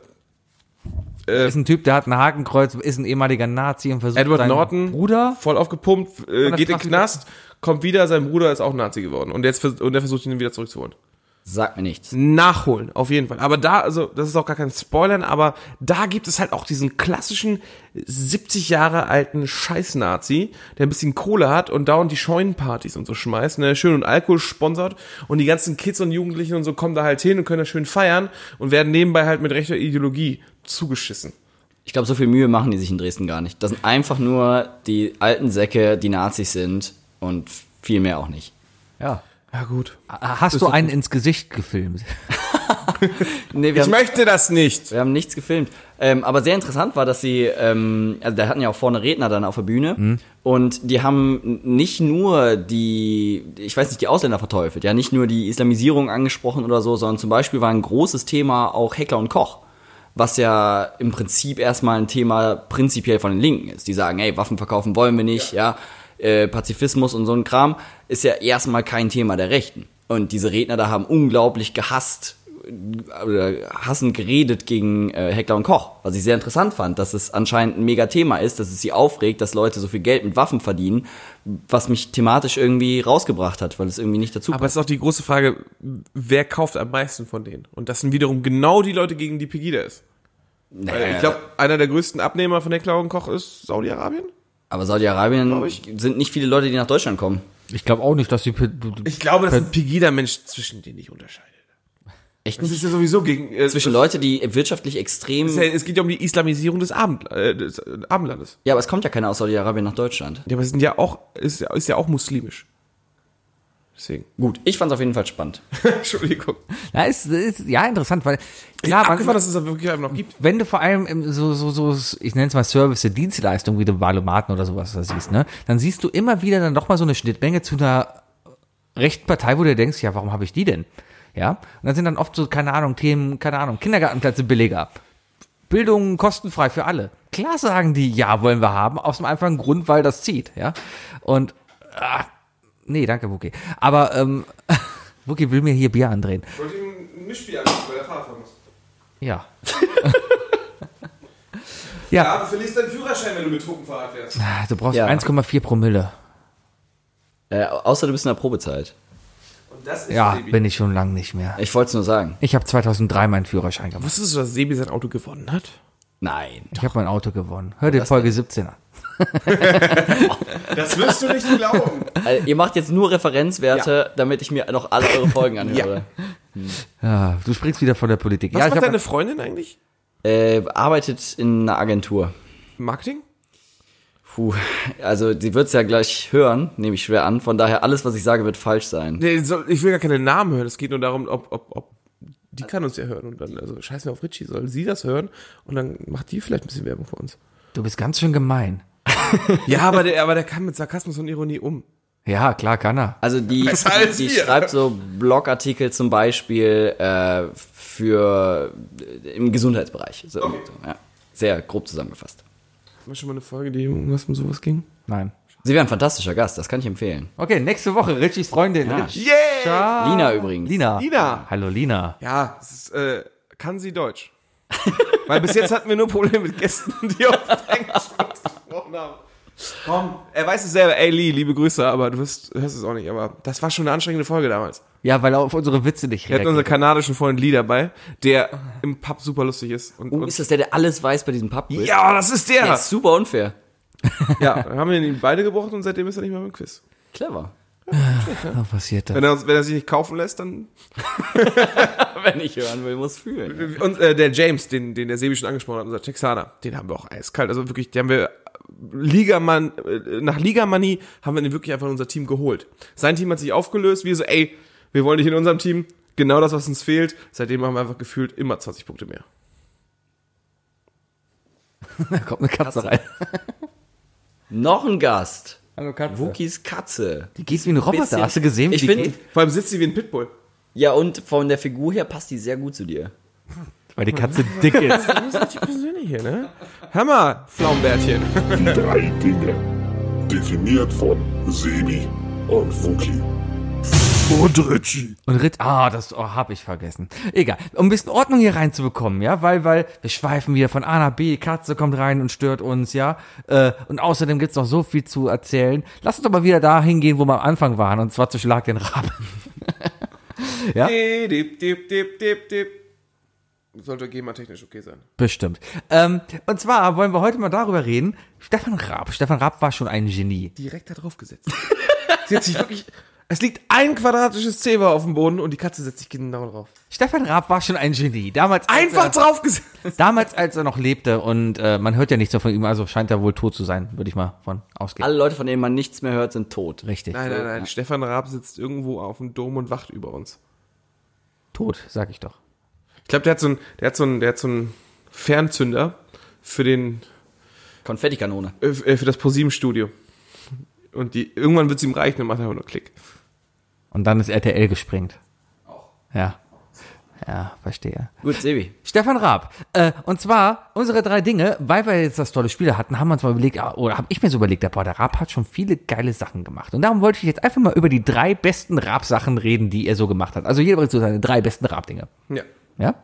ist ein Typ, der hat ein Hakenkreuz, ist ein ehemaliger Nazi und versucht Edward seinen Norton, Bruder. voll aufgepumpt, äh, geht in den Knast, kommt wieder, sein Bruder ist auch Nazi geworden und jetzt und der versucht ihn wieder zurückzuholen. Sagt mir nichts. nachholen, auf jeden Fall. Aber da, also, das ist auch gar kein Spoilern, aber da gibt es halt auch diesen klassischen 70 Jahre alten Scheiß-Nazi, der ein bisschen Kohle hat und dauernd die Scheunenpartys und so schmeißt, ne, schön und Alkohol sponsert und die ganzen Kids und Jugendlichen und so kommen da halt hin und können da schön feiern und werden nebenbei halt mit rechter Ideologie zugeschissen. Ich glaube, so viel Mühe machen die sich in Dresden gar nicht. Das sind einfach nur die alten Säcke, die Nazis sind und viel mehr auch nicht. Ja. Ja, gut. Hast du einen ins Gesicht gefilmt? (laughs) Nee, wir Ich haben, möchte das nicht. wir haben nichts gefilmt. Ähm, aber sehr interessant war, dass sie, ähm, also da hatten ja auch vorne Redner dann auf der Bühne und die haben nicht nur die, ich weiß nicht, die Ausländer verteufelt, ja, nicht nur die Islamisierung angesprochen oder so, sondern zum Beispiel war ein großes Thema auch Heckler und Koch. Was ja im Prinzip erstmal ein Thema prinzipiell von den Linken ist. Die sagen, ey, Waffen verkaufen wollen wir nicht, ja, äh, Pazifismus und so ein Kram ist ja erstmal kein Thema der Rechten. Und diese Redner da haben unglaublich gehasst oder hassend geredet gegen äh, Heckler und Koch, was ich sehr interessant fand, dass es anscheinend ein mega Thema ist, dass es sie aufregt, dass Leute so viel Geld mit Waffen verdienen, was mich thematisch irgendwie rausgebracht hat, weil es irgendwie nicht dazu Aber es ist auch die große Frage, wer kauft am meisten von denen? Und das sind wiederum genau die Leute, gegen die Pegida ist. Weil ich glaube, einer der größten Abnehmer von Heckler und Koch ist Saudi-Arabien. Aber Saudi-Arabien sind nicht viele Leute, die nach Deutschland kommen. Ich glaube auch nicht, dass die. Ich glaube, dass ein Pegida-Mensch zwischen denen nicht unterscheidet. Echt Das nicht? ist ja sowieso gegen. Äh, Zwischen Leute, die wirtschaftlich extrem. ja, es geht ja um die Islamisierung des, Abend, äh, des äh, Abendlandes. Ja, aber es kommt ja keiner aus Saudi-Arabien nach Deutschland. Ja, aber es sind ja auch, ist, ja- ist ja auch muslimisch. Deswegen. Gut, ich fand's auf jeden Fall spannend. (laughs) Entschuldigung. Ja, ist, ist ja interessant, weil Ja, klar, man, abgefahren, dass es das wirklich einfach noch gibt. wenn du vor allem so, so, so, ich nenne es mal Service, Dienstleistung, wie du Valomaten oder sowas da siehst, ne, dann siehst du immer wieder dann doch mal so eine Schnittmenge zu einer rechten Partei, wo du denkst, ja, warum habe ich die denn? Ja, und dann sind dann oft so, keine Ahnung, Themen, keine Ahnung, Kindergartenplätze billiger. Bildung kostenfrei für alle. Klar sagen die, ja, wollen wir haben, aus dem einfachen Grund, weil das zieht, ja. Und, ah, nee, danke, Wookie. Aber, ähm, (laughs) Wookie will mir hier Bier andrehen. Ich wollte ihm ein Mischbier anbieten, weil er Fahrrad muss. (laughs) Ja. ja, du verlierst deinen Führerschein, wenn du betrunken Fahrrad fährst. du brauchst Ja. 1,4 Promille. Äh, außer du bist in der Probezeit. Das ist Ja, Sebi. bin ich schon lange nicht mehr. Ich wollte es nur sagen. Ich habe 2003 meinen Führerschein gemacht. Wusstest du, dass Sebi sein Auto gewonnen hat? Nein. Ich habe mein Auto gewonnen. Hör dir Folge 17 an. Das wirst du nicht glauben. Also, ihr macht jetzt nur Referenzwerte, damit ich mir noch alle eure Folgen (laughs) anhöre. Ja, du springst wieder von der Politik. Was ja, ich macht hab, deine Freundin eigentlich? Äh, arbeitet in einer Agentur. Marketing? Puh, also sie wird's ja gleich hören, nehme ich schwer an. Von daher, alles, was ich sage, wird falsch sein. Nee, soll, ich will gar keine Namen hören. Es geht nur darum, ob, ob, ob die kann uns ja hören. Und dann, also scheiß mir auf Richie, soll sie das hören und dann macht die vielleicht ein bisschen Werbung für uns. du bist ganz schön gemein. (laughs) Ja, aber der, aber der kann mit Sarkasmus und Ironie um. Ja, klar kann er. Also die, als die schreibt so Blogartikel zum Beispiel äh, für äh, im Gesundheitsbereich. So, so, ja. Sehr grob zusammengefasst. Haben wir schon mal eine Folge, die irgendwas um sowas ging? Nein. Sie wäre ein fantastischer Gast, das kann ich empfehlen. Okay, nächste Woche Richies Freundin. Ja. Yeah! Lina übrigens. Lina. Lina. Hallo Lina. Ja, es ist, äh, kann sie Deutsch. (laughs) Weil bis jetzt hatten wir nur Probleme mit Gästen, die auf Englisch haben. Komm, er weiß es selber. Ey, Lee, liebe Grüße, aber du wirst, hörst es auch nicht. Aber das war schon eine anstrengende Folge damals. Ja, weil er auf unsere Witze nicht Wir hatten unseren reagiert. kanadischen Freund Lee dabei, der im Pub super lustig ist. Und, Oh, und ist das der, der alles weiß bei diesem pub -Quiz? ja, das ist Der der. ist super unfair. (laughs) Ja, dann haben wir ihn beide gebrochen und seitdem ist er nicht mehr beim Quiz. Clever. Was passiert da? Wenn er, wenn er sich nicht kaufen lässt, dann. (laughs) Wenn ich hören will, muss fühlen. Und äh, der James, den, den der Sebi schon angesprochen hat, unser Texaner, den haben wir auch eiskalt. Also wirklich, den haben wir Ligamann, äh, nach Ligamanie haben wir den wirklich einfach in unser Team geholt. Sein Team hat sich aufgelöst, wir so, ey, wir wollen dich in unserem Team. Genau das, was uns fehlt. Seitdem haben wir einfach gefühlt immer 20 Punkte mehr. (laughs) Da kommt eine Katze rein. (laughs) Noch ein Gast. Hallo Katze. Wookies Katze. Die geht wie ein Roboter. Bisschen- Hast du gesehen, wie Ich die finde, geht? Vor allem sitzt sie wie ein Pitbull. ja, und von der Figur her passt die sehr gut zu dir. (laughs) Weil die Katze dick ist. Das ist richtig persönlich hier, ne? Hammer, Pflaumenbärtchen. Die drei Dinge. Definiert von Sebi und Wookie. Und Richie. Und Ritt, ah, das oh, hab ich vergessen. Egal, um ein bisschen Ordnung hier reinzubekommen, ja, weil, weil wir schweifen wieder von A nach B, Katze kommt rein und stört uns, ja. Äh, und außerdem gibt's noch so viel zu erzählen. Lass uns doch mal wieder da hingehen, wo wir am Anfang waren, und zwar zu Schlag den Raben. (laughs) ja, Dip, dip, dip, dip, dip. Sollte GEMA-technisch okay sein. bestimmt. Ähm, und zwar wollen wir heute mal darüber reden. Stefan Raab. Stefan Raab war schon ein Genie. direkt da drauf gesetzt. sie hat sich wirklich. Es liegt ein quadratisches Zebra auf dem Boden und die Katze setzt sich genau drauf. Stefan Raab war schon ein Genie. Damals als Einfach er, drauf gesetzt. damals, als er noch lebte und äh, man hört ja nichts mehr von ihm, also scheint er wohl tot zu sein, würde ich mal von ausgehen. Alle Leute, von denen man nichts mehr hört, sind tot. Richtig. Nein, nein, nein. Stefan Raab sitzt irgendwo auf dem Dom und wacht über uns. Tot, sag ich doch. Ich glaube, der hat so ein, der hat so ein, der hat so ein Fernzünder für den, Konfettikanone. äh, für das ProSieben-Studio. Und die, irgendwann wird es ihm reichen und macht einfach nur Klick. Und dann ist RTL gesprengt. Ja. Ja, verstehe. Gut, Sebi. Stefan Raab. Äh, und zwar unsere drei Dinge, weil wir jetzt das tolle Spiel hatten, haben wir uns mal überlegt, ah, oder habe ich mir so überlegt, der, boah, der Raab hat schon viele geile Sachen gemacht. Und darum wollte ich jetzt einfach mal über die drei besten Raab-Sachen reden, die er so gemacht hat. Also jeder bringt so seine drei besten Raab-Dinge. Ja. Ja?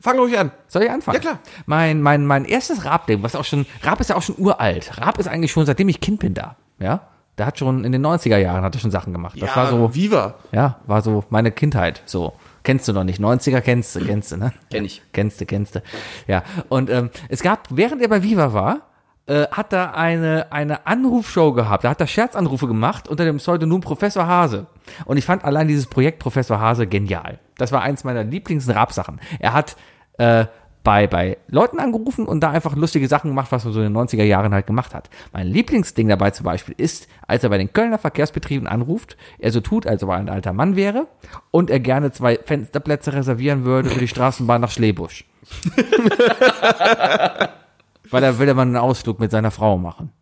Fang ruhig an. Soll ich anfangen? Ja, klar. Mein, mein, mein erstes Raab-Ding, was auch schon, Raab ist ja auch schon uralt. Raab ist eigentlich schon, seitdem ich Kind bin da. Ja? Der hat schon in den 90er Jahren hat er schon Sachen gemacht. Das war so, Viva. ja, war so meine Kindheit. So. Kennst du noch nicht. 90er kennst du, kennst du, ne? Kenn ich. Kennst du, kennst du. Ja. Und ähm, es gab, während er bei Viva war, äh, hat er eine, eine Anrufshow gehabt. Da hat er Scherzanrufe gemacht unter dem Pseudonym Professor Hase. Und ich fand allein dieses Projekt Professor Hase genial. Das war eins meiner Lieblings-Rap-Sachen. Er hat äh, bei, bei Leuten angerufen und da einfach lustige Sachen gemacht, was man so in den 90er Jahren halt gemacht hat. Mein Lieblingsding dabei zum Beispiel ist, als er bei den Kölner Verkehrsbetrieben anruft, er so tut, als ob er ein alter Mann wäre und er gerne zwei Fensterplätze reservieren würde für die Straßenbahn nach Schlebusch. (laughs) Weil er will ja mal einen Ausflug mit seiner Frau machen.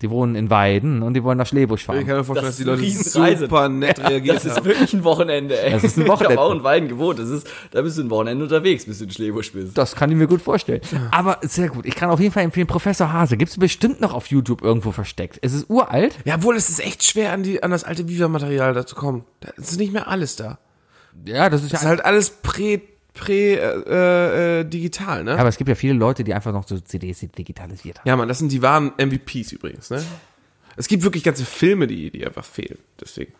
Die wohnen in Weiden und die wollen nach Schlebusch Ich fahren. kann mir vorstellen, Das dass die Leute super nett reagiert Das ist wirklich ein Wochenende, ey. Das ist ein Ich Wochenende. habe auch in Weiden gewohnt. Das ist, da bist du ein Wochenende unterwegs, bis du in Schlebusch bist. Das kann ich mir gut vorstellen. Aber sehr gut. Ich kann auf jeden Fall empfehlen, Professor Hase. Gibt es bestimmt noch auf YouTube irgendwo versteckt. Es ist uralt. Ja, obwohl es ist echt schwer, an, die, an das alte Viva-Material da zu kommen. Da ist nicht mehr alles da. Ja, das ist ja Das ist halt alles prä, prä, äh, äh, digital, ne? Aber es gibt ja viele Leute, die einfach noch so CDs digitalisiert haben. Ja, Mann, das sind die wahren MVPs übrigens, ne? Es gibt wirklich ganze Filme, die, die einfach fehlen. Deswegen.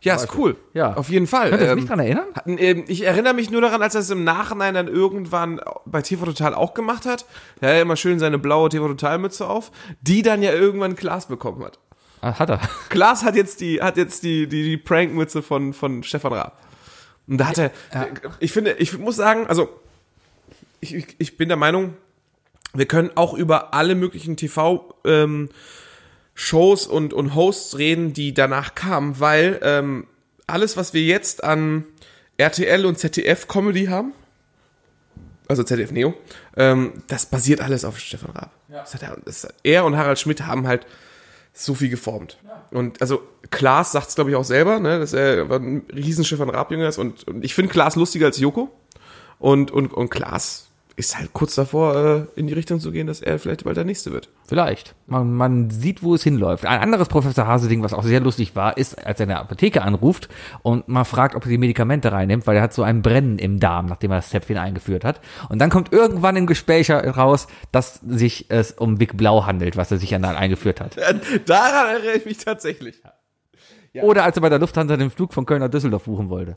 Ja, ist cool. Ja. Auf jeden Fall. Könnt ihr Ähm, nicht dran erinnern? ähm, ich erinnere mich nur daran, als er es im Nachhinein dann irgendwann bei TV Total auch gemacht hat. Er hat ja immer schön seine blaue TV Total Mütze auf, die dann ja irgendwann Klaas bekommen hat. Ah, hat er. Klaas hat jetzt die, hat jetzt die, die, die Prankmütze von, von Stefan Raab. Und da hat er, ich finde, ich muss sagen, also, ich, ich, ich bin der Meinung, wir können auch über alle möglichen TV, ähm, Shows und, und Hosts reden, die danach kamen, weil ähm, alles, was wir jetzt an RTL und ZDF Comedy haben, also ZDF Neo, ähm, das basiert alles auf Stefan Raab. Hat er, er und Harald Schmidt haben halt so viel geformt. Und also Klaas sagt es, glaube ich, auch selber, ne, dass er ein riesen Stefan Raab-Jünger ist. Und, und ich finde Klaas lustiger als Joko. Und, und, und Klaas ist halt kurz davor, äh, in die Richtung zu gehen, dass er vielleicht bald der Nächste wird. Vielleicht. Man, man sieht, wo es hinläuft. Ein anderes Professor Hase-Ding, was auch sehr lustig war, ist, als er in der Apotheke anruft und mal fragt, ob er die Medikamente reinnimmt, weil er hat so ein Brennen im Darm, nachdem er das Zäpfchen eingeführt hat. Und dann kommt irgendwann im Gespräch raus, dass sich es um Vic Blau handelt, was er sich dann eingeführt hat. Daran erinnere ich mich tatsächlich. Oder als er bei der Lufthansa den Flug von Köln nach Düsseldorf buchen wollte.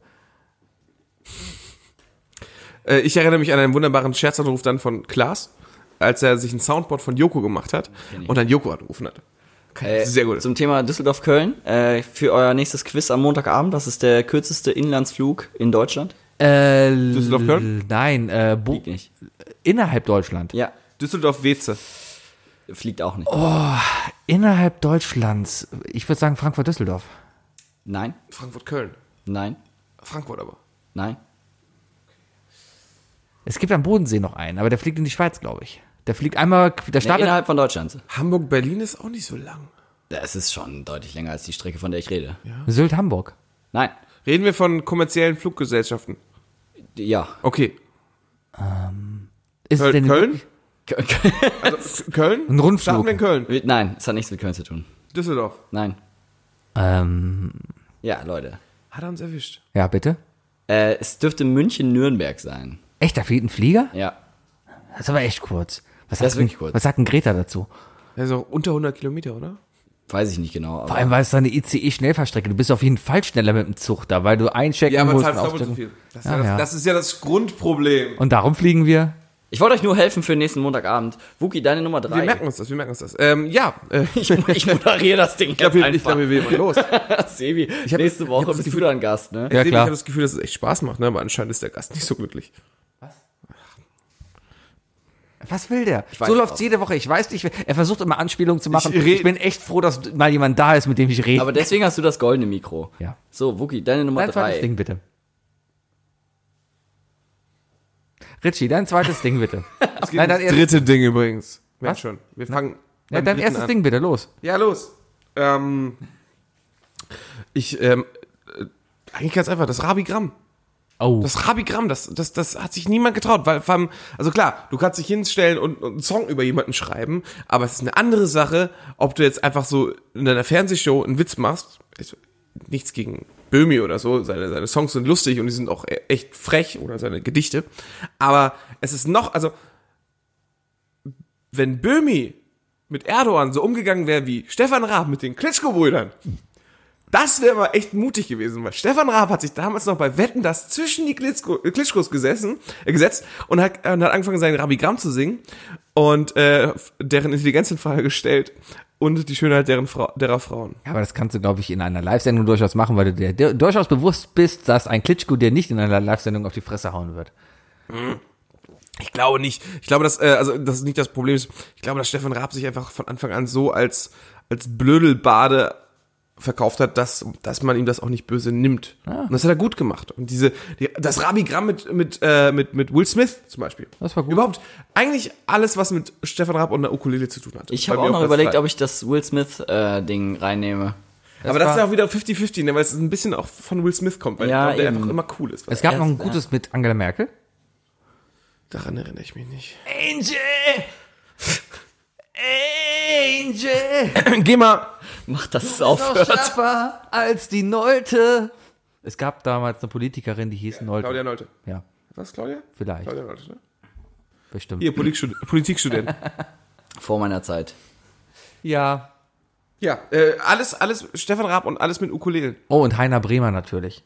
Äh, ich erinnere mich an einen wunderbaren Scherzanruf dann von Klaas, als er sich ein Soundboard von Joko gemacht hat und dann Joko angerufen hat. Äh, Sehr gut. Zum Thema Düsseldorf-Köln. Äh, für euer nächstes Quiz am Montagabend. Das ist der kürzeste Inlandsflug in Deutschland. Äh, Düsseldorf-Köln? Nein, äh, Bo Fliegt nicht. innerhalb Deutschland. Ja, Düsseldorf-Weze. fliegt auch nicht. Innerhalb Deutschlands. Ich würde sagen Frankfurt-Düsseldorf. Nein, Frankfurt-Köln. nein, Frankfurt aber. nein. Es gibt am Bodensee noch einen, aber der fliegt in die Schweiz, glaube ich. Der fliegt einmal, der startet. innerhalb von Deutschland. Hamburg-Berlin ist auch nicht so lang. Das ist schon deutlich länger als die Strecke, von der ich rede. Sylt Hamburg. Nein. Reden wir von kommerziellen Fluggesellschaften. Ja. Okay. Ist es Köl denn Köln? (laughs) Also, Köln? Ein Rundflug. Starten wir in Köln. Nein, es hat nichts mit Köln zu tun. Düsseldorf. Nein. Ähm, Ja, Leute. Hat er uns erwischt. ja, bitte? Äh, es dürfte München-Nürnberg sein. Echt, da fliegt ein Flieger? Ja. Das ist aber echt kurz. Was Das ist wirklich kurz. Was sagt denn Greta dazu? Das ist auch unter 100 Kilometer, oder? Weiß ich nicht genau. Aber Vor allem, weil es da eine ICE-Schnellfahrstrecke. Du bist auf jeden Fall schneller mit dem Zug da, weil du einchecken musst. und auschecken. Das, Ja, ist ja ja. das, das ist ja das Grundproblem. Und darum fliegen wir. ich wollte euch nur helfen für den nächsten Montagabend. Wookie, deine Nummer Wir drei. merken uns das, wir merken uns das. Ähm, ja, äh, (laughs) ich, ich moderiere das Ding ich glaube, jetzt ich glaub, wir mal los. (laughs) Sebi, hab- nächste ich Woche hab das bist Gefühl- du dann Gast, ne? Ja, Ich klar. habe das Gefühl, dass es echt Spaß macht, ne? aber anscheinend ist der Gast nicht so glücklich. Was will der? So läuft's auch. jede Woche. Ich weiß nicht, er versucht immer Anspielungen zu machen. Ich Ich, bin echt froh, dass mal jemand da ist, mit dem ich rede. Aber deswegen hast du das goldene Mikro. ja. So, Wookie, deine Nummer Dein zweites drei. Ding bitte. Richie, dein zweites Ding bitte. (laughs) Nein, dein Das erstes, dritte Ding übrigens. Merk Was? schon. Wir fangen. ja, dein erstes an. Ding bitte, los. Ja, los. Ähm, ich, ähm, äh, eigentlich ganz einfach, das Rabigramm. Oh. Das Rabigramm, das, das, das hat sich niemand getraut, weil, vor also klar, du kannst dich hinstellen und, und einen Song über jemanden schreiben, aber es ist eine andere Sache, ob du jetzt einfach so in deiner Fernsehshow einen Witz machst, ist nichts gegen Böhmi oder so, seine, seine Songs sind lustig und die sind auch e- echt frech oder seine Gedichte, aber es ist noch, also, wenn Böhmi mit Erdogan so umgegangen wäre wie Stefan Raab mit den Klitschko-Brüdern, das wäre mal echt mutig gewesen, weil Stefan Raab hat sich damals noch bei Wetten das zwischen die Klitschko, äh, Klitschkos gesessen, äh, gesetzt und hat, und hat angefangen, seinen Rabigramm zu singen und äh, deren Intelligenz in Frage gestellt und die Schönheit deren Frau, derer Frauen. Ja, aber das kannst du, glaube ich, in einer Live-Sendung durchaus machen, weil du dir dir durchaus bewusst bist, dass ein Klitschko dir nicht in einer Live-Sendung auf die Fresse hauen wird. Ich glaube nicht. Ich glaube, dass, äh, also, das ist nicht das Problem. Ist. Ich glaube, dass Stefan Raab sich einfach von Anfang an so als, als Blödelbade verkauft hat, dass, dass man ihm das auch nicht böse nimmt. Und das hat er gut gemacht. Und diese, die, das Rabigramm mit, mit, äh, mit, mit Will Smith zum Beispiel. Das war gut. Überhaupt, eigentlich alles, was mit Stefan Raab und der Ukulele zu tun hat. Ich habe auch noch überlegt, drei. ob ich das Will Smith-Ding reinnehme. Aber das ist ja auch wieder 50-50, ne, weil es ein bisschen auch von Will Smith kommt, weil Ja, ich glaube, der einfach immer cool ist. Es gab Ja, noch ein ja. gutes mit Angela Merkel. Daran erinnere ich mich nicht. Angel! (laughs) Angel! Geh mal. Mach das es Noch aufhört. schärfer als die Nolte. Es gab damals eine Politikerin, die hieß Nolte. Claudia Nolte. Ja, Was, Claudia? vielleicht. Claudia Nolte, ne? Bestimmt. Hier, Politikstudent. Politikstudent. (laughs) Vor meiner Zeit. Ja. Ja, äh, alles, alles Stefan Raab und alles mit Ukulelen. Oh, und Heiner Bremer natürlich.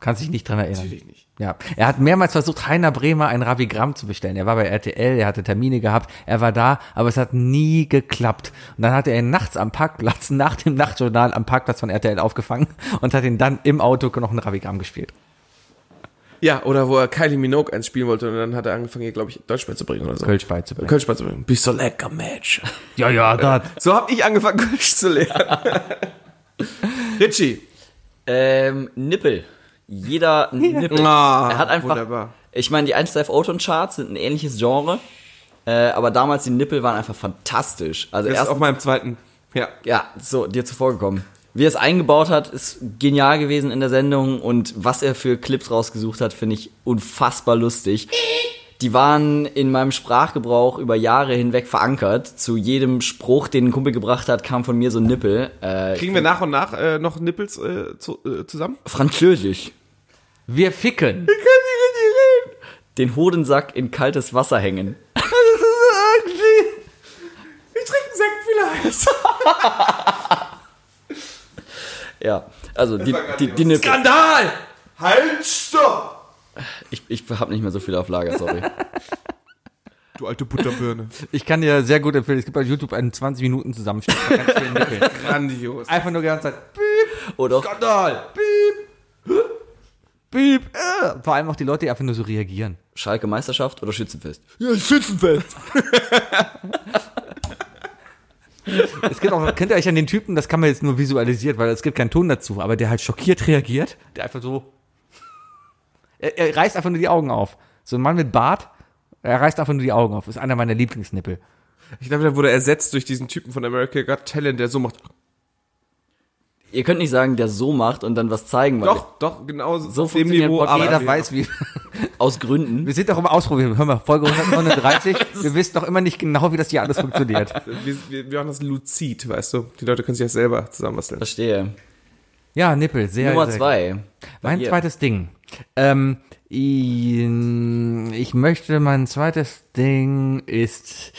Kannst dich nicht dran erinnern. Natürlich nicht. Ja, er hat mehrmals versucht, Heiner Bremer ein Ravigramm zu bestellen. Er war bei RTL, er hatte Termine gehabt, er war da, aber es hat nie geklappt. Und dann hat er ihn nachts am Parkplatz, (laughs) nach dem Nachtjournal am Parkplatz von RTL aufgefangen und hat ihn dann im Auto noch ein Ravigramm gespielt. Ja, oder wo er Kylie Minogue eins spielen wollte und dann hat er angefangen, hier, glaube ich, Deutsch beizubringen oder so. Kölsch beizubringen. Kölsch beizubringen. Bist so lecker, Mensch. Ja, ja, (laughs) das. So habe ich angefangen, Kölsch zu lernen. (laughs) Richie. Ähm, Nippel. Jeder (laughs) Nippel. Ah, er hat einfach. wunderbar. Ich meine, die 1 Live Oton Charts sind ein ähnliches Genre. Äh, aber damals die Nippel waren einfach fantastisch. Also Das ist erst auf meinem zweiten. Ja. ja, so, dir zuvor gekommen. Wie er es eingebaut hat, ist genial gewesen in der Sendung und was er für Clips rausgesucht hat, finde ich unfassbar lustig. Die waren in meinem Sprachgebrauch über Jahre hinweg verankert. Zu jedem Spruch, den ein Kumpel gebracht hat, kam von mir so ein Nippel. Äh, Kriegen wir nach und nach äh, noch Nippels äh, zu, äh, zusammen? Französisch. Wir ficken. Den Hodensack in kaltes Wasser hängen. Ich trinke einen Sekt vielleicht. (laughs) Ja, also die, die, die Nippel. Skandal! Halt, stopp! Ich, ich habe nicht mehr so viel auf Lager, sorry. (laughs) Du alte Butterbirne. Ich kann dir sehr gut empfehlen, es gibt bei YouTube einen 20 Minuten Zusammenschnitt. Grandios. Einfach nur die ganze Zeit. Oder Skandal! Piep. Äh. Vor allem auch die Leute, die einfach nur so reagieren. Schalke Meisterschaft oder Schützenfest? Ja, Schützenfest. Es gibt auch, kennt ihr euch an den Typen, das kann man jetzt nur visualisiert, weil es gibt keinen Ton dazu, aber der halt schockiert reagiert, der einfach so. Er, er reißt einfach nur die Augen auf. So ein Mann mit Bart, er reißt einfach nur die Augen auf. Ist einer meiner Lieblingsnippel. Ich glaube, der wurde ersetzt durch diesen Typen von America Got Talent, der so macht. Ihr könnt nicht sagen, der so macht und dann was zeigen, weil Doch, doch, genau so auf dem funktioniert Niveau. Podcast. Jeder weiß, wie. (laughs) aus Gründen. Wir sind doch im Ausprobieren. Hör mal, Folge 139. (laughs) wir wissen doch immer nicht genau, wie das hier alles funktioniert. (laughs) Wir, wir, wir machen das luzid, weißt du. Die Leute können sich das selber zusammenbasteln. Verstehe. Ja, Nippel, sehr. Nummer sehr zwei. Mein Hier. zweites Ding. Ähm, ich möchte, mein zweites Ding ist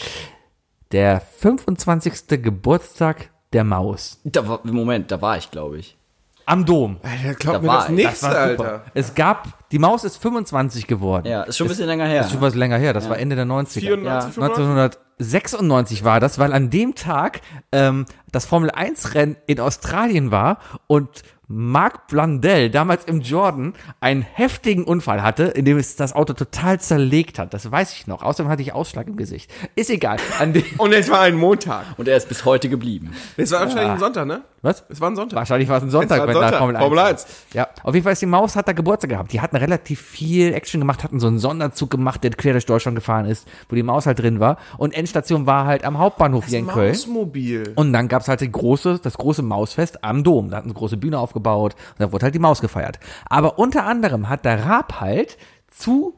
der 25. Geburtstag der Maus. Da war, Moment, da war ich, glaube ich. Am Dom. Alter, glaub Da mir war- das nichts, Das war super. Alter. Es gab, die Maus ist 25 geworden. Ja, ist schon ein bisschen länger her. Das ist schon was länger her, das war Ende der 90er. 94, 95? 1996 war das, weil an dem Tag ähm, das Formel 1 Rennen in Australien war und Mark Blundell damals im Jordan einen heftigen Unfall hatte, in dem es das Auto total zerlegt hat. Das weiß ich noch. Außerdem hatte ich Ausschlag im Gesicht. Ist egal. (laughs) Und es war ein Montag. Und er ist bis heute geblieben. Es war wahrscheinlich ein Sonntag, ne? was? Es war ein Sonntag. Wahrscheinlich war es ein Sonntag, Es war ein wenn da Sonntag. Formel 1. Formel 1. Ja, auf jeden Fall ist die Maus, hat da Geburtstag gehabt. Die hatten relativ viel Action gemacht, hatten so einen Sonderzug gemacht, der quer durch Deutschland gefahren ist, wo die Maus halt drin war. Und Endstation war halt am Hauptbahnhof hier in Köln. Mausmobil. Und dann gab's halt die große, das große Mausfest am Dom. Da hatten sie eine große Bühne aufgebaut und da wurde halt die Maus gefeiert. Aber unter anderem hat der Raab halt zu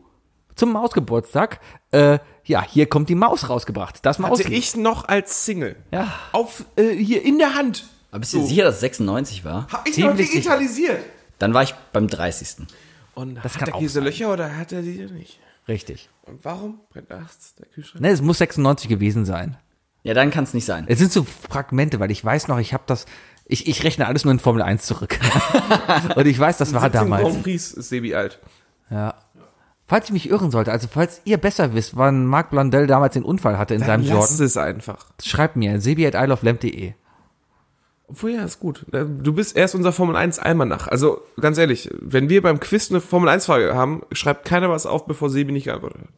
zum Mausgeburtstag, äh, ja, hier kommt die Maus rausgebracht. Das Maus. Hatte ich noch als Single. Ja. Auf, äh, hier in der Hand. Aber bist du sicher, dass es 96 war? Hab ich noch Ziemlich sicher. digitalisiert. Dann war ich beim 30. Und Das hat auch Käse sein. Löcher oder hat er die nicht? Richtig. Und warum brennt nachts der Kühlschrank? Ne, es muss 96 gewesen sein. Ja, dann kann es nicht sein. Es sind so Fragmente, weil ich weiß noch, ich habe das, ich, ich rechne alles nur in Formel 1 zurück. (laughs) und ich weiß, das war 17 damals. Grand Prix ist Sebi alt. Ja. Falls ich mich irren sollte, also falls ihr besser wisst, wann Mark Blundell damals den Unfall hatte in seinem Lass Jordan, es einfach. schreibt mir, sebi at isleoflamp.de. Obwohl, ja, ist gut. Äh, Du bist erst unser Formel 1 Almanach. Also, ganz ehrlich, wenn wir beim Quiz eine Formel 1 Frage haben, schreibt keiner was auf, bevor Sebi nicht geantwortet hat.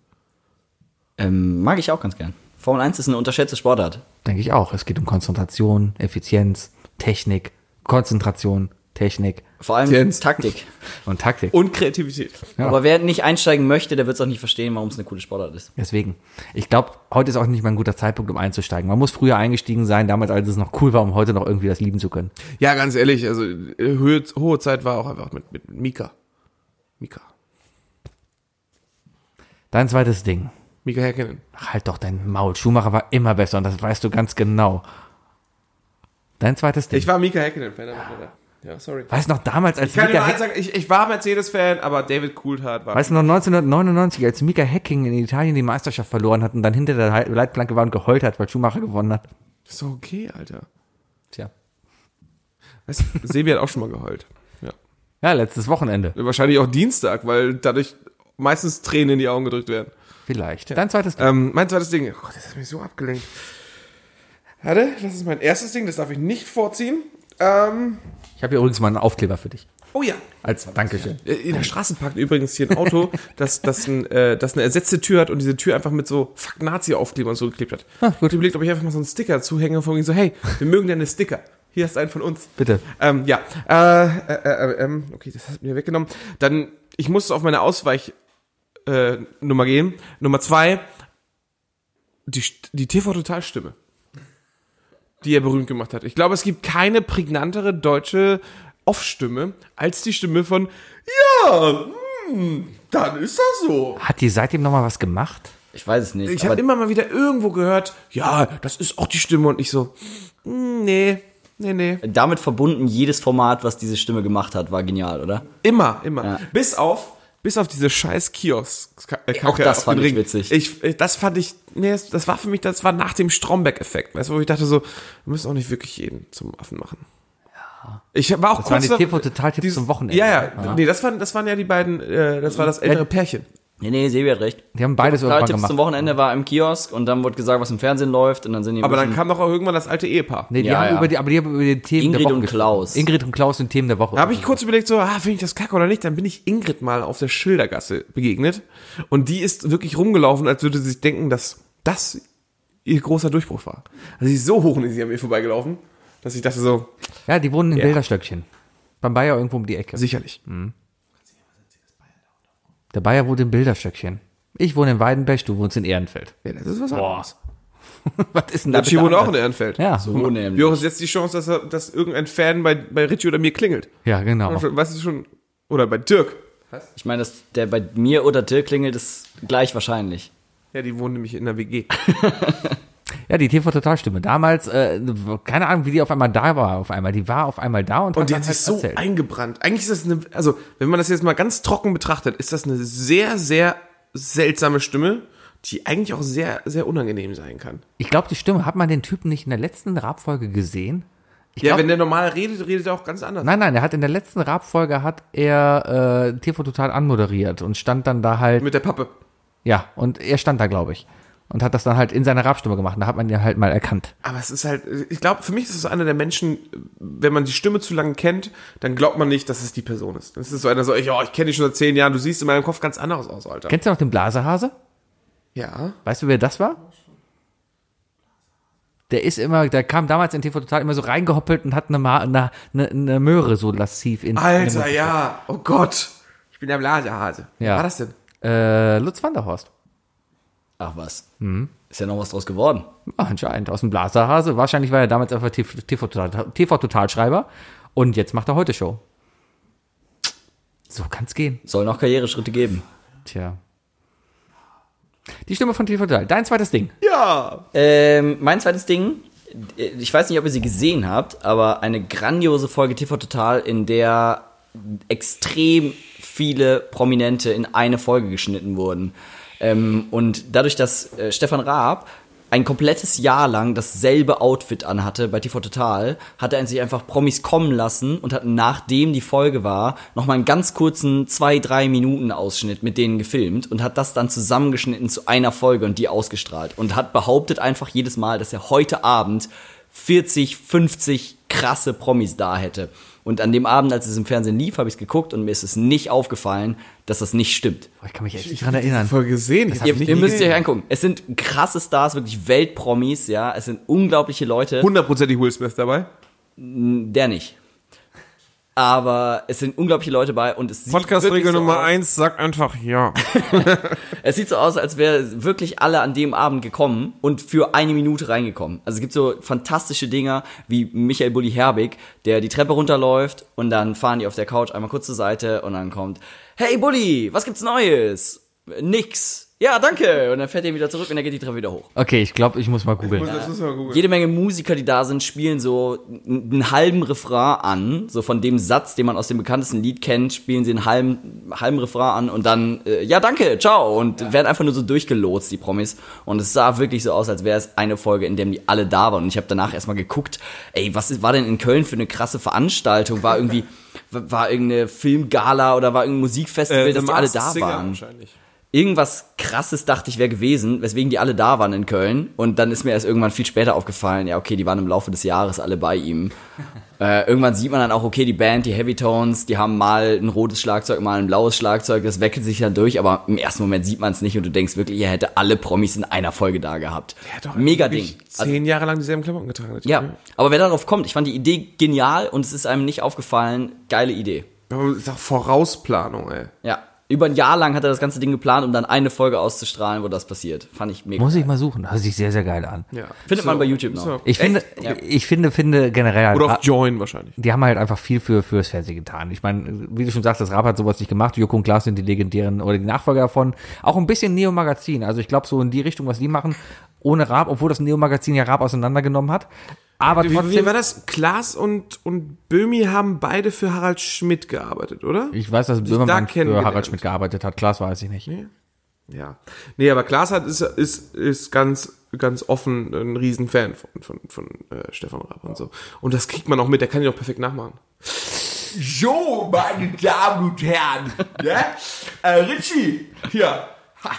Ähm, mag ich auch ganz gern. Formel 1 ist eine unterschätzte Sportart. Denke ich auch. Es geht um Konzentration, Effizienz, Technik, Konzentration, Technik Vor allem Jens. Taktik. (laughs) und Taktik. Und Kreativität. Ja. Aber wer nicht einsteigen möchte, der wird es auch nicht verstehen, warum es eine coole Sportart ist. Deswegen. Ich glaube, heute ist auch nicht mal ein guter Zeitpunkt, um einzusteigen. Man muss früher eingestiegen sein, damals, als es noch cool war, um heute noch irgendwie das lieben zu können. Ja, ganz ehrlich, also äh, Höhe, hohe Zeit war auch einfach mit, mit Mika. Mika. Dein zweites Ding. Mika Häkkinen. Ach, halt doch dein Maul. Schumacher war immer besser und das weißt du ganz genau. Dein zweites Ding. Ich war Mika Häkkinen-Fan. aber- Ja, sorry. weißt du noch damals, als Ich kann Mika, nur eins sagen, ich, ich war Mercedes-Fan, aber David Coulthard war... weißt du noch 1999, als Mika Hacking in Italien die Meisterschaft verloren hat und dann hinter der Leit- Leitplanke war und geheult hat, weil Schumacher gewonnen hat? Ist doch okay, Alter. Tja. Weißt du, Sebi hat auch schon mal geheult. Ja. Ja, letztes Wochenende. Wahrscheinlich auch Dienstag, weil dadurch meistens Tränen in die Augen gedrückt werden. Vielleicht. Dein zweites Ähm, mein zweites Ding. Oh Gott, das hat mich so abgelenkt. Warte, das ist mein erstes Ding, das darf ich nicht vorziehen. Ähm, Ich habe hier übrigens mal einen Aufkleber für dich. oh ja. Als Dankeschön. Äh, In der Straße parkt übrigens hier ein Auto, (laughs) das, das, ein, äh, das eine ersetzte Tür hat und diese Tür einfach mit so Fuck Nazi-Aufkleber und so geklebt hat. Ah, gut. Ich überlegt, ob ich einfach mal so einen Sticker zuhänge von so, hey, wir mögen deine Sticker. Hier hast du einen von uns. Bitte. Ähm, ja. Äh, äh, äh, ähm, okay, das hat mir weggenommen. Dann, ich musste auf meine Ausweich äh, gehen. Nummer zwei, die, die TV-Total-Stimme, die er berühmt gemacht hat. Ich glaube, es gibt keine prägnantere deutsche Off-Stimme als die Stimme von Ja, hm, dann ist das so. Hat die seitdem noch mal was gemacht? Ich weiß es nicht. Ich habe immer mal wieder irgendwo gehört, ja, das ist auch die Stimme und ich so, hm, nee, nee, nee. damit verbunden, jedes Format, was diese Stimme gemacht hat, war genial, oder? Immer, immer. Ja. Bis auf, bis auf diese scheiß Kiosk. Äh, Auch das fand ich witzig. Ich, äh, das fand ich, nee, das- das war für mich, das war nach dem Stromberg-Effekt. Weißt du, wo ich dachte so, wir müssen auch nicht wirklich jeden zum Affen machen. Ja. Ich war auch Das waren die kurz TV-Total-Tipps zum Wochenende. Ja, ja, nee, das waren, das waren ja die beiden, äh, das war das ältere Ja. Pärchen. Nee, nee, Sebi hat recht. Die haben beides irgendwann Tipps gemacht. zum Wochenende war im Kiosk und dann wurde gesagt, was im Fernsehen läuft und dann sind die Aber dann kam doch auch irgendwann das alte Ehepaar. Nee, die Ja, haben ja. über die, aber die haben über die Themen Ingrid der Woche und gesprochen. Klaus. Ingrid und Klaus sind Themen der Woche. Da habe ich kurz überlegt, so, ah, finde ich das kacke oder nicht? Dann bin ich Ingrid mal auf der Schildergasse begegnet. Und die ist wirklich rumgelaufen, als würde sie sich denken, dass das ihr großer Durchbruch war. Also sie ist so hoch und sie an mir vorbeigelaufen, dass ich dachte so, Ja, die wohnen in Ja. Bilderstöckchen. Beim Bayer irgendwo um die Ecke. sicherlich. Der Bayer wohnt in Bilderstöckchen. Ich wohne in Weidenbech, du wohnst in Ehrenfeld. Ja, das ist was anderes. (laughs) Was ist denn da Richie wohnt auch in? Ehrenfeld. Ja. So nämlich. Wie hoch ist jetzt die Chance, dass, er, dass irgendein Fan bei, bei Richie oder mir klingelt? Ja, genau. Weißt du schon? Oder bei Dirk. Ich meine, dass der bei mir oder Dirk klingelt, ist gleich wahrscheinlich. Ja, die wohnen nämlich in der WG. (laughs) Ja, die TV-Total-Stimme. Damals, äh, keine Ahnung, wie die auf einmal da war, auf einmal. Die war auf einmal da und, Und die dann hat halt sich so erzählt. eingebrannt. Eigentlich ist das eine, also wenn man das jetzt mal ganz trocken betrachtet, ist das eine sehr, sehr seltsame Stimme, die eigentlich auch sehr, sehr unangenehm sein kann. Ich glaube, die Stimme, hat man den Typen nicht in der letzten Rap-Folge gesehen? Ich ja, glaub- wenn der normal redet, redet er auch ganz anders. Nein, nein, er hat in der letzten Rap-Folge hat er äh, TV total anmoderiert und stand dann da halt, Mit der Pappe. ja, und er stand da, glaube ich. Und hat das dann halt in seiner Rap-Stimme gemacht. Da hat man ihn halt mal erkannt. Aber es ist halt, ich glaube, für mich ist es einer der Menschen, wenn man die Stimme zu lange kennt, dann glaubt man nicht, dass es die Person ist. Das ist so einer so, ja, ich kenne dich schon seit zehn Jahren, du siehst in meinem Kopf ganz anderes aus, Alter. Kennst du noch den Blasehase? Ja. Weißt du, wer das war? Der ist immer, der kam damals in TV Total immer so reingehoppelt und hat eine, Ma eine, eine, eine Möhre so lassiv in in Alter, Mund ja. Oh Gott. Ich bin der Blasehase. Ja. Wer war das denn? Äh, Lutz Vanderhorst. Ach was. Ist ja noch was draus geworden. Ah, anscheinend aus dem Blaserhase. Wahrscheinlich war er damals einfach TV-Total-Schreiber. TV -Total und jetzt macht er heute Show. So kann's gehen. Soll noch Karriereschritte geben. Tja. Die Stimme von TV Total. Dein zweites Ding. Ja. Ähm, mein zweites Ding, ich weiß nicht, ob ihr sie gesehen habt, aber eine grandiose Folge TV Total, in der extrem viele Prominente in eine Folge geschnitten wurden. Ähm, und dadurch, dass äh, Stefan Raab ein komplettes Jahr lang dasselbe Outfit anhatte bei TV Total, hat er sich einfach Promis kommen lassen und hat nachdem die Folge war, nochmal einen ganz kurzen zwei, drei Minuten Ausschnitt mit denen gefilmt und hat das dann zusammengeschnitten zu einer Folge und die ausgestrahlt und hat behauptet einfach jedes Mal, dass er heute Abend 40, 50 krasse Promis da hätte. Und an dem Abend, als es im Fernsehen lief, habe ich es geguckt und mir ist es nicht aufgefallen, dass das nicht stimmt. Oh, ich kann mich echt nicht dran erinnern. Voll gesehen. Ich Ihr, ihr müsst gesehen. euch angucken. Es sind krasse Stars, wirklich Weltpromis, ja. Es sind unglaubliche Leute. Hundertprozentig Will Smith dabei. Der nicht. Aber es sind unglaubliche Leute bei und es sieht wirklich so aus, eins, sag einfach ja. (laughs) Es sieht so aus, als wäre wirklich alle an dem Abend gekommen und für eine Minute reingekommen. Also es gibt so fantastische Dinger wie Michael Bulli Herbig, der die Treppe runterläuft und dann fahren die auf der Couch einmal kurz zur Seite und dann kommt, hey Bulli, was gibt's Neues? Nix. Ja, danke. Und dann fährt er wieder zurück und dann geht die Treppe wieder hoch. Okay, ich glaube, ich muss mal googeln. Das müssen wir mal googeln. Jede Menge Musiker, die da sind, spielen so einen halben Refrain an. So von dem Satz, den man aus dem bekanntesten Lied kennt, spielen sie einen halben, halben Refrain an und dann, äh, ja, danke, ciao. Und werden einfach nur so durchgelotst, die Promis. Und es sah wirklich so aus, als wäre es eine Folge, in der die alle da waren. Und ich habe danach erstmal geguckt, ey, was war denn in Köln für eine krasse Veranstaltung? War irgendwie, (laughs) war irgendeine Filmgala oder war irgendein Musikfestival, Äh, dass die alle da Singer waren? Wahrscheinlich. Irgendwas krasses dachte ich wäre gewesen, weswegen die alle da waren in Köln. Und dann ist mir erst irgendwann viel später aufgefallen, ja, okay, die waren im Laufe des Jahres alle bei ihm. (laughs) äh, irgendwann sieht man dann auch, okay, die Band, die Heavy Tones, die haben mal ein rotes Schlagzeug, mal ein blaues Schlagzeug, das wechselt sich dann durch, aber im ersten Moment sieht man es nicht und du denkst wirklich, ihr hätte alle Promis in einer Folge da gehabt. Mega Ding. Wirklich Zehn Jahre lang dieselben Klamotten getragen. Ja, aber wer darauf kommt, ich fand die Idee genial und es ist einem nicht aufgefallen, geile Idee. Aber das ist auch Vorausplanung, ey. Ja. Über ein Jahr lang hat er das ganze Ding geplant, um dann eine Folge auszustrahlen, wo das passiert. Fand ich mega. Muss ich mal suchen. Hört sich sehr, sehr geil an. Ja. Findet man bei YouTube noch. So. Ich finde, ich finde, finde generell, Oder auf Join wahrscheinlich. die haben halt einfach viel für fürs Fernsehen getan. Ich meine, wie du schon sagst, das Rap hat sowas nicht gemacht. Joko und Klaas sind die legendären oder die Nachfolger davon. Auch ein bisschen Neo-Magazin. Also ich glaube so in die Richtung, was die machen, ohne Rap, obwohl das Neo-Magazin ja Rap auseinandergenommen hat. Aber Wie, wie trotzdem, war das? Klaas und, und Böhmi haben beide für Harald Schmidt gearbeitet, oder? ich weiß, dass da Böhmermann für kennengelernt. Harald Schmidt gearbeitet hat. Klaas weiß ich nicht. Ja. Nee, aber Klaas hat, ist, ist, ist ganz, ganz offen ein Riesenfan von, von, von äh, Stefan Raab und so. Und das kriegt man auch mit, der kann ihn auch perfekt nachmachen. So, meine Damen und Herren. ne? äh, Richie, hier. Ha.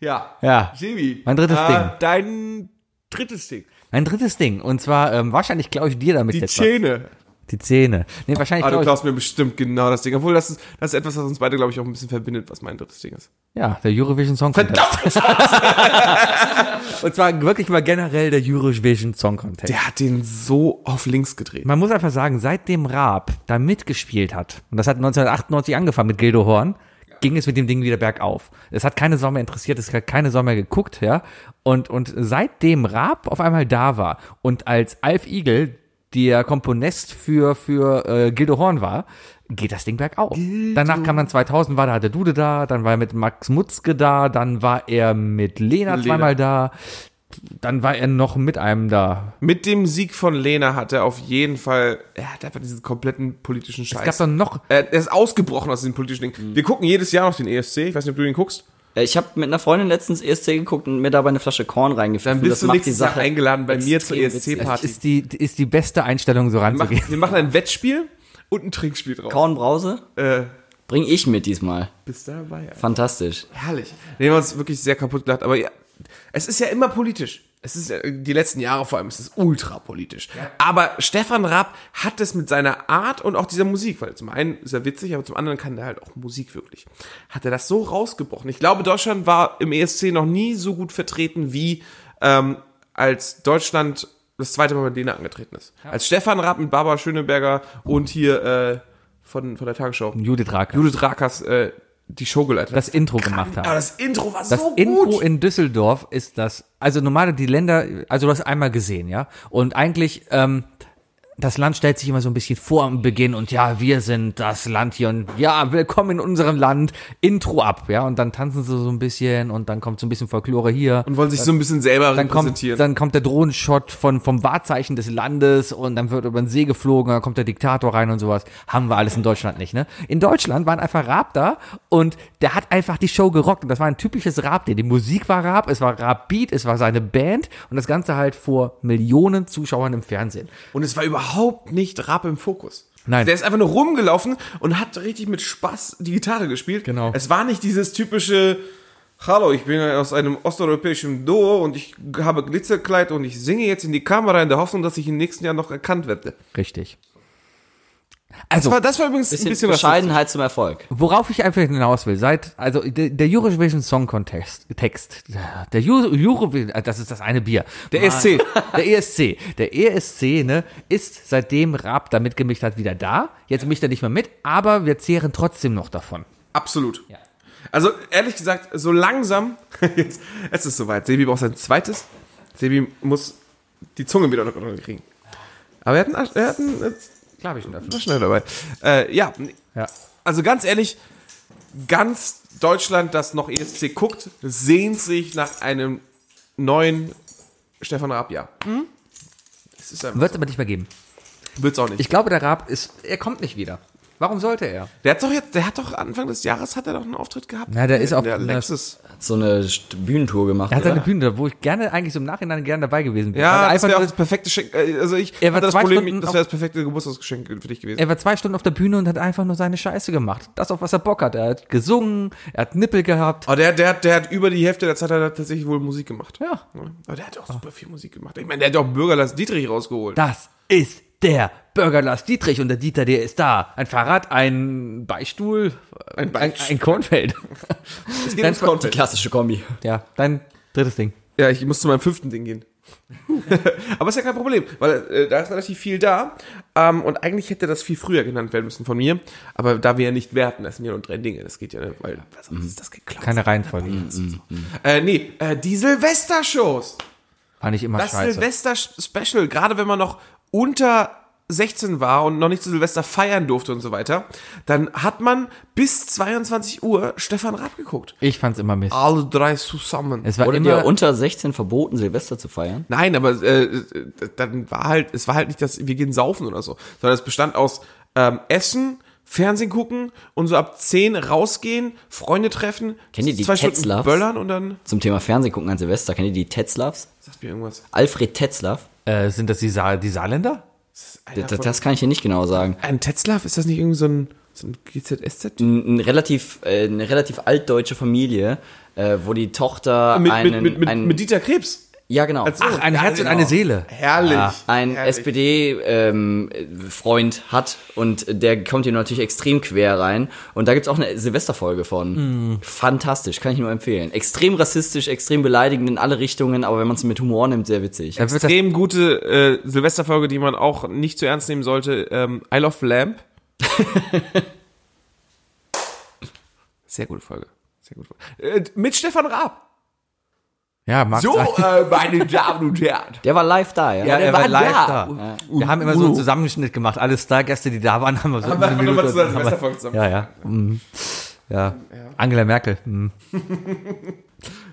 Ja. Ja. Sebi. Mein drittes äh, Ding. Dein drittes Ding. Mein drittes Ding. Und zwar, ähm, wahrscheinlich klaue ich dir damit Die jetzt was. Zähne. Die Zähne. Nee, wahrscheinlich Ah, du klaust mir bestimmt genau das Ding. Obwohl, das ist, das ist etwas, was uns beide, glaube ich, auch ein bisschen verbindet, was mein drittes Ding ist. ja, der Eurovision Song Contest. (laughs) (laughs) Und zwar wirklich mal generell der Eurovision Song Contest. Der hat den so auf links gedreht. Man muss einfach sagen, seitdem Raab da mitgespielt hat, und das hat 1998 angefangen mit Gildo Horn, ging es mit dem Ding wieder bergauf. Es hat keine Sau mehr interessiert, es hat keine Sau mehr geguckt, ja. Und, und seitdem Raab auf einmal da war und als Alf Igel der Komponist für, für äh, Gildo Horn war, geht das Ding bergauf. Danach kam dann 2000, war da der Dude da, dann war er mit Max Mutzke da, dann war er mit Lena, Lena. zweimal da, dann war er noch mit einem da. Mit dem Sieg von Lena hat er auf jeden Fall, er hat einfach diesen kompletten politischen Scheiß. Es gab dann noch, er, ist ausgebrochen aus diesem politischen Ding. Wir gucken jedes Jahr noch den ESC. Ich weiß nicht, ob du den guckst. Äh, Ich habe mit einer Freundin letztens ESC geguckt und mir dabei eine Flasche Korn reingefüllt. Dann bist du nächstes Jahr eingeladen bei mir zur. ESC-Party. ist die, ist die beste Einstellung, so Wir ranzugehen. machen, wir machen ein Wettspiel und ein Trinkspiel drauf. Kornbrause Äh, bring ich mit diesmal. bist dabei. Alter. Fantastisch. Herrlich. Wir haben uns wirklich sehr kaputt gelacht. Aber ja, es ist ja immer politisch. Es ist ja, die letzten Jahre vor allem, es ist ultra politisch. Aber Stefan Raab hat es mit seiner Art und auch dieser Musik, weil zum einen ist er witzig, aber zum anderen kann er halt auch Musik wirklich. Hat er das so rausgebrochen. Ich glaube, Deutschland war im ESC noch nie so gut vertreten wie ähm, als Deutschland das zweite Mal mit Lena angetreten ist. Als Stefan Raab mit Barbara Schöneberger und hier äh, von, von der Tagesschau. Judith Rack. Judith Rakers äh, die Show geleitet Das hat. Intro gemacht Aber haben. das Intro war Das so Intro gut. in Düsseldorf ist das, also normale die Länder, also du hast einmal gesehen, ja. Und eigentlich, ähm, das Land stellt sich immer so ein bisschen vor am Beginn und ja, wir sind das Land hier und ja, willkommen in unserem Land, Intro ab, ja, und dann tanzen sie so ein bisschen und dann kommt so ein bisschen Folklore hier. und wollen sich so ein bisschen selber dann kommt, repräsentieren. dann kommt der Drohnenshot von, vom Wahrzeichen des Landes und dann wird über den See geflogen, dann kommt der Diktator rein und sowas. Haben wir alles in Deutschland nicht, ne? In Deutschland waren einfach Raab da und der hat einfach die Show gerockt und das war ein typisches Raab, die Musik war Raab, es war Raab Beat, es war seine Band und das Ganze halt vor Millionen Zuschauern im Fernsehen. und es war überhaupt nicht Rapp im Fokus. Nein. Der ist einfach nur rumgelaufen und hat richtig mit Spaß die Gitarre gespielt. Genau. Es war nicht dieses typische Hallo, ich bin aus einem osteuropäischen Duo und ich habe Glitzerkleid und ich singe jetzt in die Kamera in der Hoffnung, dass ich im nächsten Jahr noch erkannt werde. Richtig. Das Also, war, das war übrigens Bisschen, ein bisschen Bescheidenheit zum Erfolg. Worauf ich einfach hinaus will, seit, also der, der Eurovision Song Contest, Text, der Euro, Eurovision, äh, das ist das eine Bier. Der ESC. (laughs) Der ESC. Der ESC, ne, ist seitdem Raab da mitgemischt hat wieder da. Jetzt mischt er nicht mehr mit, aber wir zehren trotzdem noch davon. Absolut. Also ehrlich gesagt, so langsam, (laughs) jetzt, es ist soweit. Sebi braucht sein zweites. Sebi muss die Zunge wieder unter Kontrolle kriegen. Aber er hat einen, er hat einen, Klar, hab ich schon dafür. war schnell dabei. Äh, ja, Ja. also ganz ehrlich, ganz Deutschland, das noch ESC guckt, sehnt sich nach einem neuen Stefan Raab, ja. Es einfach, Wird es aber nicht mehr geben. wird's auch nicht. Ich glaube, der Raab ist, er kommt nicht wieder. Warum sollte er? der hat doch jetzt, der hat doch Anfang des Jahres hat er doch einen Auftritt gehabt. Na, der ist auf der einer- Lexus. Hat so eine Bühnentour gemacht. Er hat seine oder? Bühne, wo ich gerne eigentlich so im Nachhinein gerne dabei gewesen wäre. Ja, er das einfach wäre auch das perfekte Geschenk. äh, Also ich Er war das zwei Problem, Stunden das wäre das perfekte Geburtstagsgeschenk für dich gewesen. Er war zwei Stunden auf der Bühne und hat einfach nur seine Scheiße gemacht. Das, auf was er Bock hat. Er hat gesungen, er hat Nippel gehabt. Aber der, der, hat- der hat über die Hälfte der Zeit hat er tatsächlich wohl Musik gemacht. Ja. Aber der hat auch super viel Musik gemacht. Ich meine, der hat auch Bürgerlass Dietrich rausgeholt. Das ist der Bürger Lars Dietrich und der Dieter, der ist da. Ein Fahrrad, ein Beistuhl, Ein ein, Beistuhl. ein Kornfeld. Es geht ums Content. Klassische Kombi. ja, dein drittes Ding. Ja, ich muss zu meinem fünften Ding gehen. (laughs) Aber ist ja kein Problem, weil äh, da ist relativ viel da. Ähm, und eigentlich hätte das viel früher genannt werden müssen von mir. Aber da wir ja nicht werten, das sind ja nur drei Dinge. Das geht ja nicht, weil sonst ist das geklaut. Keine Reihenfolge. Äh, nee, äh, die Silvester-Shows. Fand ich immer Das scheiße. Silvester-Special, gerade wenn man noch unter 16 war und noch nicht zu Silvester feiern durfte und so weiter, dann hat man bis 22 Uhr Stefan Raab geguckt. Ich fand's immer Mist. Alle drei zusammen. Es war Wurde immer, dir unter 16 verboten, Silvester zu feiern? Nein, aber äh, äh, dann war halt, es war halt nicht, dass wir gehen saufen oder so, sondern es bestand aus ähm, Essen, Fernsehen gucken und so ab 10 rausgehen, Freunde treffen, Kennt ihr die zwei Stunden Tetzlaffs? böllern und dann Zum Thema Fernsehen gucken an Silvester. Kennt ihr die Tetzlavs? sagt mir irgendwas. Alfred Tetzlaff? Äh, sind das die, Sa die Saarländer? Das, von- das kann ich hier nicht genau sagen. Ein Tetzlaff, ist das nicht irgendwie so ein, so ein GZSZ? Ein, ein relativ, äh, eine relativ altdeutsche Familie, äh, wo die Tochter Mit, einen, mit, mit, mit, einen mit Dieter Krebs. Ja genau, Als Sohn. Ach, ein Ja, Herz und genau. eine Seele. Herrlich. ein herrlich. SPD-Freund hat und der kommt hier natürlich extrem quer rein. Und da gibt's auch eine Silvesterfolge von. Fantastisch, kann ich nur empfehlen. Extrem rassistisch, extrem beleidigend in alle Richtungen, aber wenn man es mit Humor nimmt, sehr witzig. Extrem gute äh, Silvesterfolge, die man auch nicht zu ernst nehmen sollte. Ähm, I Love Lamp. (laughs) Sehr gute Folge. Sehr gute Folge. Äh, mit Stefan Raab. Ja, mag So, äh, meine Damen und Herren. Der war live da, ja? Ja, er war live da. Ja. Wir haben immer so einen Zusammenschnitt gemacht. Alle Stargäste, die da waren, haben wir so Haben wir eine Minute- zu einer haben wir- Silvesterfolge zusammen. Ja, ja. Mhm. Ja. Angela Merkel. Mhm. (laughs)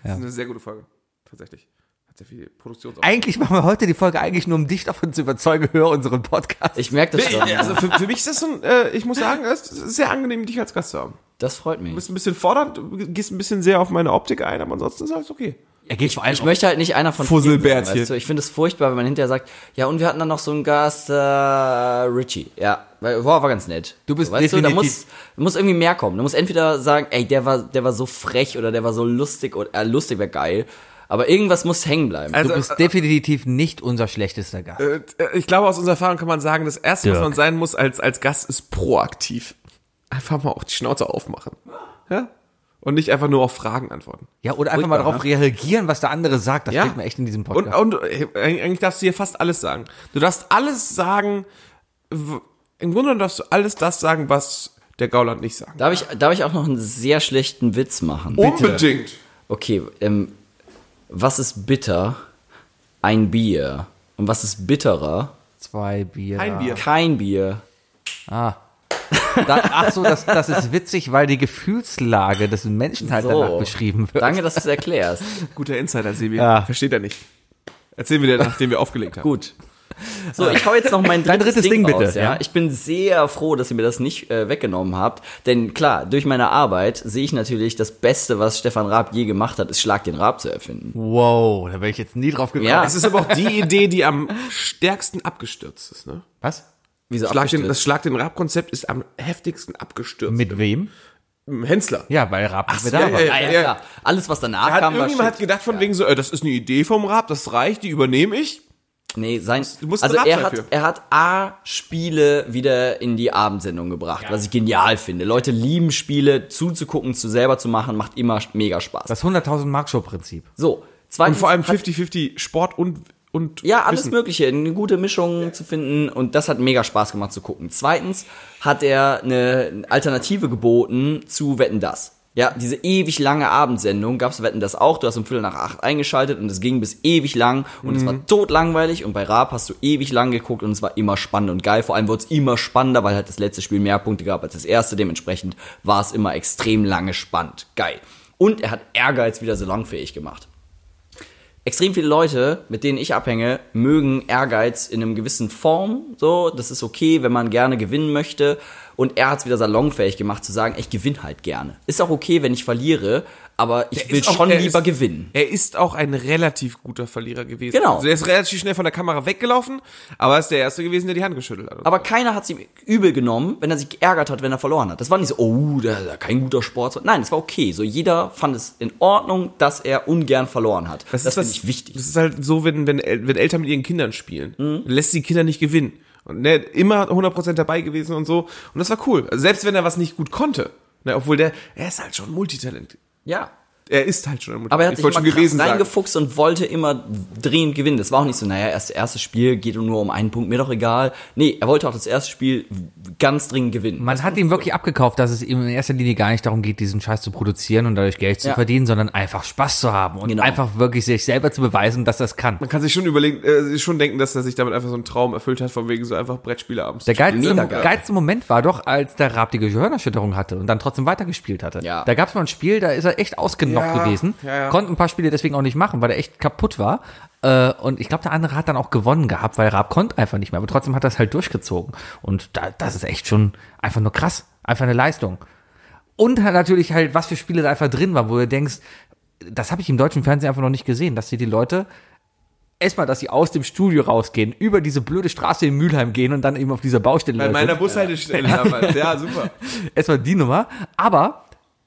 Das ist eine sehr gute Folge. Tatsächlich. Hat sehr viel Produktions... Eigentlich machen wir heute die Folge eigentlich nur, um dich davon zu überzeugen, hör unseren Podcast. Ich merke das schon. Also für, für mich ist das so ein, äh, ich muss sagen, es ist sehr angenehm, dich als Gast zu haben. Das freut mich. Du bist ein bisschen fordernd, du gehst ein bisschen sehr auf meine Optik ein, aber ansonsten ist alles okay. Er geht vor allem Ich möchte halt nicht einer von Fusselbärtchen. weißt du? Ich finde es furchtbar, wenn man hinterher sagt, ja, und wir hatten dann noch so einen Gast, äh, Richie. Ja, weil- war, war ganz nett. Du bist so, weißt du, da definitiv- muss, da muss irgendwie mehr kommen. Du musst entweder sagen, ey, der war, der war so frech oder der war so lustig oder äh, lustig wäre geil. Aber irgendwas muss hängen bleiben. Also, Du bist definitiv nicht unser schlechtester Gast. Äh, ich glaube, aus unserer Erfahrung kann man sagen, das Erste, was Dirk. man sein muss als, als Gast, ist proaktiv. Einfach mal auch die Schnauze aufmachen. Ja? Und nicht einfach nur auf Fragen antworten. Ja, oder einfach mal darauf reagieren, was der andere sagt. Das Ja. fehlt mir echt in diesem Und, Podcast. und äh, eigentlich darfst du hier fast alles sagen. Du darfst alles sagen, im Grunde darfst du alles das sagen, was der Gauland nicht sagt. Darf ich, darf ich auch noch einen sehr schlechten Witz machen? Unbedingt. Okay, ähm, was ist bitter? Ein Bier. Und was ist bitterer? Zwei Bier. Ein Bier. Kein Bier. Ah. Da, ach so, das, das ist witzig, weil die Gefühlslage des Menschen halt So. danach beschrieben wird. Danke, dass du es erklärst. Guter Insider, Sebi. Ja. Versteht er nicht. Erzählen wir dir, nachdem wir aufgelegt haben. Gut. So, ich hau jetzt noch mein (laughs) drittes, drittes Ding bitte, raus, ja? ja. Ich bin sehr froh, dass ihr mir das nicht äh, weggenommen habt. Denn klar, durch meine Arbeit sehe ich natürlich, das Beste, was Stefan Raab je gemacht hat, ist Schlag den Raab zu erfinden. Wow, da wäre ich jetzt nie drauf gekommen. Ja. Das ist aber auch die Idee, die am stärksten abgestürzt ist. Ne? Was? Wieso Schlag den, das Schlag den Rab-Konzept ist am heftigsten abgestürzt. Mit wem? Hensler. Ja, weil Raab nicht mehr ja, da war. ja, Ja, ja, Ja. klar. Alles, was danach Hat, kam, war irgendjemand hat shit. gedacht von wegen so, äh, das ist eine Idee vom Rab, das reicht, die übernehme ich. Nee, sein, Du musst also er hat, er hat A-Spiele wieder in die Abendsendung gebracht, was ich genial finde. Leute lieben Spiele, zuzugucken, zu selber zu machen, macht immer mega Spaß. Das 100.000 Mark Show Prinzip. so, Und vor allem hat- 50-50 Sport und, und Ja, alles Wissen. Mögliche, eine gute Mischung zu finden und das hat mega Spaß gemacht zu gucken. Zweitens hat er eine Alternative geboten zu Wetten das. Ja, diese ewig lange Abendsendung gab's Wetten das auch. Du hast um Viertel nach acht eingeschaltet und es ging bis ewig lang und es war totlangweilig und bei Raab hast du ewig lang geguckt und es war immer spannend und geil. Vor allem wurde es immer spannender, weil halt das letzte Spiel mehr Punkte gab als das erste. Dementsprechend war es immer extrem lange spannend. Geil. Und er hat Ehrgeiz wieder salonfähig gemacht. Extrem viele Leute, mit denen ich abhänge, mögen Ehrgeiz in einem gewissen Form. So, das ist okay, wenn man gerne gewinnen möchte. Und er hat es wieder salonfähig gemacht, zu sagen, ich gewinne halt gerne. Ist auch okay, wenn ich verliere, aber ich Der will auch- schon er lieber ist- gewinnen. Er ist auch ein relativ guter Verlierer gewesen. Genau. Also der ist relativ schnell von der Kamera weggelaufen, aber er ist der Erste gewesen, der die Hand geschüttelt hat. Aber keiner hat es ihm übel genommen, wenn er sich geärgert hat, wenn er verloren hat. Das war nicht so, oh, der ist kein guter Sport. Nein, es war okay. So jeder fand es in Ordnung, dass er ungern verloren hat. Das, ist finde ich wichtig. Das ist halt so, wenn, wenn, wenn Eltern mit ihren Kindern spielen. Mhm. Lässt die Kinder nicht gewinnen. Und ne, immer 100% dabei gewesen und so. Und das war cool. Also selbst wenn er was nicht gut konnte. Ne, obwohl der, er ist halt schon Multitalent. Ja. Er ist halt schon ein Multitalent. Aber er hat Ich sich schon gewesen sagen. reingefuchst und wollte immer dringend gewinnen. Das war auch nicht so, naja, erst erstes Spiel geht nur um einen Punkt, mir doch egal. Nee, er wollte auch das erste Spiel ganz dringend gewinnen. Man hat ihm wirklich abgekauft, dass es ihm in erster Linie gar nicht darum geht, diesen Scheiß zu produzieren und dadurch Geld zu Ja. verdienen, sondern einfach Spaß zu haben und Genau. einfach wirklich sich selber zu beweisen, dass das kann. Man kann sich schon überlegen, äh, schon denken, dass er sich damit einfach so einen Traum erfüllt hat, von wegen so einfach Brettspiele abends. Der geilste, geilste Moment war doch, als der Raab die Gehirnerschütterung hatte und dann trotzdem weitergespielt hatte. Ja. Da gab es mal ein Spiel, da ist er echt ausgenockt Ja, gewesen. ja, ja. Konnte ein paar Spiele deswegen auch nicht machen, weil er echt kaputt war. Äh, und ich glaube, der andere hat dann auch gewonnen gehabt, weil Raab konnte einfach nicht mehr. Aber trotzdem hat er es halt durchgezogen. Und da, das ist echt schon einfach nur krass. Einfach eine Leistung. Und natürlich halt, was für Spiele da einfach drin waren, wo du denkst, das habe ich im deutschen Fernsehen einfach noch nicht gesehen, dass sie die Leute erstmal, dass sie aus dem Studio rausgehen, über diese blöde Straße in Mülheim gehen und dann eben auf dieser Baustelle Bei meiner Bushaltestelle damals. Ja, super. (laughs) Erstmal die Nummer. Aber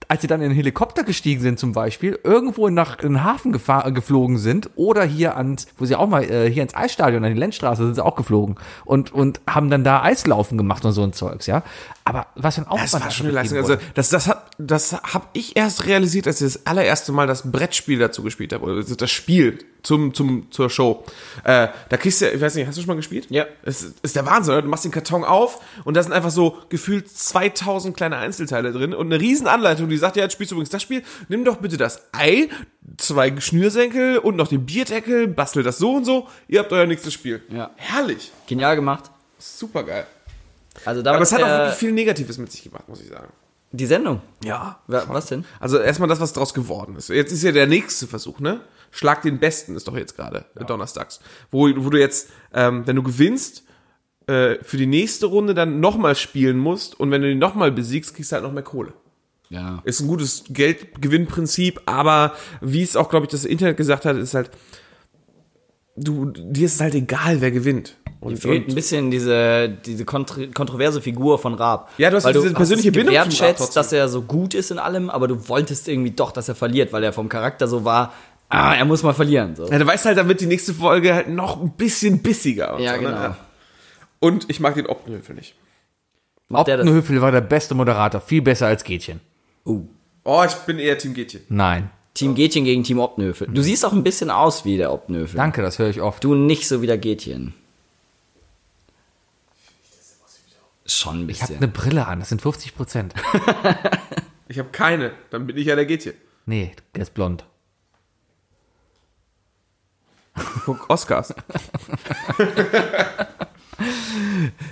als sie dann in den Helikopter gestiegen sind zum Beispiel, irgendwo nach in Hafen gefahr, geflogen sind oder hier ans, wo sie auch mal äh, hier ins Eisstadion, an die Lenzstraße sind sie auch geflogen und, und haben dann da Eislaufen gemacht und so ein Zeugs, ja. Aber was für ein Aufwand Das war schon eine Leistung. Also wurde. das, das hat, das habe ich erst realisiert, als ich das allererste Mal das Brettspiel dazu gespielt habe, oder das Spiel zum, zum, zur Show. Äh, da kriegst du, ich weiß nicht, hast du schon mal gespielt? Ja. Es ist, ist der Wahnsinn, oder? Du machst den Karton auf und da sind einfach so gefühlt 2000 kleine Einzelteile drin und eine riesen Anleitung, die sagt, ja, jetzt spielst du übrigens das Spiel, nimm doch bitte das Ei, zwei Schnürsenkel und noch den Bierdeckel, bastel das so und so, ihr habt euer nächstes Spiel. Ja. Herrlich. Genial gemacht. Super geil. Also Aber es hat auch wirklich viel Negatives mit sich gemacht, muss ich sagen. die Sendung. Ja. Wa- Was denn? Also erstmal das, was draus geworden ist. Jetzt ist ja der nächste Versuch, ne? Schlag den Besten ist doch jetzt gerade äh, donnerstags. Wo, wo du jetzt, ähm, wenn du gewinnst, äh, für die nächste Runde dann nochmal spielen musst und wenn du ihn nochmal besiegst, kriegst du halt noch mehr Kohle. Ja. Ist ein gutes Geldgewinnprinzip, aber wie es auch, glaube ich, das Internet gesagt hat, ist halt, du, dir ist es halt egal, wer gewinnt. Und, Fehlt ein bisschen diese, diese kontro kontroverse Figur von Raab. Ja, du hast weil diese hast persönliche es Bindung trotzdem. dass er so gut ist in allem, aber du wolltest irgendwie doch, dass er verliert, weil er vom Charakter so war, ah, er muss mal verlieren. So. ja, du weißt halt, damit die nächste Folge halt noch ein bisschen bissiger. Und Ja, so, genau. Ne? Und ich mag den Optenhöfel nicht. Optenhöfel war der beste Moderator, viel besser als Gätchen. Uh. Oh, ich bin eher Team Gätchen. Nein. Team Gätchen gegen Team Optenhöfel. Du siehst auch ein bisschen aus wie der Optenhöfel. Danke, das höre ich oft. Du nicht so wie der Gätchen. Schon ein Ich habe bisschen. eine Brille an, das sind 50 Prozent. (laughs) Ich habe keine, dann bin ich ja der Gätchen. Nee, der ist blond. Guck, Oscars. (laughs)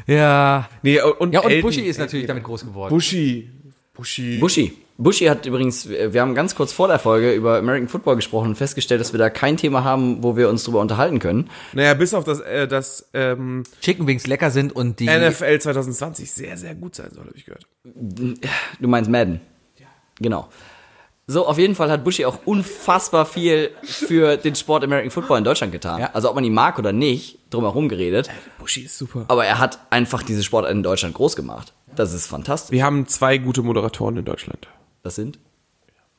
Ja. Nee, und, Ja, und Buschi ist natürlich damit groß geworden. Buschi. Buschi. Buschi. Buschi hat übrigens, wir haben ganz kurz vor der Folge über American Football gesprochen und festgestellt, dass wir da kein Thema haben, wo wir uns drüber unterhalten können. Naja, bis auf das, äh, das ähm, Chicken Wings lecker sind und die. NFL 2020 sehr, sehr gut sein soll, habe ich gehört. Du meinst Madden? Ja. Genau. So, auf jeden Fall hat Buschi auch unfassbar viel für den Sport American Football in Deutschland getan. Ja. Also ob man ihn mag oder nicht, drumherum geredet. Buschi ist super. Aber er hat einfach diese Sport in Deutschland groß gemacht. Das ist fantastisch. Wir haben zwei gute Moderatoren in Deutschland. Das sind?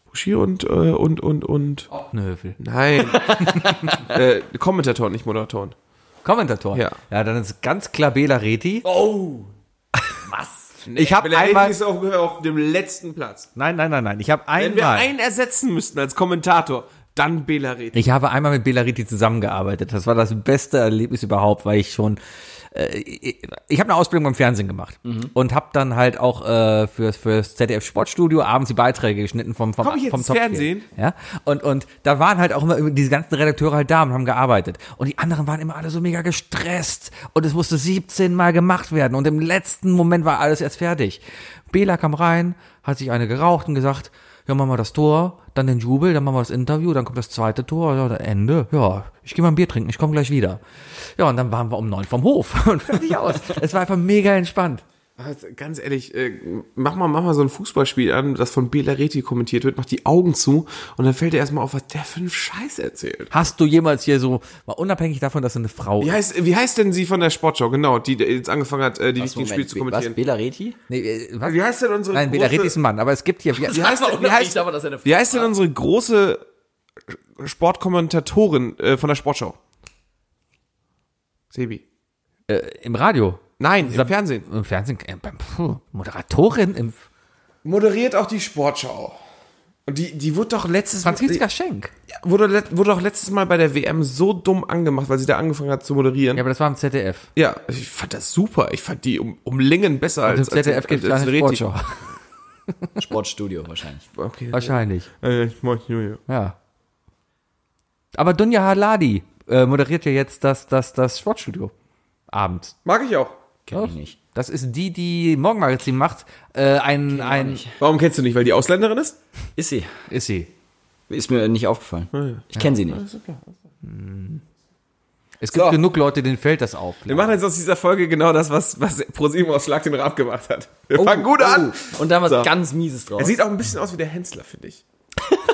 Buschi und, äh, und, und, und. Optenhöfel. Nein. (laughs) äh, Kommentatoren, nicht Moderatoren. Kommentator. Ja. Ja, dann ist ganz klar Bela Reti. Oh. (laughs) Ich habe Bela Reti einmal. ist auf, auf dem letzten Platz. Nein, nein, nein, nein. Ich habe Wenn wir einmal. einen ersetzen müssten als Kommentator, Dann Bela Reti. Ich habe einmal mit Belariti zusammengearbeitet. Das war das beste Erlebnis überhaupt, weil ich schon äh, ich, habe eine Ausbildung beim Fernsehen gemacht und habe dann halt auch äh, für fürs ZDF Sportstudio abends die Beiträge geschnitten vom vom Komm ich jetzt vom Topspiel. Fernsehen? Ja, und und da waren halt auch immer diese ganzen Redakteure halt da und haben gearbeitet und die anderen waren immer alle so mega gestresst und es musste 17 Mal gemacht werden und im letzten Moment war alles erst fertig. Bela kam rein, hat sich eine geraucht und gesagt, ja, machen wir das Tor, dann den Jubel, dann machen wir das Interview, dann kommt das zweite Tor, ja, Ende, ja, ich gehe mal ein Bier trinken, ich komme gleich wieder. Ja, und dann waren wir um neun vom Hof (laughs) und fertig aus. Es war einfach mega entspannt. Also, Ganz ehrlich, äh, mach mal, mach mal so ein Fußballspiel an, das von Bela Reti kommentiert wird, mach die Augen zu und dann fällt dir erstmal auf, was der für einen Scheiß erzählt. Hast du jemals hier so, mal unabhängig davon, dass du eine Frau Wie heißt, wie heißt denn sie von der Sportschau? Genau, die jetzt angefangen hat, äh, die Was, wichtigen Spiele Moment, zu was, kommentieren. Bela Reti? Nee, äh, was? Wie heißt denn unsere Nein, Bela Reti ist ein Mann, aber es gibt hier, wie, (laughs) wie heißt, denn- wie heißt, aber, dass er eine wie heißt denn unsere große Sportkommentatorin äh, von der Sportschau? Sebi. äh, im Radio, Nein, im Fernsehen. im Fernsehen, äh, puh, Moderatorin im Moderiert auch die Sportschau. Und die, die wurde doch letztes Franziska Schenk. wurde, wurde doch letztes Mal bei der WM so dumm angemacht, weil sie da angefangen hat zu moderieren. Ja, aber das war im ZDF. Ja, ich fand das super. Ich fand die um, um Längen besser Und im als ZDF gibt es als Reti. Sportschau. (laughs) Sportstudio wahrscheinlich. Okay. Wahrscheinlich, Äh, ja. Aber Dunja Haladi äh, moderiert ja jetzt das, das, das Sportstudio. Abends. Mag ich auch. Kenn ich nicht. Das ist die, die Morgenmagazin macht. Äh, ein, ein, Warum kennst du nicht? Weil die Ausländerin ist? Ist sie? ist sie. Ist mir nicht aufgefallen. Ich kenne sie nicht. Es gibt So. genug Leute, denen fällt das auf. Wir machen jetzt aus dieser Folge genau das, was, was ProSieben aus Schlag den Rab gemacht hat. Wir fangen gut an. Und da was So. ganz Mieses drauf. Er sieht auch ein bisschen aus wie der Hensler, finde ich. (laughs)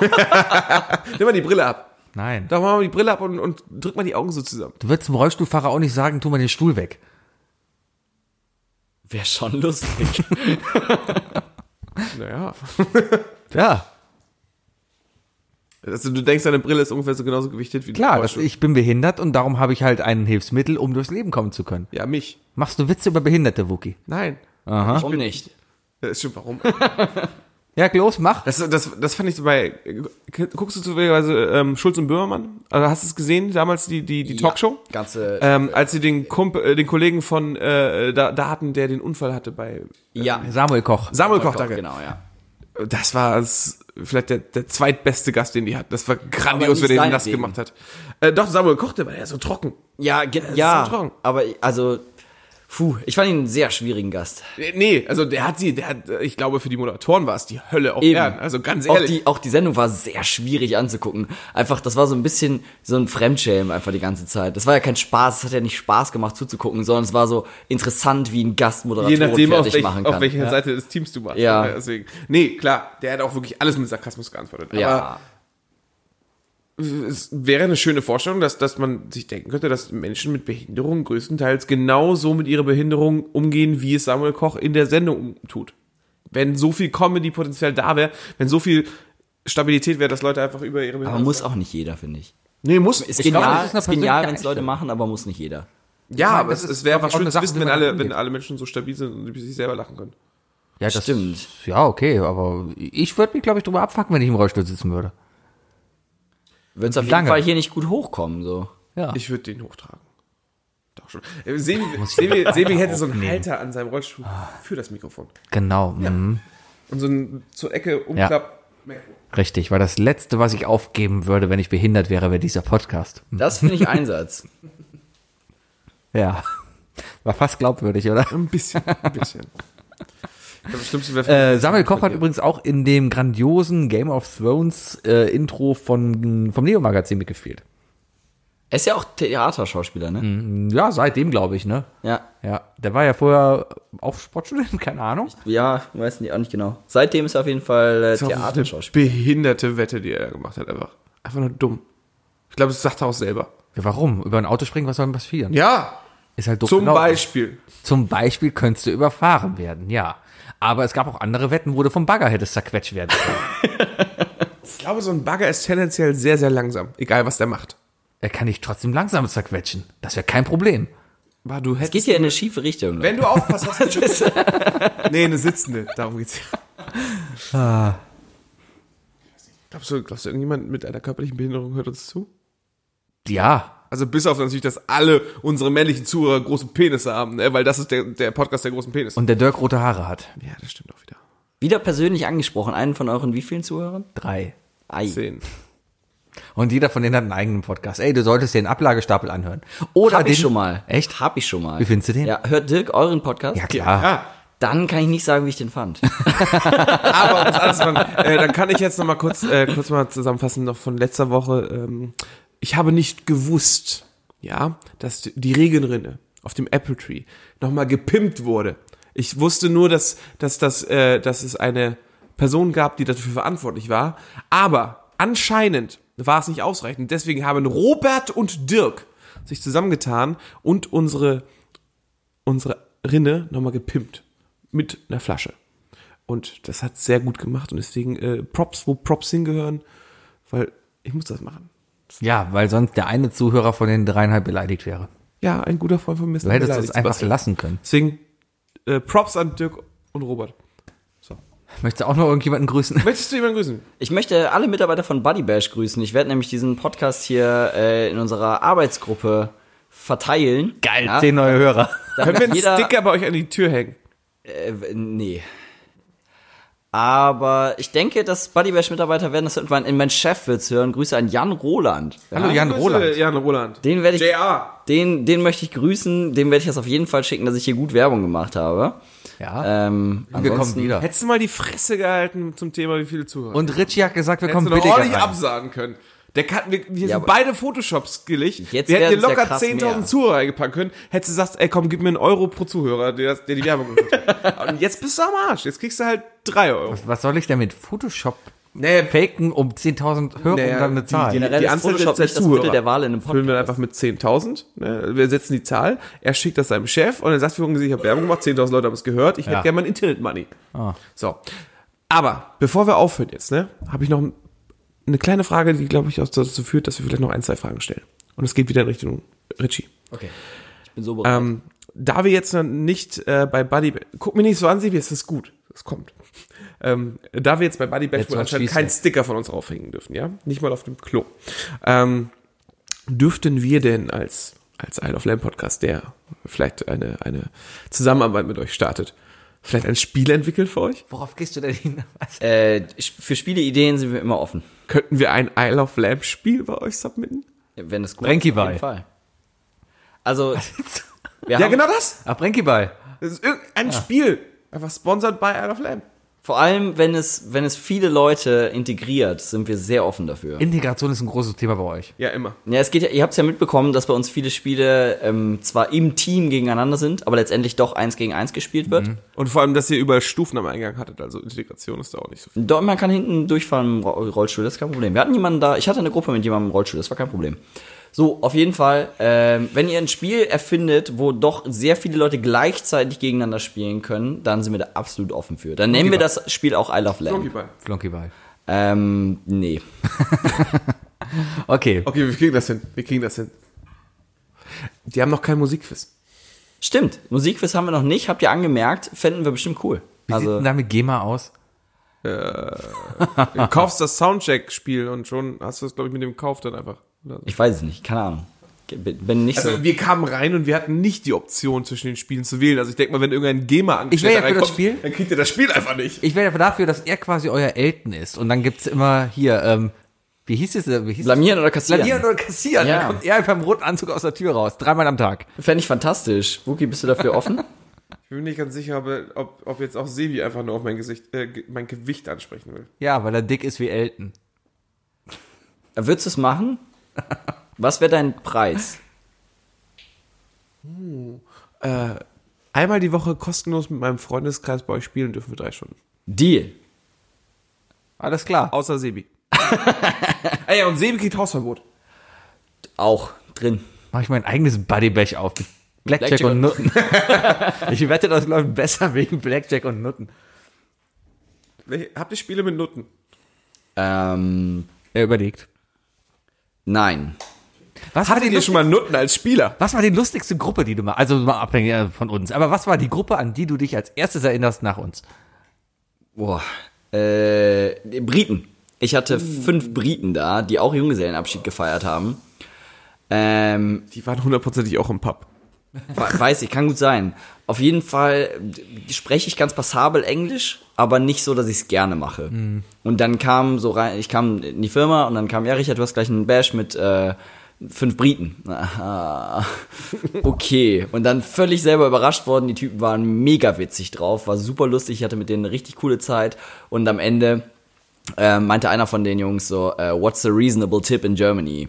Nimm mal die Brille ab. Nein. Da machen wir die Brille ab und, und drück mal die Augen so zusammen. Du würdest zum Rollstuhlfahrer auch nicht sagen, tu mal den Stuhl weg. Wäre schon lustig. (laughs) Naja. (laughs) Ja, Also du denkst, deine Brille ist ungefähr so genauso gewichtet wie klar, die das, ich bin behindert und darum habe ich halt ein Hilfsmittel, um durchs Leben kommen zu können. Ja, mich. Machst du Witze über Behinderte, Wookie? Nein. Warum nicht? Das ist schon warum. Ja, los, mach. Das, das, das fand ich so bei. Guckst du zufälligerweise ähm, Schulz und Böhmermann? Also hast du es gesehen, damals die, die, die Talkshow? Ganze. Ähm, als sie den Kumpel, äh, den Kollegen von äh, da, da hatten, der den Unfall hatte bei ja. Samuel Koch. Samuel Koch, danke. Genau, ja. Das war es, vielleicht der, der zweitbeste Gast, den die hat. Das war grandios, nicht wer den Degen. gemacht hat. Äh, doch, Samuel Koch, der war ja so trocken. Ja, ja. so trocken. aber also, puh, ich fand ihn einen sehr schwierigen Gast. Äh, Nee, also der hat sie, der hat, äh, ich glaube, für die Moderatoren war es die Hölle auf Eben. Erden. Also ganz Auch ehrlich. die, auch die Sendung war sehr schwierig anzugucken. Einfach, das war so ein bisschen so ein Fremdschämen einfach die ganze Zeit. Das war ja kein Spaß, es hat ja nicht Spaß gemacht zuzugucken, sondern es war so interessant, wie ein Gastmoderator Je nachdem, auf, fertig welch, machen kann. auf welcher Seite des Teams du machst. Ja. Deswegen. Nee, klar, der hat auch wirklich alles mit Sarkasmus geantwortet. Aber ja. Es wäre eine schöne Vorstellung, dass, dass man sich denken könnte, dass Menschen mit Behinderung größtenteils genauso mit ihrer Behinderung umgehen, wie es Samuel Koch in der Sendung tut. Wenn so viel Comedy-Potenzial da wäre, wenn so viel Stabilität wäre, dass Leute einfach über ihre aber Behinderung. muss auch nicht jeder, finde ich. nee, muss. Ist glaube, genial, das ist genial wenn es Leute machen, aber muss nicht jeder. ja, meine, aber es, es wäre einfach schön zu Sache, wissen, wenn alle, wenn alle Menschen so stabil sind und über sich selber lachen können. Ja, das Stimmt. Ja, okay, aber ich würde mich, glaube ich, drüber abfacken, wenn ich im Rollstuhl sitzen würde. Würden es auf jeden Lange. Fall hier nicht gut hochkommen, so. Ja. Ich würde den hochtragen. Doch schon. Äh, Sebi, Sebi, Sebi hätte so einen Halter an seinem Rollstuhl für das Mikrofon. genau. Mhm. Und so ein zur Ecke umklapp. Richtig, weil das Letzte, was ich aufgeben würde, wenn ich behindert wäre, wäre dieser Podcast. Das finde ich Einsatz. (laughs) Ja. War fast glaubwürdig, oder? Ein bisschen, ein bisschen. (laughs) Ich glaube, das Schlimmste wäre Äh, Samuel Koch hat übrigens auch in dem grandiosen Game of Thrones äh, Intro von, vom Neo-Magazin mitgespielt. Er ist ja auch Theaterschauspieler, ne? Ja, seitdem glaube ich, ne? Ja. Ja, der war ja vorher auch Sportstudent, (laughs) keine Ahnung. Ja, weiß nicht, auch nicht genau. Seitdem ist er auf jeden Fall äh, Theaterschauspieler. behinderte Wette, die er gemacht hat, einfach. Einfach nur dumm. Ich glaube, das sagt er auch selber. Ja, warum? Über ein Auto springen, was soll denn passieren? Ja, Ist halt doof zum gelaufen. Beispiel. Zum Beispiel könntest du überfahren werden, ja. Aber es gab auch andere Wetten, wo du vom Bagger hättest zerquetscht werden können. (laughs) Ich glaube, so ein Bagger ist tendenziell sehr, sehr langsam. Egal, was der macht. er kann dich trotzdem langsam zerquetschen. Das wäre kein Problem. Aber du Es hättest, geht hier in eine schiefe Richtung. Leute. wenn du aufpasst, hast du... (laughs) (laughs) nee, eine sitzende. Darum geht's. Glaubst du, glaubst du, irgendjemand mit einer körperlichen Behinderung hört uns zu? Ja. Also bis auf natürlich, dass alle unsere männlichen Zuhörer große Penisse haben, ne? weil das ist der, der Podcast der großen Penisse. Und der Dirk rote Haare hat. ja, das stimmt auch wieder. Wieder persönlich angesprochen, einen von euren wie vielen Zuhörern? Drei. Ei. Zehn. Und jeder von denen hat einen eigenen Podcast. Ey, du solltest den Ablagestapel anhören. Oder Hab den, ich schon mal. Echt? Hab ich schon mal. Wie findest du den? Ja, hört Dirk euren Podcast? Ja, klar. Ja, Dann kann ich nicht sagen, wie ich den fand. (laughs) aber was anderes machen. Äh, dann kann ich jetzt noch mal kurz, äh, kurz mal zusammenfassen noch von letzter Woche. Ähm, ich habe nicht gewusst, ja, dass die Regenrinne auf dem Apple Tree noch mal gepimpt wurde. Ich wusste nur, dass, dass, dass, äh, dass es eine Person gab, die dafür verantwortlich war. Aber anscheinend war es nicht ausreichend. Deswegen haben Robert und Dirk sich zusammengetan und unsere, unsere Rinne nochmal gepimpt. Mit einer Flasche. Und das hat sehr gut gemacht und deswegen äh, Props, wo Props hingehören, weil ich muss das machen. Ja, weil sonst der eine Zuhörer von den dreieinhalb beleidigt wäre. Ja, ein guter Freund von mir ist Du hättest das einfach lassen können. Deswegen äh, Props an Dirk und Robert. So. Möchtest du auch noch irgendjemanden grüßen? (laughs) Möchtest du jemanden grüßen? Ich möchte alle Mitarbeiter von Buddy Bash grüßen. Ich werde nämlich diesen Podcast hier äh, in unserer Arbeitsgruppe verteilen. Geil, Ja, zehn neue Hörer. Können wir einen Sticker bei euch an die Tür hängen? Äh, nee. Aber ich denke, dass Buddy Bash Mitarbeiter werden das irgendwann in mein Chef wird's hören. Grüße an Jan Roland. Hallo Jan Grüße, Roland. Jan Roland. Den werde ich JR. den den möchte ich grüßen, dem werde ich das auf jeden Fall schicken, dass ich hier gut Werbung gemacht habe. Ja. Ähm, wir kommen ansonsten- wieder. Hättest du mal die Fresse gehalten zum Thema, wie viele Zuhörer? Und Richie hat gesagt, wir Hättest kommen du noch billiger ordentlich rein. absagen können. Der kann, wir, wir Ja, sind beide Photoshops skillig. Jetzt wir hätten dir ja locker krass 10.000 mehr. Zuhörer eingepackt können. Hättest du gesagt, ey komm, gib mir einen Euro pro Zuhörer, der, der die Werbung gehört hat. (laughs) Und jetzt bist du am Arsch. Jetzt kriegst du halt 3 Euro. Was soll ich denn mit Photoshop Nee, faken um 10.000 Hörer Naja, und dann eine die- Zahl? die- Generell ist Anzahl Photoshop der Zuhörer. Mittel der Wahl in einem füllen wir Podcast. einfach mit 10.000. Ne? Wir setzen die Zahl. Er schickt das seinem Chef und er sagt, wir haben ich habe Werbung gemacht, 10.000 Leute haben es gehört. Ich Ja. hätte gerne mein Internet-Money. Ah. So. Aber, bevor wir aufhören jetzt, ne, habe ich noch eine kleine Frage, die, glaube ich, auch dazu führt, dass wir vielleicht noch ein, zwei Fragen stellen. Und es geht wieder in Richtung Richie. Okay. Ich bin so bereit. Ähm, da wir jetzt noch nicht äh, bei Buddy, guck mir nicht so an, Sebi, es ist gut, es kommt. Ähm, da wir jetzt bei Buddy Bash Jetzt wohl was anscheinend keinen er. Sticker von uns aufhängen dürfen, ja, nicht mal auf dem Klo, ähm, dürften wir denn als als Isle of Lamb Podcast, der vielleicht eine eine Zusammenarbeit mit euch startet, vielleicht ein Spiel entwickeln für euch? Worauf gehst du denn hin? Äh, für Spieleideen sind wir immer offen. Könnten wir ein Isle of Lamb Spiel bei euch submitten? Wenn es gut Brenki ist, auf bei. jeden Fall. Also, (laughs) wir Ja, haben genau das. Ach, Brenkyball. Das ist irgendein Spiel, einfach sponsored by Isle of Lamb. Vor allem, wenn es, wenn es viele Leute integriert, sind wir sehr offen dafür. Integration ist ein großes Thema bei euch. Ja, immer. Ja, es geht ja, ihr habt es ja mitbekommen, dass bei uns viele Spiele ähm, zwar im Team gegeneinander sind, aber letztendlich doch eins gegen eins gespielt wird. Und vor allem, dass ihr überall Stufen am Eingang hattet, also Integration ist da auch nicht so viel. Dort, man kann hinten durchfahren im Ro- Rollstuhl, das ist kein Problem. Wir hatten jemanden da, ich hatte eine Gruppe mit jemandem im Rollstuhl, das war kein Problem. So, auf jeden Fall, ähm, wenn ihr ein Spiel erfindet, wo doch sehr viele Leute gleichzeitig gegeneinander spielen können, dann sind wir da absolut offen für. Dann nennen wir das Spiel auch I Love Lamb. Flonky-Ball. Flonkyball. Ähm, nee. (laughs) Okay. Okay, wir kriegen das hin. Wir kriegen das hin. Die haben noch kein Musikquiz. Stimmt, Musikquiz haben wir noch nicht, habt ihr angemerkt, fänden wir bestimmt cool. Wie sieht Also, denn da mit GEMA aus? Du kaufst das Soundcheck-Spiel und schon hast du es, glaube ich, mit dem Kauf dann einfach. Oder so. ich weiß es nicht, keine Ahnung. Bin nicht Also so. wir kamen rein und wir hatten nicht die Option zwischen den Spielen zu wählen. Also ich denke mal, wenn irgendein GEMA Ich wäre ja für das Spiel. dann kriegt ihr das Spiel einfach nicht. Ich wäre dafür, dass er quasi euer Elton ist. Und dann gibt's immer hier, ähm, wie hieß es? Wie hieß Blamieren oder kassieren? Blamieren oder kassieren. Ja. Dann kommt er einfach im roten Anzug aus der Tür raus. Dreimal am Tag. Fände ich fantastisch. Wookie, bist du dafür offen? Ich bin mir nicht ganz sicher, ob, ob, ob jetzt auch Sebi einfach nur auf mein, Gesicht, äh, mein Gewicht ansprechen will. Ja, weil er dick ist wie Elton. Würdest du es machen? (laughs) Was wäre dein Preis? Einmal die Woche kostenlos mit meinem Freundeskreis bei euch spielen dürfen wir drei Stunden. Deal. Alles klar. Außer Sebi. (laughs) ah ja, und Sebi kriegt Hausverbot. Auch drin. Mach ich mein eigenes Buddy-Bash auf. Mit Blackjack, Blackjack und und- Nutten. (laughs) ich wette, das läuft besser wegen Blackjack und Nutten. Habt ihr Spiele mit Nutten? Ähm, Er überlegt. Nein. Was Hattet die ihr schon mal Nutten als Spieler? was war die lustigste Gruppe, die du mal, also mal abhängig äh, von uns, aber was war die Gruppe, an die du dich als erstes erinnerst nach uns? Boah. Äh, Briten. Ich hatte fünf Briten da, die auch Junggesellenabschied gefeiert haben. Ähm, Die waren hundertprozentig auch im Pub. We- Weiß ich, kann gut sein. Auf jeden Fall äh, spreche ich ganz passabel Englisch, aber nicht so, dass ich es gerne mache. Und dann kam so rein, ich kam in die Firma und dann kam, ja, Richard, du hast gleich einen Bash mit äh, fünf Briten. Ah, (laughs) okay. Und dann völlig selber überrascht worden. Die Typen waren mega witzig drauf, war super lustig, ich hatte mit denen eine richtig coole Zeit. Und am Ende äh, meinte einer von den Jungs so, äh, what's a reasonable tip in Germany?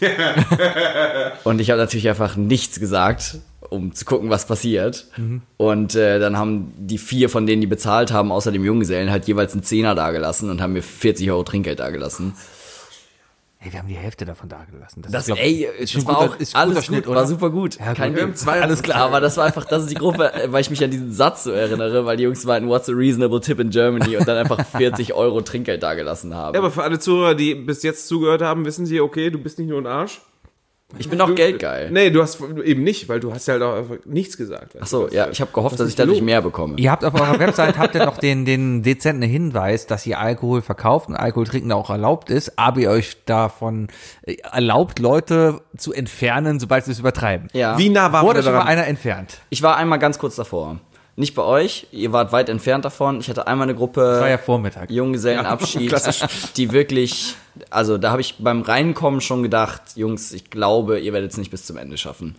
(laughs) Und ich habe natürlich einfach nichts gesagt, um zu gucken, was passiert. Und äh, dann haben die vier von denen, die bezahlt haben, außer dem Junggesellen, halt jeweils einen Zehner dagelassen und haben mir 40 Euro Trinkgeld dagelassen. Ey, wir haben die Hälfte davon dagelassen. Das, ist, glaub- ey, ist das war guter- auch ist alles Schnitt, gut, oder? war super gut. Ja, Kein gut. Ding. Alles klar. Aber das war einfach, das ist die Gruppe, (laughs) äh, weil ich mich an diesen Satz so erinnere, weil die Jungs meinten, what's a reasonable tip in Germany und dann einfach 40 Euro Trinkgeld dagelassen haben. Ja, aber für alle Zuhörer, die bis jetzt zugehört haben, wissen sie, okay, du bist nicht nur ein Arsch. Ich bin auch geldgeil. Nee, du hast eben nicht, weil du hast ja halt auch einfach nichts gesagt. Ach so, ja, ich habe gehofft, dass ich dadurch mehr bekomme. Ihr habt auf eurer Website habt ihr noch den, den dezenten Hinweis, dass ihr Alkohol verkauft und Alkohol trinken auch erlaubt ist, aber ihr euch davon äh, erlaubt, Leute zu entfernen, sobald sie es übertreiben. Ja. Wie nah waren Wurde schon mal einer entfernt? Ich war einmal ganz kurz davor. Nicht bei euch, ihr wart weit entfernt davon. Ich hatte einmal eine Gruppe war ja Vormittag. Junggesellenabschied, (laughs) die wirklich, also da habe ich beim Reinkommen schon gedacht, Jungs, ich glaube, ihr werdet es nicht bis zum Ende schaffen.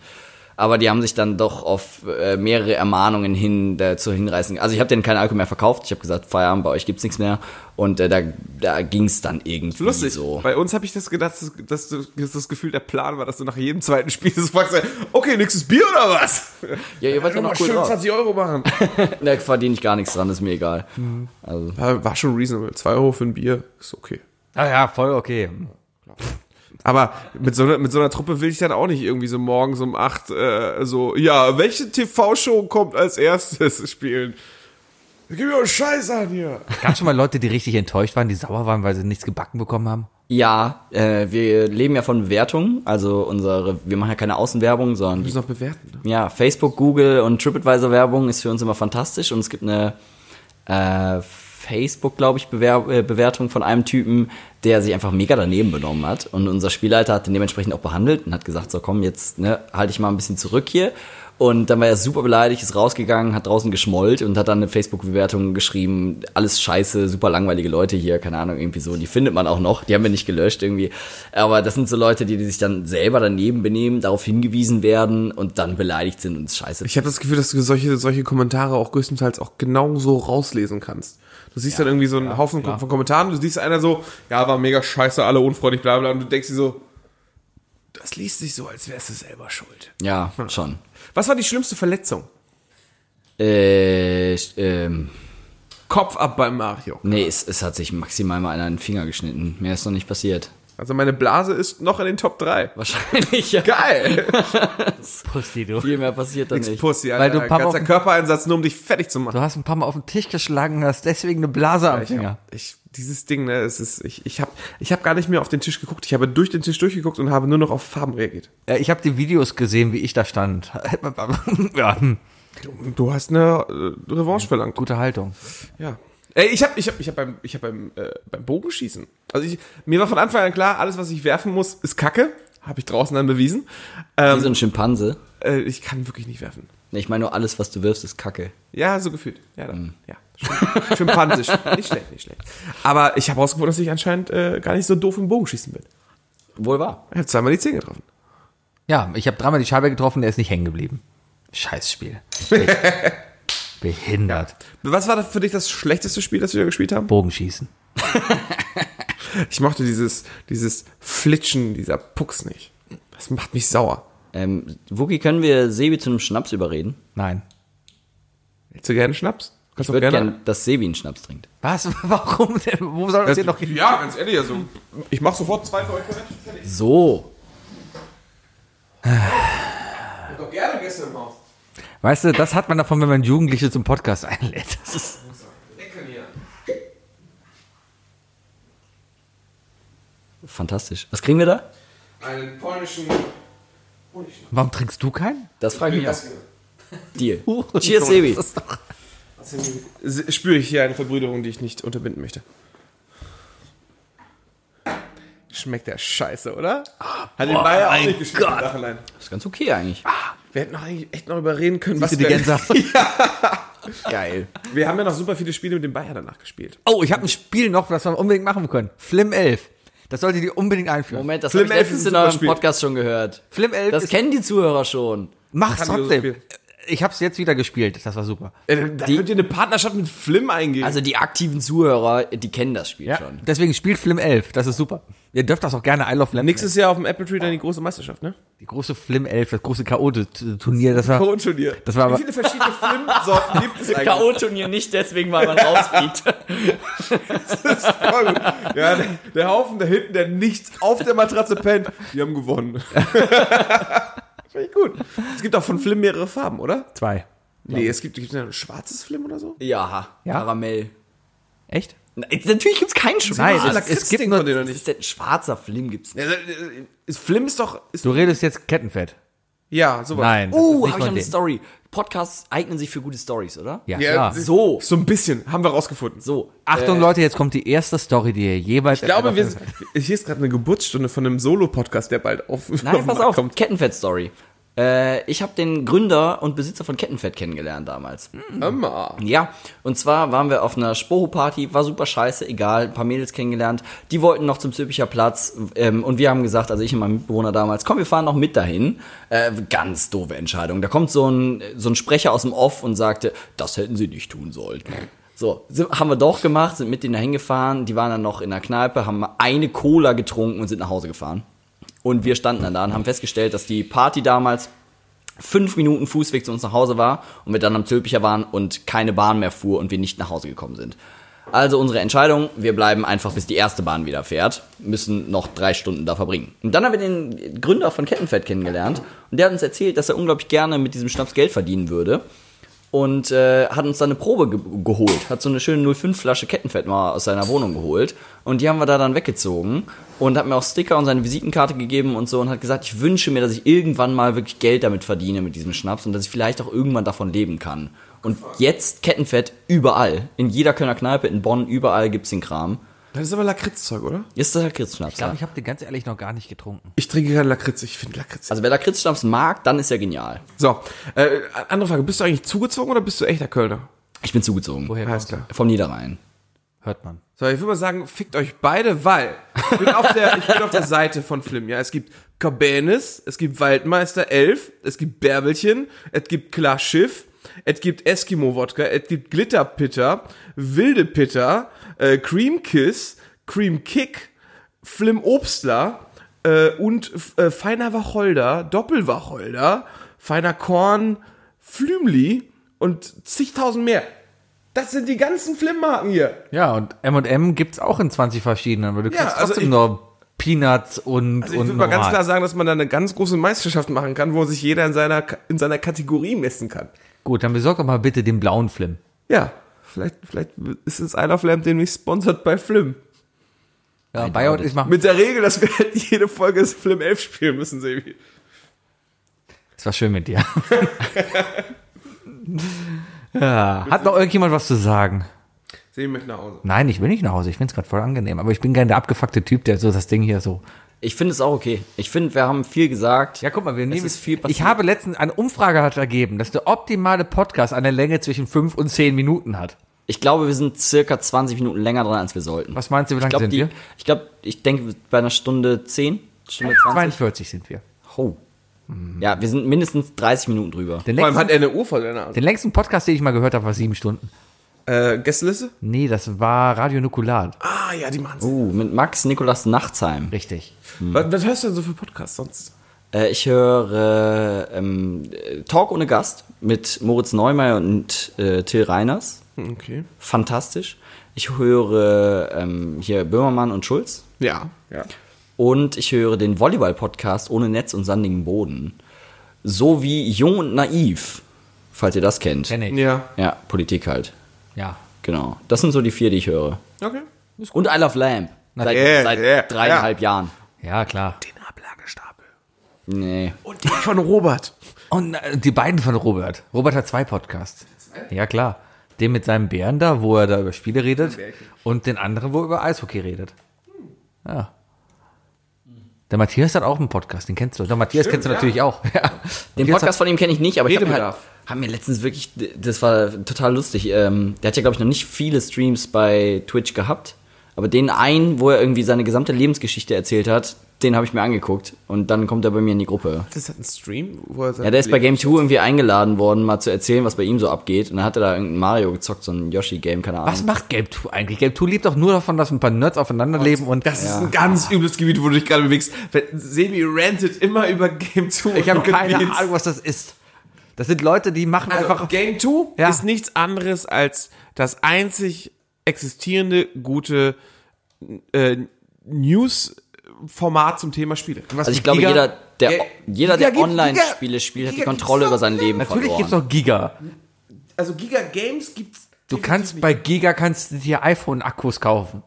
Aber die haben sich dann doch auf äh, mehrere Ermahnungen hin dazu hinreißen. Also ich habe denen keinen Alkohol mehr verkauft. Ich habe gesagt, Feierabend, bei euch gibt's nichts mehr. Und äh, da, da ging's dann irgendwie Lustig. so. Bei uns habe ich das gedacht, dass, dass, du- dass das Gefühl der Plan war, dass du nach jedem zweiten Spiel so fragst, okay, nächstes Bier oder was? Ja, ihr wart ja Mal noch cool schön drauf. 20 Euro machen. (laughs) Da verdiene ich gar nichts dran, ist mir egal. Mhm. Also, War, war schon reasonable. 2 Euro für ein Bier ist okay. Ah ja, voll okay. Aber mit so, einer, mit so einer Truppe will ich dann auch nicht irgendwie so morgens um 8 äh, so, ja, welche TV-Show kommt als erstes (laughs) spielen? Gib mir doch Scheiß an hier. Gab schon mal Leute, die richtig enttäuscht waren, die sauer waren, weil sie nichts gebacken bekommen haben? Ja, äh, wir leben ja von Bewertungen, also unsere, wir machen ja keine Außenwerbung, sondern Wir müssen noch bewerten. Ne? ja, Facebook, Google und TripAdvisor Werbung ist für uns immer fantastisch und es gibt eine äh, Facebook, glaube ich, äh, Bewertung von einem Typen, der sich einfach mega daneben benommen hat und unser Spielleiter hat den dementsprechend auch behandelt und hat gesagt, so komm, jetzt ne, halte ich mal ein bisschen zurück hier und dann war er super beleidigt, ist rausgegangen, hat draußen geschmollt und hat dann eine Facebook-Bewertung geschrieben, alles scheiße, super langweilige Leute hier, keine Ahnung, irgendwie so. Die findet man auch noch, die haben wir nicht gelöscht irgendwie. Aber das sind so Leute, die, die sich dann selber daneben benehmen, darauf hingewiesen werden und dann beleidigt sind und scheiße. Ich habe das Gefühl, dass du solche, solche Kommentare auch größtenteils auch genauso rauslesen kannst. Du siehst dann irgendwie so einen Haufen von Kommentaren, du siehst einer so, ja, war mega scheiße, alle unfreundlich, bla bla, und du denkst dir so, das liest sich so, als wärst du selber schuld. Ja, schon. Was war die schlimmste Verletzung? Äh, ähm, Kopf ab beim Mario. nee, es, es hat sich maximal mal einer in den Finger geschnitten. Mehr ist noch nicht passiert. Also meine Blase ist noch in den Top 3. Wahrscheinlich, ja. Geil! (laughs) Pussy, du. Viel mehr passiert da Nix nicht. Pussy, Weil Alter. du ein paar Ganzer Körpereinsatz nur, um dich fertig zu machen. Du hast ein paar Mal auf den Tisch geschlagen und hast deswegen eine Blase am Ich, Finger. ich, dieses Ding, ne, es ist, ich, ich habe ich hab gar nicht mehr auf den Tisch geguckt. Ich habe durch den Tisch durchgeguckt und habe nur noch auf Farben reagiert. Ja, ich habe die Videos gesehen, wie ich da stand. (laughs) ja, hm, Du hast eine äh, Revanche verlangt. gute Haltung. Ja. Ey, ich habe ich hab, ich hab beim, ich hab beim, äh, beim Bogenschießen, also ich, mir war von Anfang an klar, alles, was ich werfen muss, ist Kacke. Habe ich draußen dann bewiesen. Wie Ähm, so ein Schimpanse. äh, ich kann wirklich nicht werfen. Nee, ich meine nur alles, was du wirfst, ist Kacke. Ja, so gefühlt. Ja, dann, ja. Schim- Schimpansisch. nicht schlecht, nicht schlecht. Aber ich habe herausgefunden, dass ich anscheinend äh, gar nicht so doof im Bogenschießen bin. Wohl wahr. Ich habe zweimal die Zähne getroffen. Ja, ich habe dreimal die Scheibe getroffen, der ist nicht hängen geblieben. Scheiß Spiel. (laughs) Behindert. Was war das für dich das schlechteste Spiel, das wir gespielt haben? Bogenschießen. (laughs) Ich mochte dieses, dieses Flitschen, dieser Pucks nicht. Das macht mich sauer. Ähm, Wookie, können wir Sebi zu einem Schnaps überreden? Nein. Hättest du gerne Schnaps? Ich Kannst du würde gern, dass Sebi einen Schnaps trinkt. Was? (laughs) Warum denn? Wo soll das hier noch Ja, ganz ehrlich, also ich mach sofort zwei für euch fertig. So. Ich hab doch gerne Gäste im Haus. Weißt du, das hat man davon, wenn man Jugendliche zum Podcast einlädt. Das ist. Fantastisch. Was kriegen wir da? Einen polnischen Warum trinkst du keinen? Das frage ich mich auch. Deal. (laughs) Cheers, Sebi. Spüre ich hier eine Verbrüderung, die ich nicht unterbinden möchte. schmeckt der scheiße, oder? Hat den Bayer auch nicht geschmeckt. Das ist ganz okay eigentlich. Wir hätten noch eigentlich echt noch überreden können, was die wir, Gänse (laughs) Geil. wir haben ja noch super viele Spiele mit dem Bayer danach gespielt. Oh, ich habe ein Spiel noch, das wir unbedingt machen können. Flim 11. Das solltet ihr unbedingt einführen. Moment, das habe ich 11 letztens ist in eurem. Podcast schon gehört. Flim 11 Das kennen die Zuhörer schon. mach's Kann ich. Ich hab's jetzt wieder gespielt. Das war super. Äh, Da könnt ihr eine Partnerschaft mit Flim eingehen. Also die aktiven Zuhörer, die kennen das Spiel schon. Deswegen spielt Flim 11. Das ist super. Ihr dürft das auch gerne I Love Lamp. Nächstes Jahr auf dem Apple Tree dann die große Meisterschaft, ne? Die große Flim 11, das große K.O.-Turnier, das war. K.O.-Turnier. Das war Wie viele verschiedene Flim-Sorten (laughs) gibt es eigentlich? K.O.-Turnier nicht deswegen, weil man rausfliegt. (laughs) Voll gut. Ja, der, der Haufen da hinten, der nichts auf der Matratze pennt, die haben gewonnen. (laughs) Finde ich gut. Es gibt auch von Flim mehrere Farben, oder? Zwei. Nee, es gibt, gibt es ein schwarzes Flim oder so? ja, Ja. Karamell. Echt? Na, Natürlich gibt's keinen Nein, Schwarz. es, es gibt nur. von denen noch Was nicht. ist denn ein schwarzer Film gibt's nicht. Ja, äh, ist- Flim ist doch. Ist, Du redest jetzt Kettenfett. ja, sowas. Nein. Oh, nicht habe ich noch eine. Story. Podcasts eignen sich für gute Stories, oder? Ja, Ja, So. So ein bisschen, haben wir rausgefunden. So. Achtung, äh, Leute, jetzt kommt die erste Story, die ihr jeweils. Ich glaube, wir, hier ist gerade eine Geburtsstunde von einem Solo-Podcast, der bald auf, Nein, auf den pass (laughs) auf, kommt. Kettenfett-Story. Äh, ich habe den Gründer und Besitzer von Kettenfett kennengelernt damals. Immer. Ja, und zwar waren wir auf einer Spoho-Party, war super scheiße, egal, ein paar Mädels kennengelernt, die wollten noch zum Zülpicher Platz ähm, und wir haben gesagt, also ich und mein Mitbewohner damals, komm, wir fahren noch mit dahin. Äh, ganz doofe Entscheidung. Da kommt so ein, so ein Sprecher aus dem Off und sagte, das hätten sie nicht tun sollen. So, haben wir doch gemacht, sind mit denen dahin gefahren, die waren dann noch in der Kneipe, haben eine Cola getrunken und sind nach Hause gefahren. Und wir standen dann da und haben festgestellt, dass die Party damals fünf Minuten Fußweg zu uns nach Hause war und wir dann am Zülpicher waren und keine Bahn mehr fuhr und wir nicht nach Hause gekommen sind. Also unsere Entscheidung, wir bleiben einfach, bis die erste Bahn wieder fährt, müssen noch drei Stunden da verbringen. Und dann haben wir den Gründer von Kettenfett kennengelernt und der hat uns erzählt, dass er unglaublich gerne mit diesem Schnaps Geld verdienen würde und äh, hat uns dann eine Probe ge geholt, hat so eine schöne 05-Flasche Kettenfett mal aus seiner Wohnung geholt und die haben wir da dann weggezogen und hat mir auch Sticker und seine Visitenkarte gegeben und so und hat gesagt, ich wünsche mir, dass ich irgendwann mal wirklich Geld damit verdiene mit diesem Schnaps und dass ich vielleicht auch irgendwann davon leben kann. Und jetzt Kettenfett überall, in jeder Kölner Kneipe, in Bonn, überall gibt's den Kram. Das ist aber Lakritzzeug, oder? Ist das Lakritzschnaps? Ich glaube, ja. ich habe den ganz ehrlich noch gar nicht getrunken. Ich trinke keinen Lakritz, ich finde Lakritz. Also wer Lakritzschnaps mag, dann ist er genial. so, äh, andere Frage, bist du eigentlich zugezogen oder bist du echter Kölner? Ich bin zugezogen. Woher Alles du? klar. Vom Niederrhein. Hört man. So, ich würde mal sagen, fickt euch beide, weil ich bin auf der, ich bin auf der (laughs) Seite von Flim, ja. Es gibt Cabanis, es gibt Waldmeister 11, es gibt Bärbelchen, es gibt Klar Schiff, es gibt Eskimo-Wodka, es gibt Glitterpitter, Wilde Pitter, äh, Cream Kiss, Cream Kick, Flim Obstler äh, und äh, feiner Wacholder, Doppelwacholder, feiner Korn, Flümli und zigtausend mehr. Das sind die ganzen Flim-Marken hier. Ja, und M&M gibt's auch in 20 verschiedenen, aber du Ja, kriegst also trotzdem ich- nur Peanuts und, Also ich und würde mal ganz klar sagen, dass man da eine ganz große Meisterschaft machen kann, wo sich jeder in seiner, in seiner Kategorie messen kann. Gut, dann besorg doch mal bitte den blauen Flim. Ja, vielleicht, vielleicht ist es Isle of Lamp demnächst sponsert bei Flim. Ja, Buyout ist machen. Mit der Regel, dass wir halt jede Folge Flim 11 spielen müssen, Sebi. Es war schön mit dir. (laughs) ja, hat noch irgendjemand was zu sagen? Sebi möchte nach Hause. Nein, ich will nicht nach Hause. Ich find's gerade voll angenehm. Aber ich bin gerne der abgefuckte Typ, der so das Ding hier so. Ich finde es auch okay. Ich finde, wir haben viel gesagt. Ja, guck mal, wir nehmen. ist viel passiert. ich habe letztens eine Umfrage hat ergeben, dass der optimale Podcast eine Länge zwischen 5 und 10 Minuten hat. Ich glaube, wir sind circa 20 Minuten länger dran, als wir sollten. Was meinst du, wie ich lange glaube, sind die, wir? ich glaube, ich denke bei einer Stunde 10, Stunde 20. 42 sind wir. Oh. Ja, wir sind mindestens 30 Minuten drüber. Den Vor allem hat er eine Uhr vor der Nase. den längsten Podcast, den ich mal gehört habe, war sieben Stunden. Äh, Gästeliste? Nee, das war Radio Nukulat. Ah, ja, die machen's. Uh, mit Max Nikolas Nachtsheim. Richtig. Was, was hörst du denn so für Podcasts sonst? Äh, ich höre ähm, äh, Talk ohne Gast mit Moritz Neumeier und äh, Till Reiners. Okay. Fantastisch. Ich höre ähm, hier Böhmermann und Schulz. Ja, ja. Und ich höre den Volleyball-Podcast ohne Netz und sandigen Boden. So wie Jung und Naiv, falls ihr das kennt. Kenn ich. Ja. Ja, Politik halt. Ja. Genau. Das sind so die vier, die ich höre. Okay. Und I Love Lamp. Seit, Yeah, seit yeah, dreieinhalb Jahren. Ja, klar. Den Ablagestapel. Nee. Und den von Robert. Und äh, die beiden von Robert. Robert hat zwei Podcasts. Ja, klar. Den mit seinem Bären da, wo er da über Spiele redet. Und den anderen, wo er über Eishockey redet. Ja. Der Matthias hat auch einen Podcast, den kennst du. Der Matthias kennst du natürlich auch. Ja. Den Matthias Podcast von ihm kenne ich nicht, aber ich habe mir, halt, hab mir letztens wirklich, das war total lustig. Ähm, der hat ja, glaube ich, noch nicht viele Streams bei Twitch gehabt. Aber den einen, wo er irgendwie seine gesamte Lebensgeschichte erzählt hat, den habe ich mir angeguckt. Und dann kommt er bei mir in die Gruppe. Das hat ein Stream, wo er Ja, der ist bei Game 2 irgendwie eingeladen worden, mal zu erzählen, was bei ihm so abgeht. Und dann hat er da irgendein Mario gezockt, so ein Yoshi-Game, keine Ahnung. Was macht Game 2 eigentlich? Game 2 lebt doch nur davon, dass ein paar Nerds aufeinander leben und Das ist ein ganz übles Gebiet, wo du dich gerade bewegst. Sebi rantet immer über Game 2. ich habe keine. Ahnung, was das ist. Das sind Leute, die machen Also, einfach. Game 2 Ja. ist nichts anderes als das einzig existierende gute äh, News-Format zum Thema Spiele. also ich glaube, Giga- jeder, der, jeder, Giga der Online-Spiele Giga- spielt, hat die Kontrolle über sein. Leben Natürlich verloren. gibt's noch Giga. Also Giga Games gibt's. Du kannst bei Giga kannst du dir iPhone-Akkus kaufen.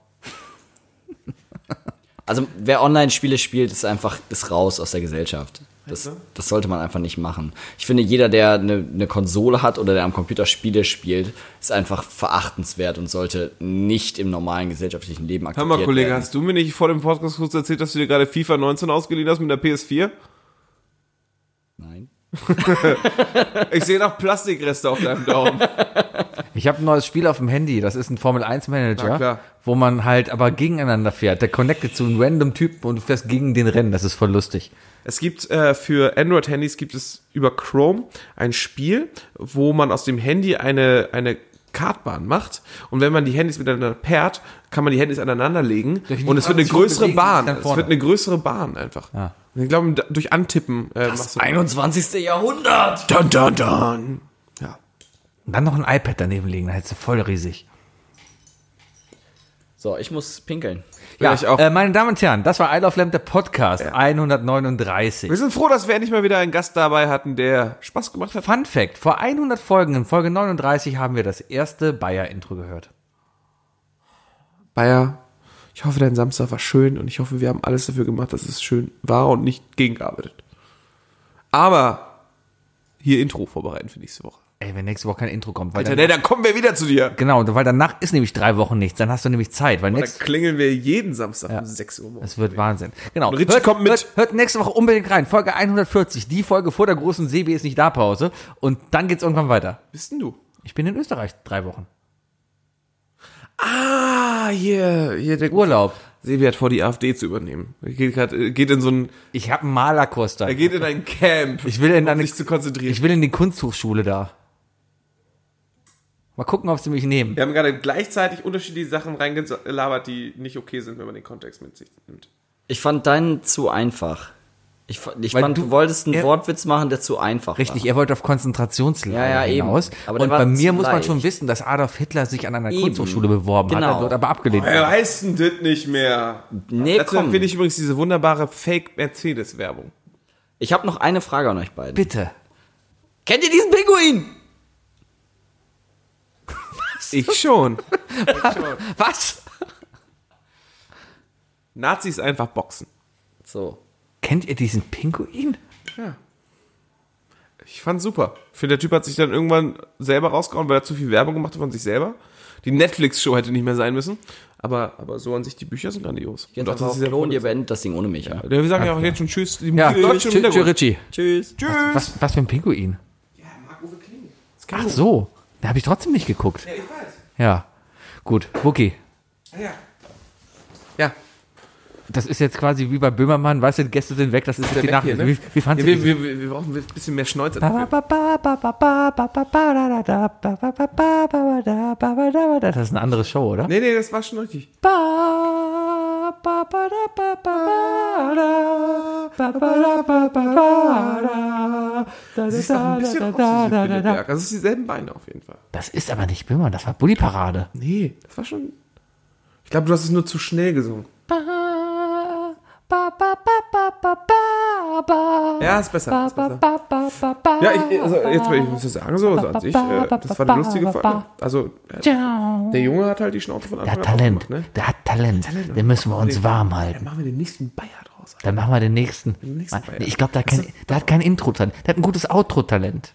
Also wer Online-Spiele spielt, ist einfach ist raus aus der Gesellschaft. Das, das sollte man einfach nicht machen. Ich finde, jeder, der eine, eine Konsole hat oder der am Computer Spiele spielt, ist einfach verachtenswert und sollte nicht im normalen gesellschaftlichen Leben Hör akzeptiert mal, Kollege, werden. hast du mir nicht vor dem Podcast kurz erzählt, dass du dir gerade FIFA 19 ausgeliehen hast mit der PS4? (laughs) Ich sehe noch Plastikreste auf deinem Daumen. Ich habe ein neues Spiel auf dem Handy, das ist ein Formel 1 Na Manager, wo man halt aber gegeneinander fährt. Der connectet zu einem random Typen und du fährst gegen den Rennen, das ist voll lustig. Es gibt äh, für Android-Handys gibt es über Chrome ein Spiel, wo man aus dem Handy eine, eine Kartbahn macht. Und wenn man die Handys miteinander pairt, kann man die Handys aneinander legen. Und es wird eine größere Bahn. Es wird eine größere Bahn einfach. Ja. Und ich glaube, da- durch Antippen äh, machst du. 21. Jahrhundert! Dun, dun, dun. Ja. Und dann noch ein iPad daneben legen, dann hättest du voll riesig. So, ich muss pinkeln. Ja, ich auch. Äh, meine Damen und Herren, das war I Love Lamp, der Podcast, 139. Wir sind froh, dass wir endlich mal wieder einen Gast dabei hatten, der Spaß gemacht hat. Fun Fact: Vor 100 Folgen, in Folge 39, haben wir das erste Bayer-Intro gehört. Bayer, ich hoffe, dein Samstag war schön und ich hoffe, wir haben alles dafür gemacht, dass es schön war und nicht gegengearbeitet. Aber hier Intro vorbereiten für nächste Woche. Ey, wenn nächste Woche kein Intro kommt, weil Alter, dann, nee, dann kommen wir wieder zu dir. genau, weil danach ist nämlich drei Wochen nichts, dann hast du nämlich Zeit, weil Dann nächste klingeln wir jeden Samstag um 6 Uhr morgens. Es wird Wahnsinn. Genau. Und Richie hört, kommt mit. Hört, hört nächste Woche unbedingt rein. Folge 140. Die Folge vor der großen Sebi ist nicht da Pause. Und dann geht's irgendwann weiter. Bist denn du? Ich bin in Österreich drei Wochen. Ah, hier, hier der Urlaub. Sebi hat vor, die AfD zu übernehmen. Er geht, grad, äh, geht in so ein, Ich habe einen Malerkurs da. er geht in ein Camp, Ich will in um eine, sich zu konzentrieren. ich will in die Kunsthochschule da. Mal gucken, ob sie mich nehmen. wir haben gerade gleichzeitig unterschiedliche Sachen reingelabert, die nicht okay sind, wenn man den Kontext mit sich nimmt. Ich fand deinen zu einfach. Ich, ich Weil fand, du- du, wolltest einen er- Wortwitz machen, der zu einfach Richtig, war. er wollte auf Konzentrationslager Ja, ja, eben. hinaus. Aber der und bei mir muss man leicht. schon wissen, dass Adolf Hitler sich an einer Eben. Kunsthochschule beworben hat. Genau. Er wird aber abgelehnt. Wer heißt denn das nicht mehr? Nee, Dazu komm. empfehle ich übrigens diese wunderbare Fake-Mercedes-Werbung. Ich habe noch eine Frage an euch beiden. Bitte. Kennt ihr diesen Pinguin? Ich schon. (laughs) Was? Nazis einfach boxen. So. Kennt ihr diesen Pinguin? Ich fand's super. Ich finde, der Typ hat sich dann irgendwann selber rausgehauen, weil er zu viel Werbung gemacht hat von sich selber. Die Netflix-Show hätte nicht mehr sein müssen. Aber, aber so an sich, die Bücher sind grandios. Jetzt auch, auf dass sie sehr und ihr beendet das Ding ohne mich. Ja. Wir sagen ja auch jetzt schon Tschüss. Die Ja, im tschüss, Hintergrund. Richie. Tschüss. Tschüss. Was, was für ein Pinguin? Ja, Marc-Uwe Kling. Ach so. Da habe ich trotzdem nicht geguckt. Ja, ich weiß. Ja. Gut. Wookie. Ja. Ja. Das ist jetzt quasi wie bei Böhmermann, weißt du, die Gäste sind weg, das ist jetzt die hier, ne? Wie, wie fandst ja, du wir, wir, wir, brauchen ein bisschen mehr Schnäuzer. Das ist eine andere Show, oder? Nee, nee, das war schon richtig. Das doch ein bisschen Berg. Also es ist dieselben Beine auf jeden Fall. Das ist aber nicht Böhmermann, das war Bulli Parade. Nee, das war schon. Ich glaube, du hast es nur zu schnell gesungen. Ja, ist besser. Ist besser. Ja, ich, also jetzt ich muss das sagen, so, also an sich, äh, das war eine lustige Folge. Also, äh, der Junge hat halt die Schnauze von Der Anfang hat an Talent. aufgemacht, ne? Der hat Talent. Den müssen wir uns warm Dann halten. machen wir den nächsten Bayer draus. Dann machen wir den nächsten. nächsten Bayer. Ich glaube, der, hat kein- der hat kein Intro-Talent. Der hat ein gutes Outro-Talent.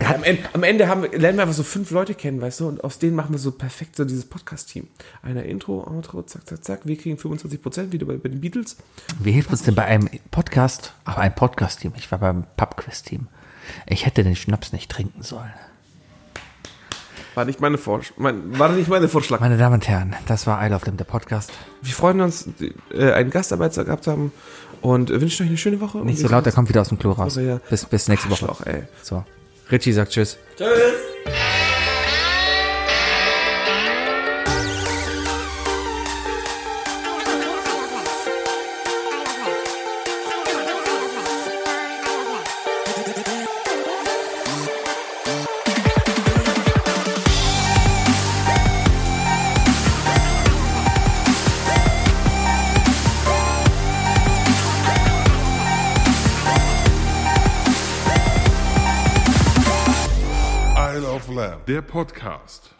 Am Ende, am Ende haben wir, lernen wir einfach so fünf Leute kennen, weißt du, und aus denen machen wir so perfekt so dieses Podcast-Team. Einer Intro, Outro, zack, zack, zack. Wir kriegen 25 Prozent wieder bei, bei den Beatles. Wie hilft uns denn bei einem Podcast, auch ein Podcast-Team, ich war beim Pubquiz-Team, ich hätte den Schnaps nicht trinken sollen. War nicht meine Vorsch mein, war nicht meine Vorschlag. Meine Damen und Herren, das war I Love Them, der Podcast. Wir freuen uns, äh, einen Gastarbeiter gehabt zu haben und wünschen euch eine schöne Woche. Nicht so laut, der kommt wieder aus dem Klo raus. Ja. Bis, bis nächste Woche. So. Richie sagt Tschüss. Isle Podcast.